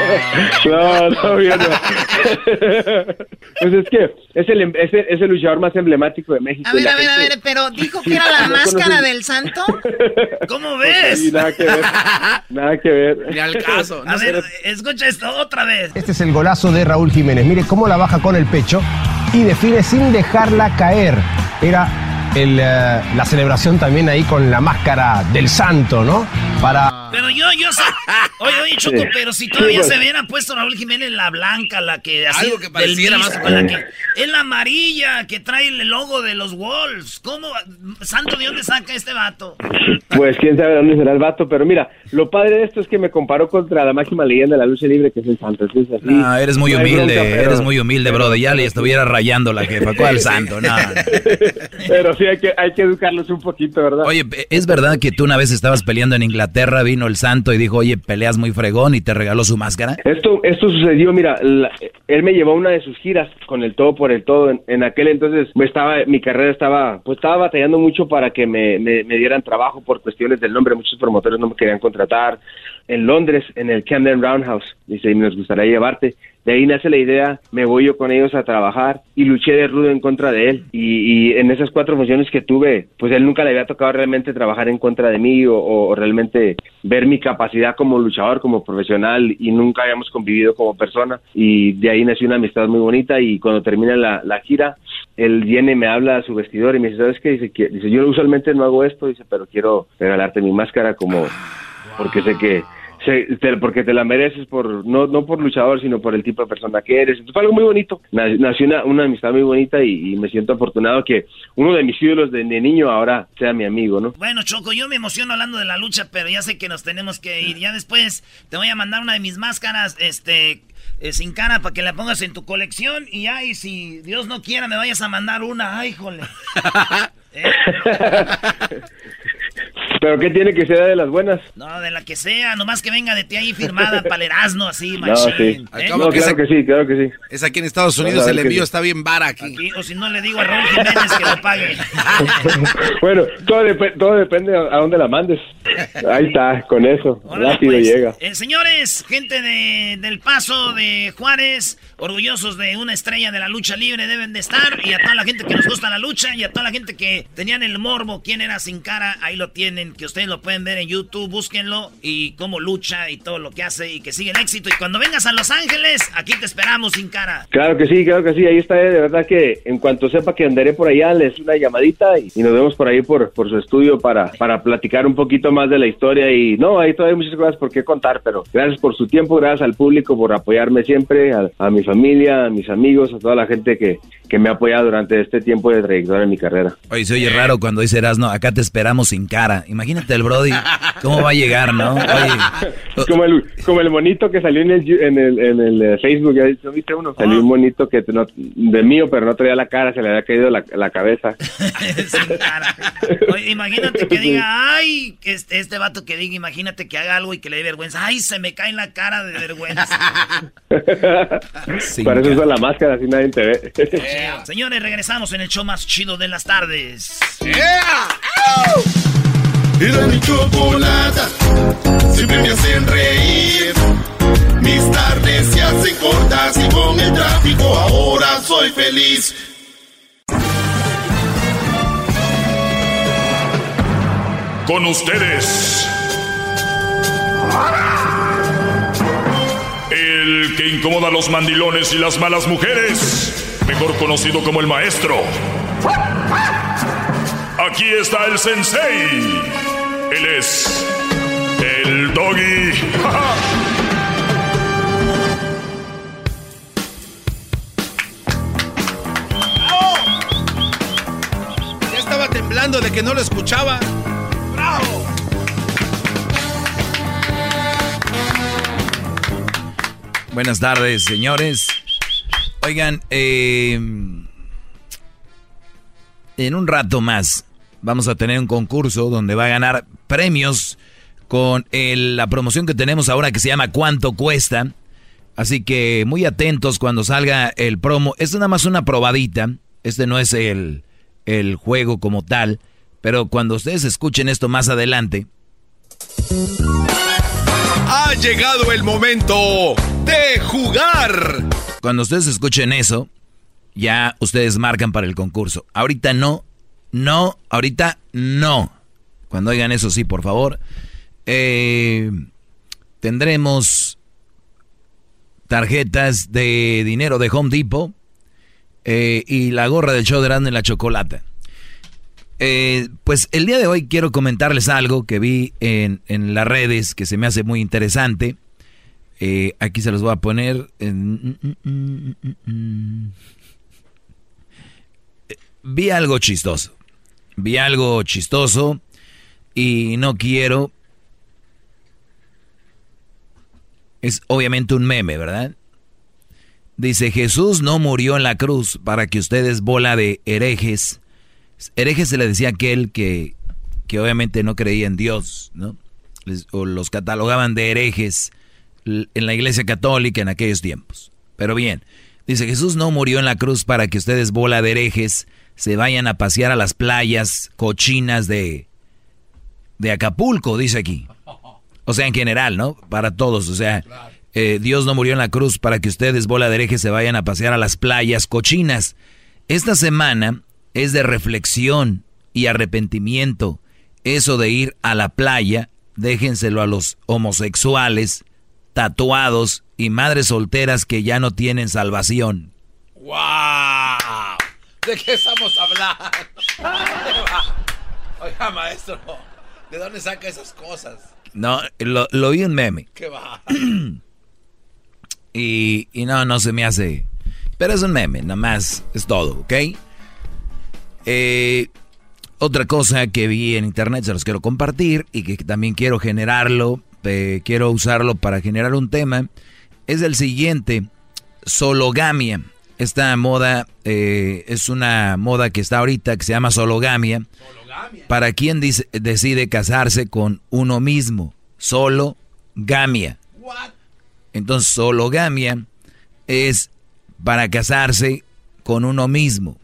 No, no, no. (laughs) pues es que es el, es, el, es el, luchador más emblemático de México. A ver, a ver, a ver, pero dijo que era la máscara del santo. (laughs) ¿Cómo ves? nada que ver. Nada que ver. Ni al caso. a ver, escucha esto otra vez. Este es el golazo de Raúl Jiménez. Mire cómo la baja con el pecho y define sin dejarla caer. Era el, eh, la celebración también ahí con la máscara del santo, ¿no? Para... Pero yo, yo sé... Oye, oye, Choco, pero si todavía se hubiera puesto Raúl Jiménez la blanca, la que... Así, Algo que pareciera más... La que, es la amarilla que trae el logo de los Wolves. ¿Cómo? ¿Santo de dónde saca este vato? Pues quién sabe dónde será el vato, pero mira, lo padre de esto es que me comparó contra la máxima leyenda de la lucha libre, que es el santo. Así. No, eres muy humilde, eres muy humilde, bro. Ya le estuviera rayando la jefa. ¿Cuál santo? No. (laughs) pero sí hay que, hay que educarlos un poquito, ¿verdad? Oye, ¿es verdad que tú una vez estabas peleando en Inglaterra, vino el santo y dijo, oye, peleas muy fregón y te regaló su máscara? Esto, esto sucedió, mira, él me llevó a una de sus giras con el todo por el todo. En, aquel entonces me estaba, mi carrera estaba, pues estaba batallando mucho para que me, me, me dieran trabajo por cuestiones del nombre. Muchos promotores no me querían contratar. En Londres, en el Camden Roundhouse, dice, nos gustaría llevarte. De ahí nace la idea, me voy yo con ellos a trabajar y luché de rudo en contra de él. Y, en esas cuatro funciones que tuve, pues él nunca le había tocado realmente trabajar en contra de mí o, realmente ver mi capacidad como luchador, como profesional y nunca habíamos convivido como persona. Y de ahí nació una amistad muy bonita y cuando termina la, gira, él viene y me habla a su vestidor y me dice, ¿sabes qué? Dice, dice yo usualmente no hago esto, dice, pero quiero regalarte mi máscara como porque sé que porque te la mereces por no no por luchador sino por el tipo de persona que eres. Entonces fue algo muy bonito. Nació una, una amistad muy bonita y, me siento afortunado que uno de mis ídolos de, niño ahora sea mi amigo no bueno Choco yo me emociono hablando de la lucha pero ya sé que nos tenemos que ir. Ya después te voy a mandar una de mis máscaras este eh, sin cara para que la pongas en tu colección y ay si Dios no quiera me vayas a mandar una. Ay jole (laughs) ¿Eh? ¿Pero qué tiene que ser de las buenas? No, de la que sea, nomás que venga de ti ahí firmada (laughs) para así, machín. No, sí. ¿eh? claro que sí, claro que sí. Es aquí en Estados Unidos, el envío está bien vara aquí. O si no le digo a Raúl Jiménez que lo pague. (laughs) bueno, todo, todo depende a dónde la mandes. Ahí está, con eso. rápido pues, llega. Eh, señores, gente de, del Paso, de Juárez, orgullosos de una estrella de la lucha libre deben de estar. Y a toda la gente que nos gusta la lucha y a toda la gente que tenían el morbo, quién era sin cara, ahí lo tienen, que ustedes lo pueden ver en YouTube, búsquenlo y cómo lucha y todo lo que hace y que sigue el éxito. Y cuando vengas a Los Ángeles, aquí te esperamos sin cara. Claro que sí, claro que sí, ahí está, de verdad que en cuanto sepa que andaré por allá, les una llamadita y, nos vemos por ahí por, por su estudio para, para platicar un poquito más de la historia. Y no, ahí todavía hay muchas cosas por qué contar, pero gracias por su tiempo, gracias al público por apoyarme siempre, a, a mi familia, a mis amigos, a toda la gente que, que me ha apoyado durante este tiempo de trayectoria en mi carrera. Oye, se oye raro cuando dice no, acá te esperamos sin cara. Imagínate Imagínate el Brody, ¿cómo va a llegar, no? (laughs) como, el, como el monito que salió en el, en el, en el eh, Facebook, ¿no viste uno? Salió un monito que de mío, pero no traía la cara, se le había caído la, la cabeza. (laughs) imagínate que diga, ay, este, este vato que diga, imagínate que haga algo y que le dé vergüenza. Ay, se me cae en la cara de vergüenza. (laughs) Para eso usa la máscara, así nadie te ve. Señores, regresamos en el show más chido de las tardes. Era mi chocolata, siempre me hacen reír. Mis tardes se hacen cortas y con el tráfico ahora soy feliz. Con ustedes. El que incomoda a los mandilones y las malas mujeres, mejor conocido como el maestro. Aquí está el sensei. Él es el doggy. (laughs) Ya estaba temblando de que no lo escuchaba. ¡Bravo! Buenas tardes, señores. Oigan, eh, en un rato más vamos a tener un concurso donde va a ganar premios con la promoción que tenemos ahora que se llama ¿Cuánto cuesta? Así que muy atentos cuando salga el promo. Es nada más una probadita. Este no es el, el juego como tal. Pero cuando ustedes escuchen esto más adelante. Ha llegado el momento de jugar. Cuando ustedes escuchen eso, ya ustedes marcan para el concurso. Ahorita no, no, ahorita no. Cuando oigan eso, sí, por favor. Eh, tendremos tarjetas de dinero de Home Depot eh, y la gorra del show de en la chocolata. Eh, pues el día de hoy quiero comentarles algo que vi en, en las redes que se me hace muy interesante. aquí se los voy a poner. Mm, mm, mm, vi algo chistoso. Vi algo chistoso y no quiero... Es obviamente un meme, ¿verdad? Dice, Jesús no murió en la cruz para que ustedes bola de herejes. Herejes se le decía aquel que, que obviamente no creía en Dios, ¿no? o los catalogaban de herejes en la iglesia católica en aquellos tiempos. Pero bien, dice, Jesús no murió en la cruz para que ustedes bola de herejes se vayan a pasear a las playas cochinas de, de Acapulco, dice aquí. O sea, en general, ¿no? Para todos. O sea, eh, Dios no murió en la cruz para que ustedes, bola de herejes, se vayan a pasear a las playas cochinas. Esta semana es de reflexión y arrepentimiento. Eso de ir a la playa, déjenselo a los homosexuales, tatuados y madres solteras que ya no tienen salvación. ¡Wow! ¿De qué estamos hablando? Oiga, maestro, ¿de dónde saca esas cosas? No, lo, lo vi un meme. ¿Qué va? (clears throat) y, y no, no se me hace. Pero es un meme, nada más, es todo, ¿ok? Eh, otra cosa que vi en internet, se los quiero compartir y que también quiero generarlo, eh, quiero usarlo para generar un tema, es el siguiente, sologamia. Esta moda eh, es una moda que está ahorita que se llama sologamia. Para quien decide casarse con uno mismo. Sologamia. Entonces, sologamia es para casarse con uno mismo.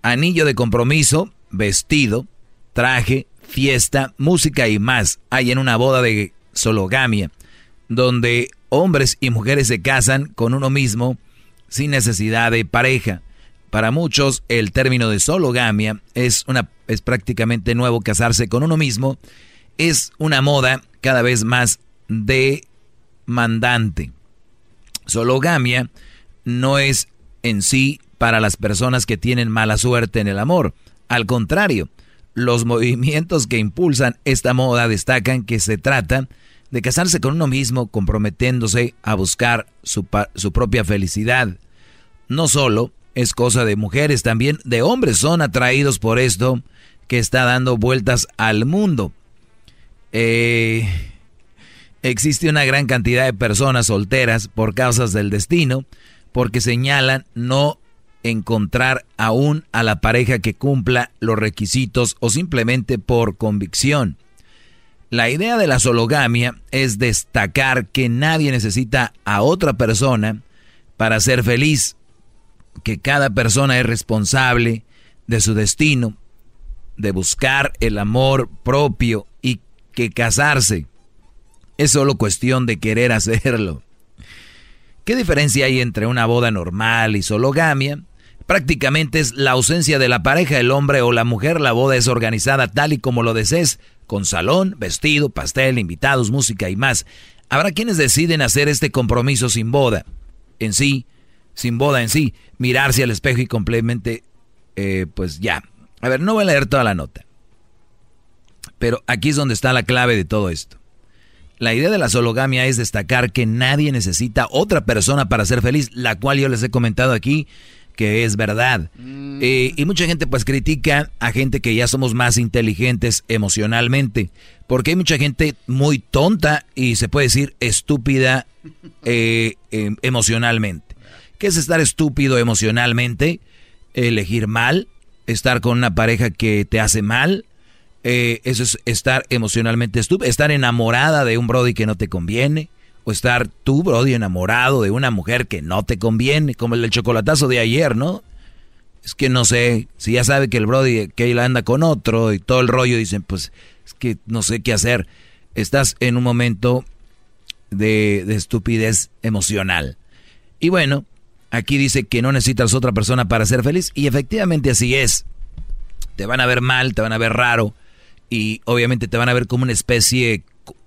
Anillo de compromiso, vestido, traje, fiesta, música y más hay en una boda de sologamia, donde hombres y mujeres se casan con uno mismo sin necesidad de pareja. Para muchos, el término de sologamia es, una, es prácticamente nuevo. Casarse con uno mismo es una moda cada vez más demandante. Sologamia no es en sí para las personas que tienen mala suerte en el amor. Al contrario, los movimientos que impulsan esta moda destacan que se trata de casarse con uno mismo comprometiéndose a buscar su, su propia felicidad. No solo es cosa de mujeres, también de hombres son atraídos por esto, que está dando vueltas al mundo. Eh, existe una gran cantidad de personas solteras por causas del destino, porque señalan no encontrar aún a la pareja que cumpla los requisitos o simplemente por convicción. La idea de la sologamia es destacar que nadie necesita a otra persona para ser feliz, que cada persona es responsable de su destino, de buscar el amor propio y que casarse es solo cuestión de querer (laughs) hacerlo. ¿Qué diferencia hay entre una boda normal y sologamia? Prácticamente es la ausencia de la pareja, el hombre o la mujer. La boda es organizada tal y como lo desees, con salón, vestido, pastel, invitados, música y más. Habrá quienes deciden hacer este compromiso sin boda en sí, sin boda en sí, mirarse al espejo y completamente, eh, pues ya. A ver, no voy a leer toda la nota. Pero aquí es donde está la clave de todo esto. La idea de la sologamia es destacar que nadie necesita otra persona para ser feliz, la cual yo les he comentado aquí que es verdad. Mm. Eh, y mucha gente pues critica a gente que ya somos más inteligentes emocionalmente, porque hay mucha gente muy tonta y se puede decir estúpida eh, em, emocionalmente. ¿Qué es estar estúpido emocionalmente? Elegir mal, estar con una pareja que te hace mal, eh, eso es estar emocionalmente estúpido, estar enamorada de un brody que no te conviene, o estar tú, Brody, enamorado de una mujer que no te conviene, como el del chocolatazo de ayer, ¿no? Es que no sé, si ya sabe que el Brody, que él anda con otro y todo el rollo, dicen, pues es que no sé qué hacer. Estás en un momento de, de estupidez emocional. Y bueno, aquí dice que no necesitas otra persona para ser feliz y efectivamente así es. Te van a ver mal, te van a ver raro y obviamente te van a ver como una especie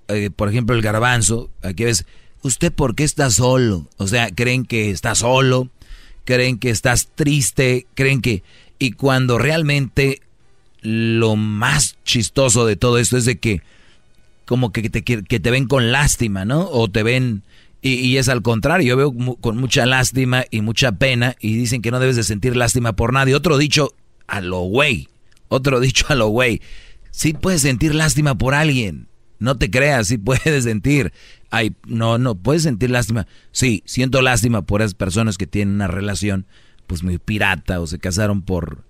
eh, por ejemplo, el garbanzo, aquí ves, ¿usted por qué está solo? O sea, creen que está solo, creen que estás triste, creen que... Y cuando realmente lo más chistoso de todo esto es de que como que te, que te ven con lástima, ¿no? O te ven... Y, y es al contrario, yo veo con mucha lástima y mucha pena y dicen que no debes de sentir lástima por nadie. Otro dicho a lo güey, otro (laughs) dicho a lo güey. Sí puedes sentir lástima por alguien, no te creas, sí (laughs) puedes sentir. Ay, no, no, puedes sentir lástima. Sí, siento lástima por esas personas que tienen una relación, pues muy pirata, o se casaron por,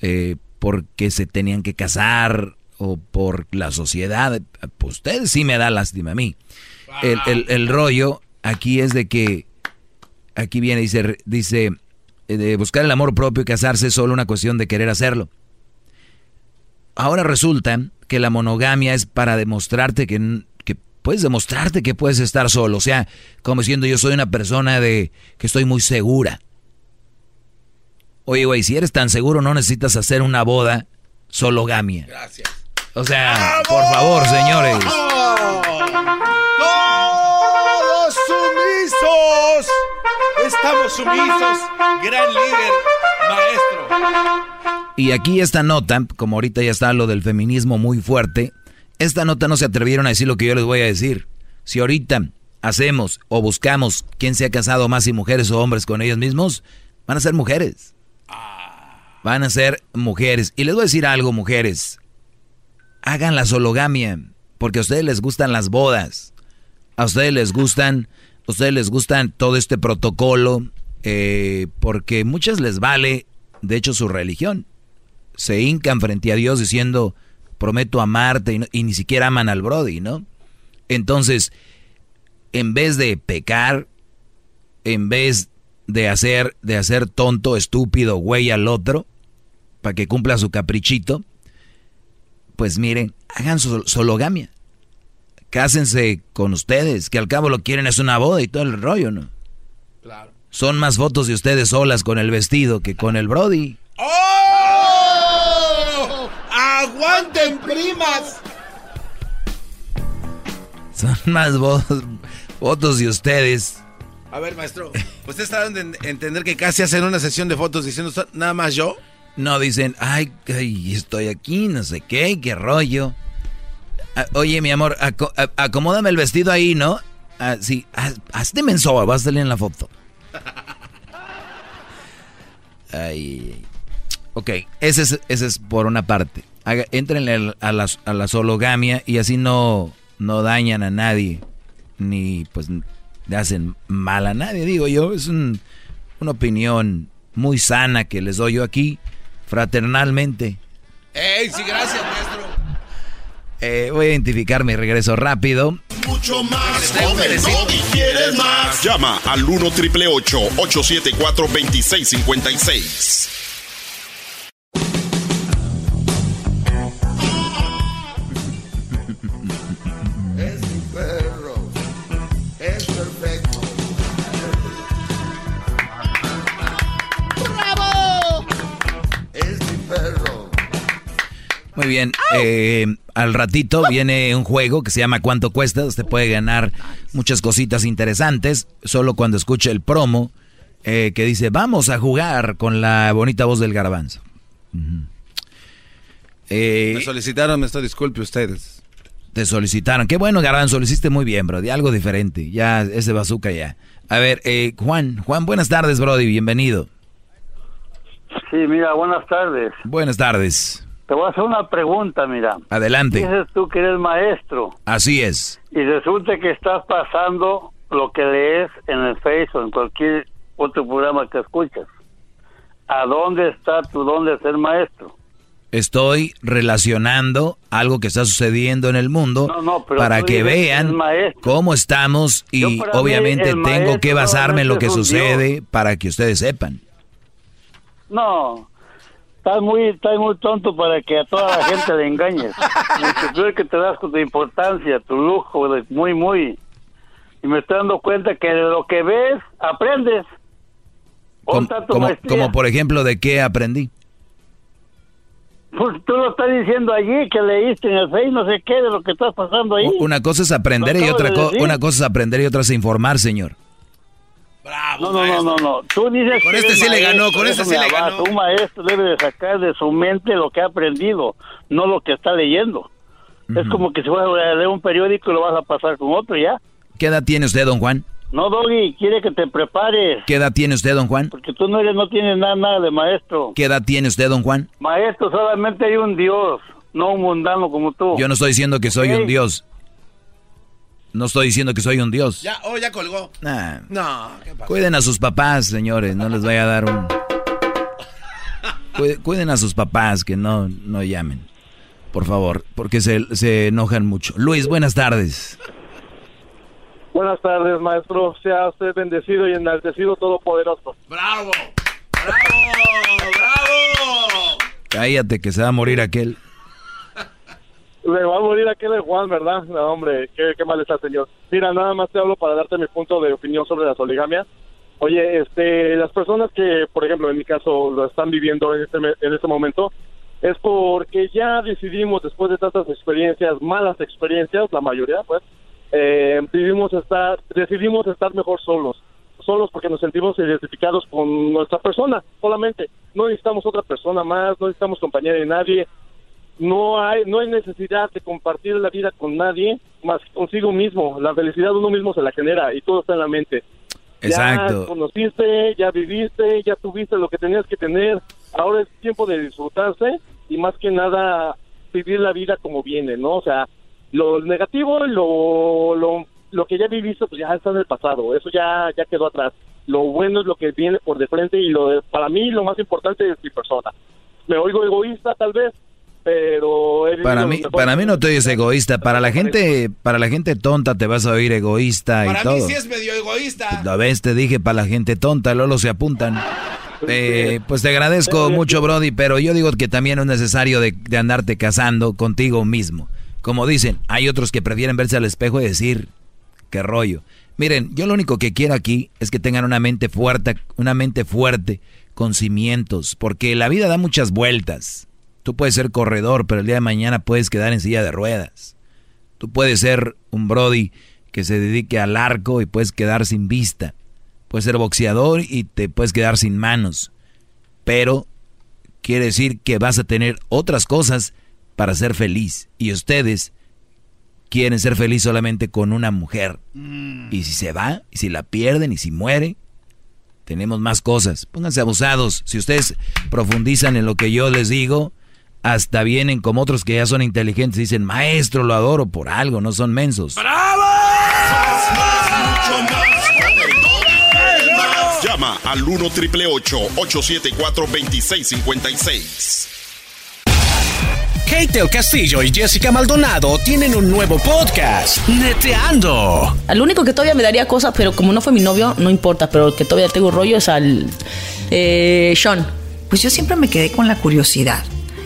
eh, porque se tenían que casar, o por la sociedad. Pues ustedes sí me da lástima a mí. El, el, rollo aquí es de que, aquí viene, dice, dice, eh, de buscar el amor propio y casarse es solo una cuestión de querer hacerlo. Ahora resulta que la monogamia es para demostrarte que, que, puedes demostrarte que puedes estar solo. O sea, como diciendo yo soy una persona de que estoy muy segura. Oye, güey, si eres tan seguro no necesitas hacer una boda sologamia. Gracias. O sea, por favor, señores. Estamos sumisos. Gran líder, maestro. Y aquí esta nota, como ahorita ya está lo del feminismo muy fuerte, esta nota no se atrevieron a decir lo que yo les voy a decir. Si ahorita hacemos o buscamos quién se ha casado más y mujeres o hombres con ellos mismos, van a ser mujeres. Van a ser mujeres. Y les voy a decir algo, mujeres. Hagan la sologamia, porque a ustedes les gustan las bodas. A ustedes les gustan, ustedes les gustan todo este protocolo, eh, porque muchas les vale, de hecho, su religión se hincan frente a Dios diciendo, prometo amarte, y, ni siquiera aman al Brody, ¿no? Entonces, en vez de pecar, en vez de hacer, de hacer tonto, estúpido, güey al otro, para que cumpla su caprichito, pues miren, hagan su sologamia. Cásense con ustedes, que al cabo lo quieren es una boda y todo el rollo, ¿no? Claro. Son más fotos de ustedes solas con el vestido que con el Brody. ¡Oh! ¡Aguanten, primas! Son más fotos de ustedes. A ver, maestro, ¿usted está dando a entender que casi hacen una sesión de fotos diciendo nada más yo? No, dicen, ay, estoy aquí, no sé qué, qué rollo. Ah, oye, mi amor, acomódame el vestido ahí, ¿no? Ah, sí, hazte menso, vas a salir en la foto. Ay, ok, ese es, ese es por una parte. entren a la, a la sologamia y así no, no dañan a nadie, ni pues le hacen mal a nadie, digo yo. Es una opinión muy sana que les doy yo aquí, fraternalmente. ¡Ey, sí, gracias! Eh, voy a identificarme y regreso rápido. Mucho más, joven, y quieres más. Llama al 1 triple 874 2656. Muy bien, eh, al ratito viene un juego que se llama ¿Cuánto cuesta? Usted puede ganar muchas cositas interesantes solo cuando escuche el promo eh, que dice vamos a jugar con la bonita voz del garbanzo. Eh, me solicitaron, me estoy disculpe ustedes. Te solicitaron. Qué bueno, Garbanzo, lo hiciste muy bien, bro. De algo diferente. Ya, ese bazooka ya. A ver, Juan, Juan, buenas tardes, Brody, bienvenido. Sí, mira, buenas tardes. Buenas tardes. Te voy a hacer una pregunta, mira. Adelante. Dices tú que eres maestro. Así es. Y resulta que estás pasando lo que lees en el Facebook o en cualquier otro programa que escuchas. ¿A dónde está tu don de ser maestro? Estoy relacionando algo que está sucediendo en el mundo para que vean cómo estamos y obviamente tengo que basarme en lo que sucede para que ustedes sepan. No, Estás muy, estás muy tonto para que a toda la gente le engañes. Lo que te das con tu importancia, tu lujo, muy, muy. Y me estoy dando cuenta que de lo que ves, aprendes. Como, como, por ejemplo, ¿de qué aprendí? Pues tú lo estás diciendo allí, que leíste en el Facebook, no sé qué, de lo que estás pasando ahí. Una cosa es aprender y otra, una cosa es aprender y otra es informar, señor. Bravo, no, no, no, no, Tú dices con este sí le ganó, con este sí le ganó. Un maestro debe de sacar de su mente lo que ha aprendido, no lo que está leyendo. Es como que si vas a leer un periódico y lo vas a pasar con otro ya. ¿Qué edad tiene usted, don Juan? No, Doggy, quiere que te prepares. ¿Qué edad tiene usted, don Juan? Porque tú no eres, no tienes nada, nada de maestro. ¿Qué edad tiene usted, don Juan? Maestro, solamente hay un Dios, no un mundano como tú. Yo no estoy diciendo que soy un Dios. No estoy diciendo que soy un dios. Ya, oh, ya colgó. No, ¿qué pasa? Cuiden a sus papás, señores, no les vaya a dar un... Cuiden a sus papás, que no, no llamen. Por favor, porque se, se enojan mucho. Luis, buenas tardes. Buenas tardes, maestro. Sea usted bendecido y enaltecido todopoderoso. ¡Bravo! ¡Bravo! ¡Bravo! Cállate, que se va a morir aquel. Le va a morir aquel Juan, ¿verdad? No, hombre, qué, qué mal está, señor. Mira, nada más te hablo para darte mi punto de opinión sobre la soligamia. Oye, este, las personas que, por ejemplo, en mi caso, lo están viviendo en este, en este momento, es porque ya decidimos, después de tantas experiencias, malas experiencias, la mayoría, pues, eh, decidimos estar, decidimos estar mejor solos. Solos porque nos sentimos identificados con nuestra persona, solamente. No necesitamos otra persona más, no necesitamos compañía de nadie, no hay no hay necesidad de compartir la vida con nadie más consigo mismo. La felicidad uno mismo se la genera y todo está en la mente. Exacto. ya conociste ya viviste ya tuviste lo que tenías que tener. Ahora es tiempo de disfrutarse y más que nada vivir la vida como viene no o sea lo negativo lo lo, lo que ya viviste pues ya está en el pasado. Eso ya ya quedó atrás. Lo bueno es lo que viene por de frente y lo para mí lo más importante es mi persona. Me oigo egoísta tal vez pero para mí para mí no te oyes egoísta. para la gente para la gente tonta te vas a oír egoísta y todo para mí sí es medio egoísta. La vez te dije para la gente tonta Lolo se apuntan. Eh, pues te agradezco mucho Brody pero yo digo que también es necesario de, de andarte casando contigo mismo. Como dicen hay otros que prefieren verse al espejo y decir qué rollo miren yo lo único que quiero aquí es que tengan una mente fuerte una mente fuerte con cimientos porque la vida da muchas vueltas Tú puedes ser corredor, pero el día de mañana puedes quedar en silla de ruedas. Tú puedes ser un Brody que se dedique al arco y puedes quedar sin vista. Puedes ser boxeador y te puedes quedar sin manos. Pero quiere decir que vas a tener otras cosas para ser feliz. Y ustedes quieren ser feliz solamente con una mujer. Y si se va, y si la pierden, y si muere, tenemos más cosas. Pónganse abusados. Si ustedes profundizan en lo que yo les digo, hasta vienen como otros que ya son inteligentes y dicen, maestro, lo adoro por algo, no son mensos. ¡Bravo! Llama al 1 triple 874 2656. Kate del Castillo y Jessica Maldonado tienen un nuevo podcast, Neteando. Al único que todavía me daría cosas, pero como no fue mi novio, no importa, pero el que todavía tengo rollo es al eh, Sean. Pues yo siempre me quedé con la curiosidad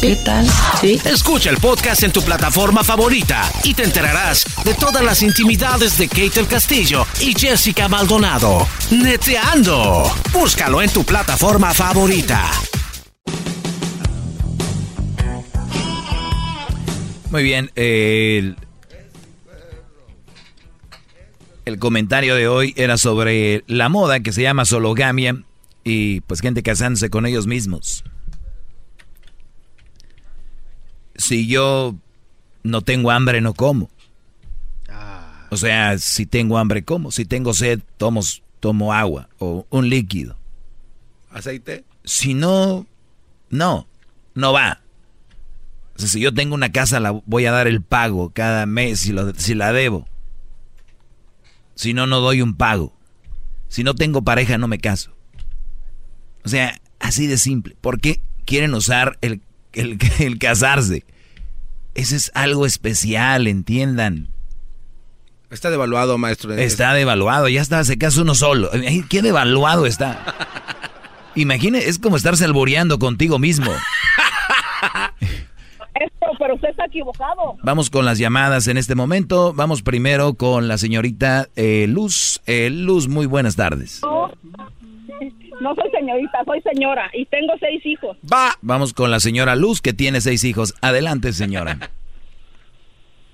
¿Qué tal? Sí. Escucha el podcast en tu plataforma favorita y te enterarás de todas las intimidades de Kate del Castillo y Jessica Maldonado. Neteando. Búscalo en tu plataforma favorita. Muy bien, eh, el, el comentario de hoy era sobre la moda que se llama sologamia y pues gente casándose con ellos mismos. Si yo no tengo hambre, no como. O sea, si tengo hambre, como. Si tengo sed, tomo, tomo agua o un líquido. ¿Aceite? Si no, no, no va. O sea, si yo tengo una casa, la voy a dar el pago cada mes si, lo- si la debo. Si no, no doy un pago. Si no tengo pareja, no me caso. O sea, así de simple. ¿Por qué quieren usar el, el, el casarse? Ese es algo especial, entiendan. Está devaluado, maestro. Está devaluado, ya está, se casa uno solo. ¿Qué devaluado está? Imagine, es como estarse alboreando contigo mismo. Esto, pero usted está equivocado. Vamos con las llamadas en este momento. Vamos primero con la señorita eh, Luz. Eh, Luz, muy buenas tardes. No, soy señorita, soy señora y tengo seis hijos. Va. Vamos con la señora Luz, que tiene seis hijos. Adelante, señora.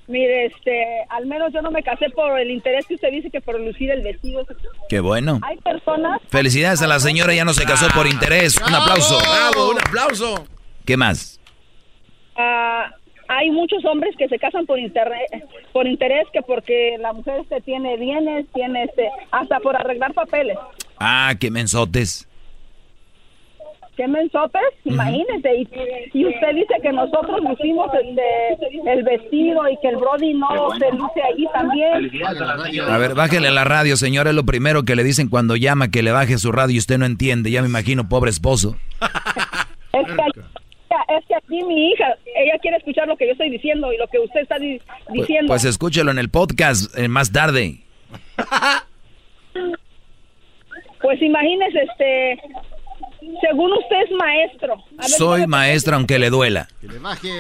Mire, este, al menos yo no me casé por el interés que usted dice que por lucir el vestido. Qué bueno. Hay personas. Felicidades a la señora, ya no se casó por interés. Un aplauso. Bravo, un aplauso. ¿Qué más? ah, hay muchos hombres que se casan por internet, por interés que porque la mujer este tiene bienes, tiene este, hasta por arreglar papeles. Ah, qué mensotes. ¿Qué mensopes? Imagínese. Y, y usted dice que nosotros lucimos este, el vestido y que el Brody no se luce allí también. A ver, bájele a la radio, señora. Es lo primero que le dicen cuando llama que le baje su radio y usted no entiende. Ya me imagino, pobre esposo. (laughs) Es que, es que aquí mi hija, ella quiere escuchar lo que yo estoy diciendo y lo que usted está di- Pues, diciendo. pues escúchelo en el podcast eh, más tarde. (laughs) Pues imagínese, este, según usted es maestro. A ver, Soy maestra aunque le duela. Que le baje.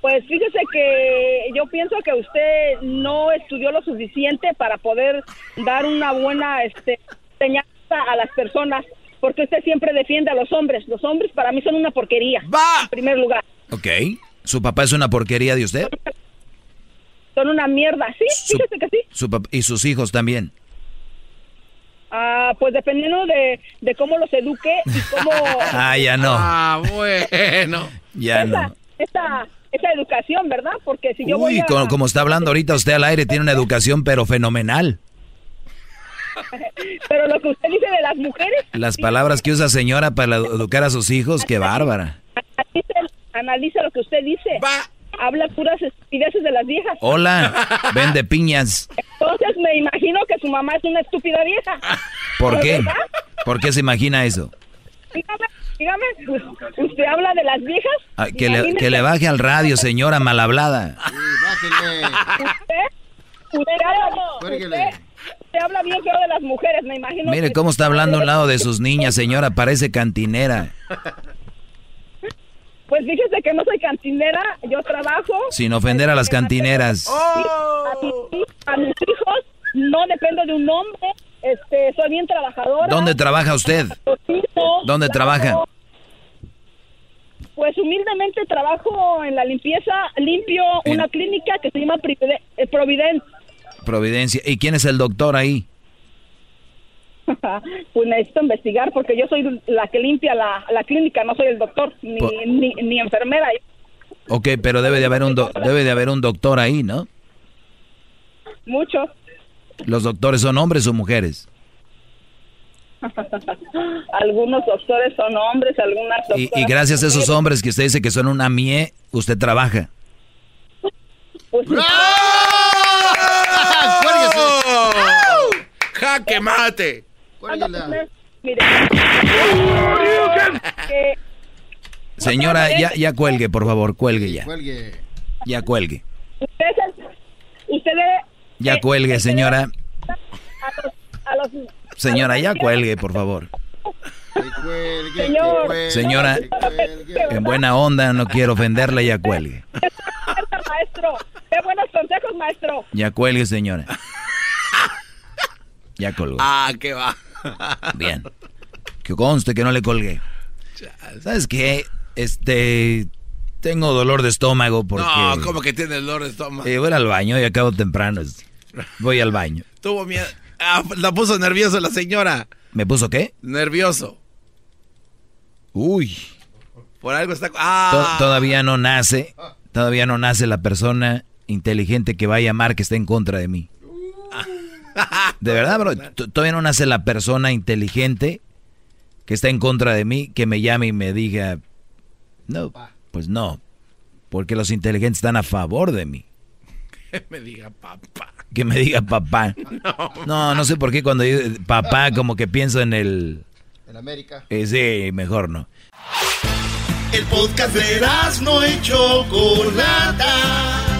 Pues fíjese que yo pienso que usted no estudió lo suficiente para poder dar una buena este, enseñanza a las personas, porque usted siempre defiende a los hombres. Los hombres para mí son una porquería, en primer lugar. Ok. ¿Su papá es una porquería de usted? Son una mierda, sí, fíjese que sí. Su y sus hijos también. Ah, pues dependiendo de, de cómo los eduque y cómo... (laughs) Ah, ya no. Ah, bueno. Ya esa, no. esa, esa educación, ¿verdad? Porque si yo voy Uy, a... como, como está hablando ahorita usted al aire, tiene una educación pero fenomenal. (laughs) Pero lo que usted dice de las mujeres, Las palabras que usa señora para educar a sus hijos, qué bárbara. analice, analice lo que usted dice. Habla puras estupideces de las viejas. Hola, (laughs) vende piñas. Entonces me imagino que su mamá es una estúpida vieja. ¿Por qué? ¿Verdad? ¿Por qué se imagina eso? Dígame, dígame, usted habla de las viejas. Ah, que, le, que le baje al radio, señora mal hablada. Bájele. Usted, usted, habla, Cuélguele. usted, usted habla bien feo de las mujeres, me imagino. Mire cómo está hablando a un lado de sus niñas, señora, parece cantinera. Pues fíjese que no soy cantinera, yo trabajo. Sin ofender a las cantineras. A, mis, a mis hijos no dependo de un hombre, este, soy bien trabajadora. ¿Dónde trabaja usted? ¿Dónde trabaja? Pues humildemente trabajo en la limpieza, limpio una clínica que se llama eh, Providencia. Providencia. ¿Y quién es el doctor ahí? (laughs) pues necesito investigar porque yo soy la que limpia la, clínica, no soy el doctor, ni, ni, ni, enfermera. Ok, pero debe de haber un debe de haber un doctor ahí, ¿no? Muchos. ¿Los doctores son hombres o mujeres? (laughs) algunos doctores son hombres, algunas y, y, gracias a esos hombres que usted dice que son una mie, usted trabaja. Pues (laughs) ¡Jaque mate! (laughs) Señora, ya, ya cuelgue, por favor, cuelgue ya. Ya cuelgue. Usted, ya eh, cuelgue, señora. A los, señora, ya cuelgue, por favor. Señora, en buena onda, no quiero ofenderla, ya cuelgue. Maestro, qué buenos consejos, maestro. Ya cuelgue, señora. Ya colgó. Ah, qué va. Bien. Que conste que no le colgué. ¿Sabes qué? Este. Tengo dolor de estómago porque. No, ¿cómo que tiene dolor de estómago? Eh, voy al baño y acabo temprano. Voy al baño. Tuvo miedo. Ah, la puso nervioso la señora. ¿Me puso qué? Nervioso. Uy. Por algo está. Ah. todavía no nace. Todavía no nace la persona inteligente que va a llamar que está en contra de mí. De verdad, bro. Todavía no nace la persona inteligente que está en contra de mí que me llame y me diga, no, pues no, porque los inteligentes están a favor de mí. (laughs) Que me diga papá. Que me diga papá. (laughs) No, no, sé por qué cuando digo papá como que pienso en el... En América. Eh, sí, mejor no. El podcast de no hecho Chocolata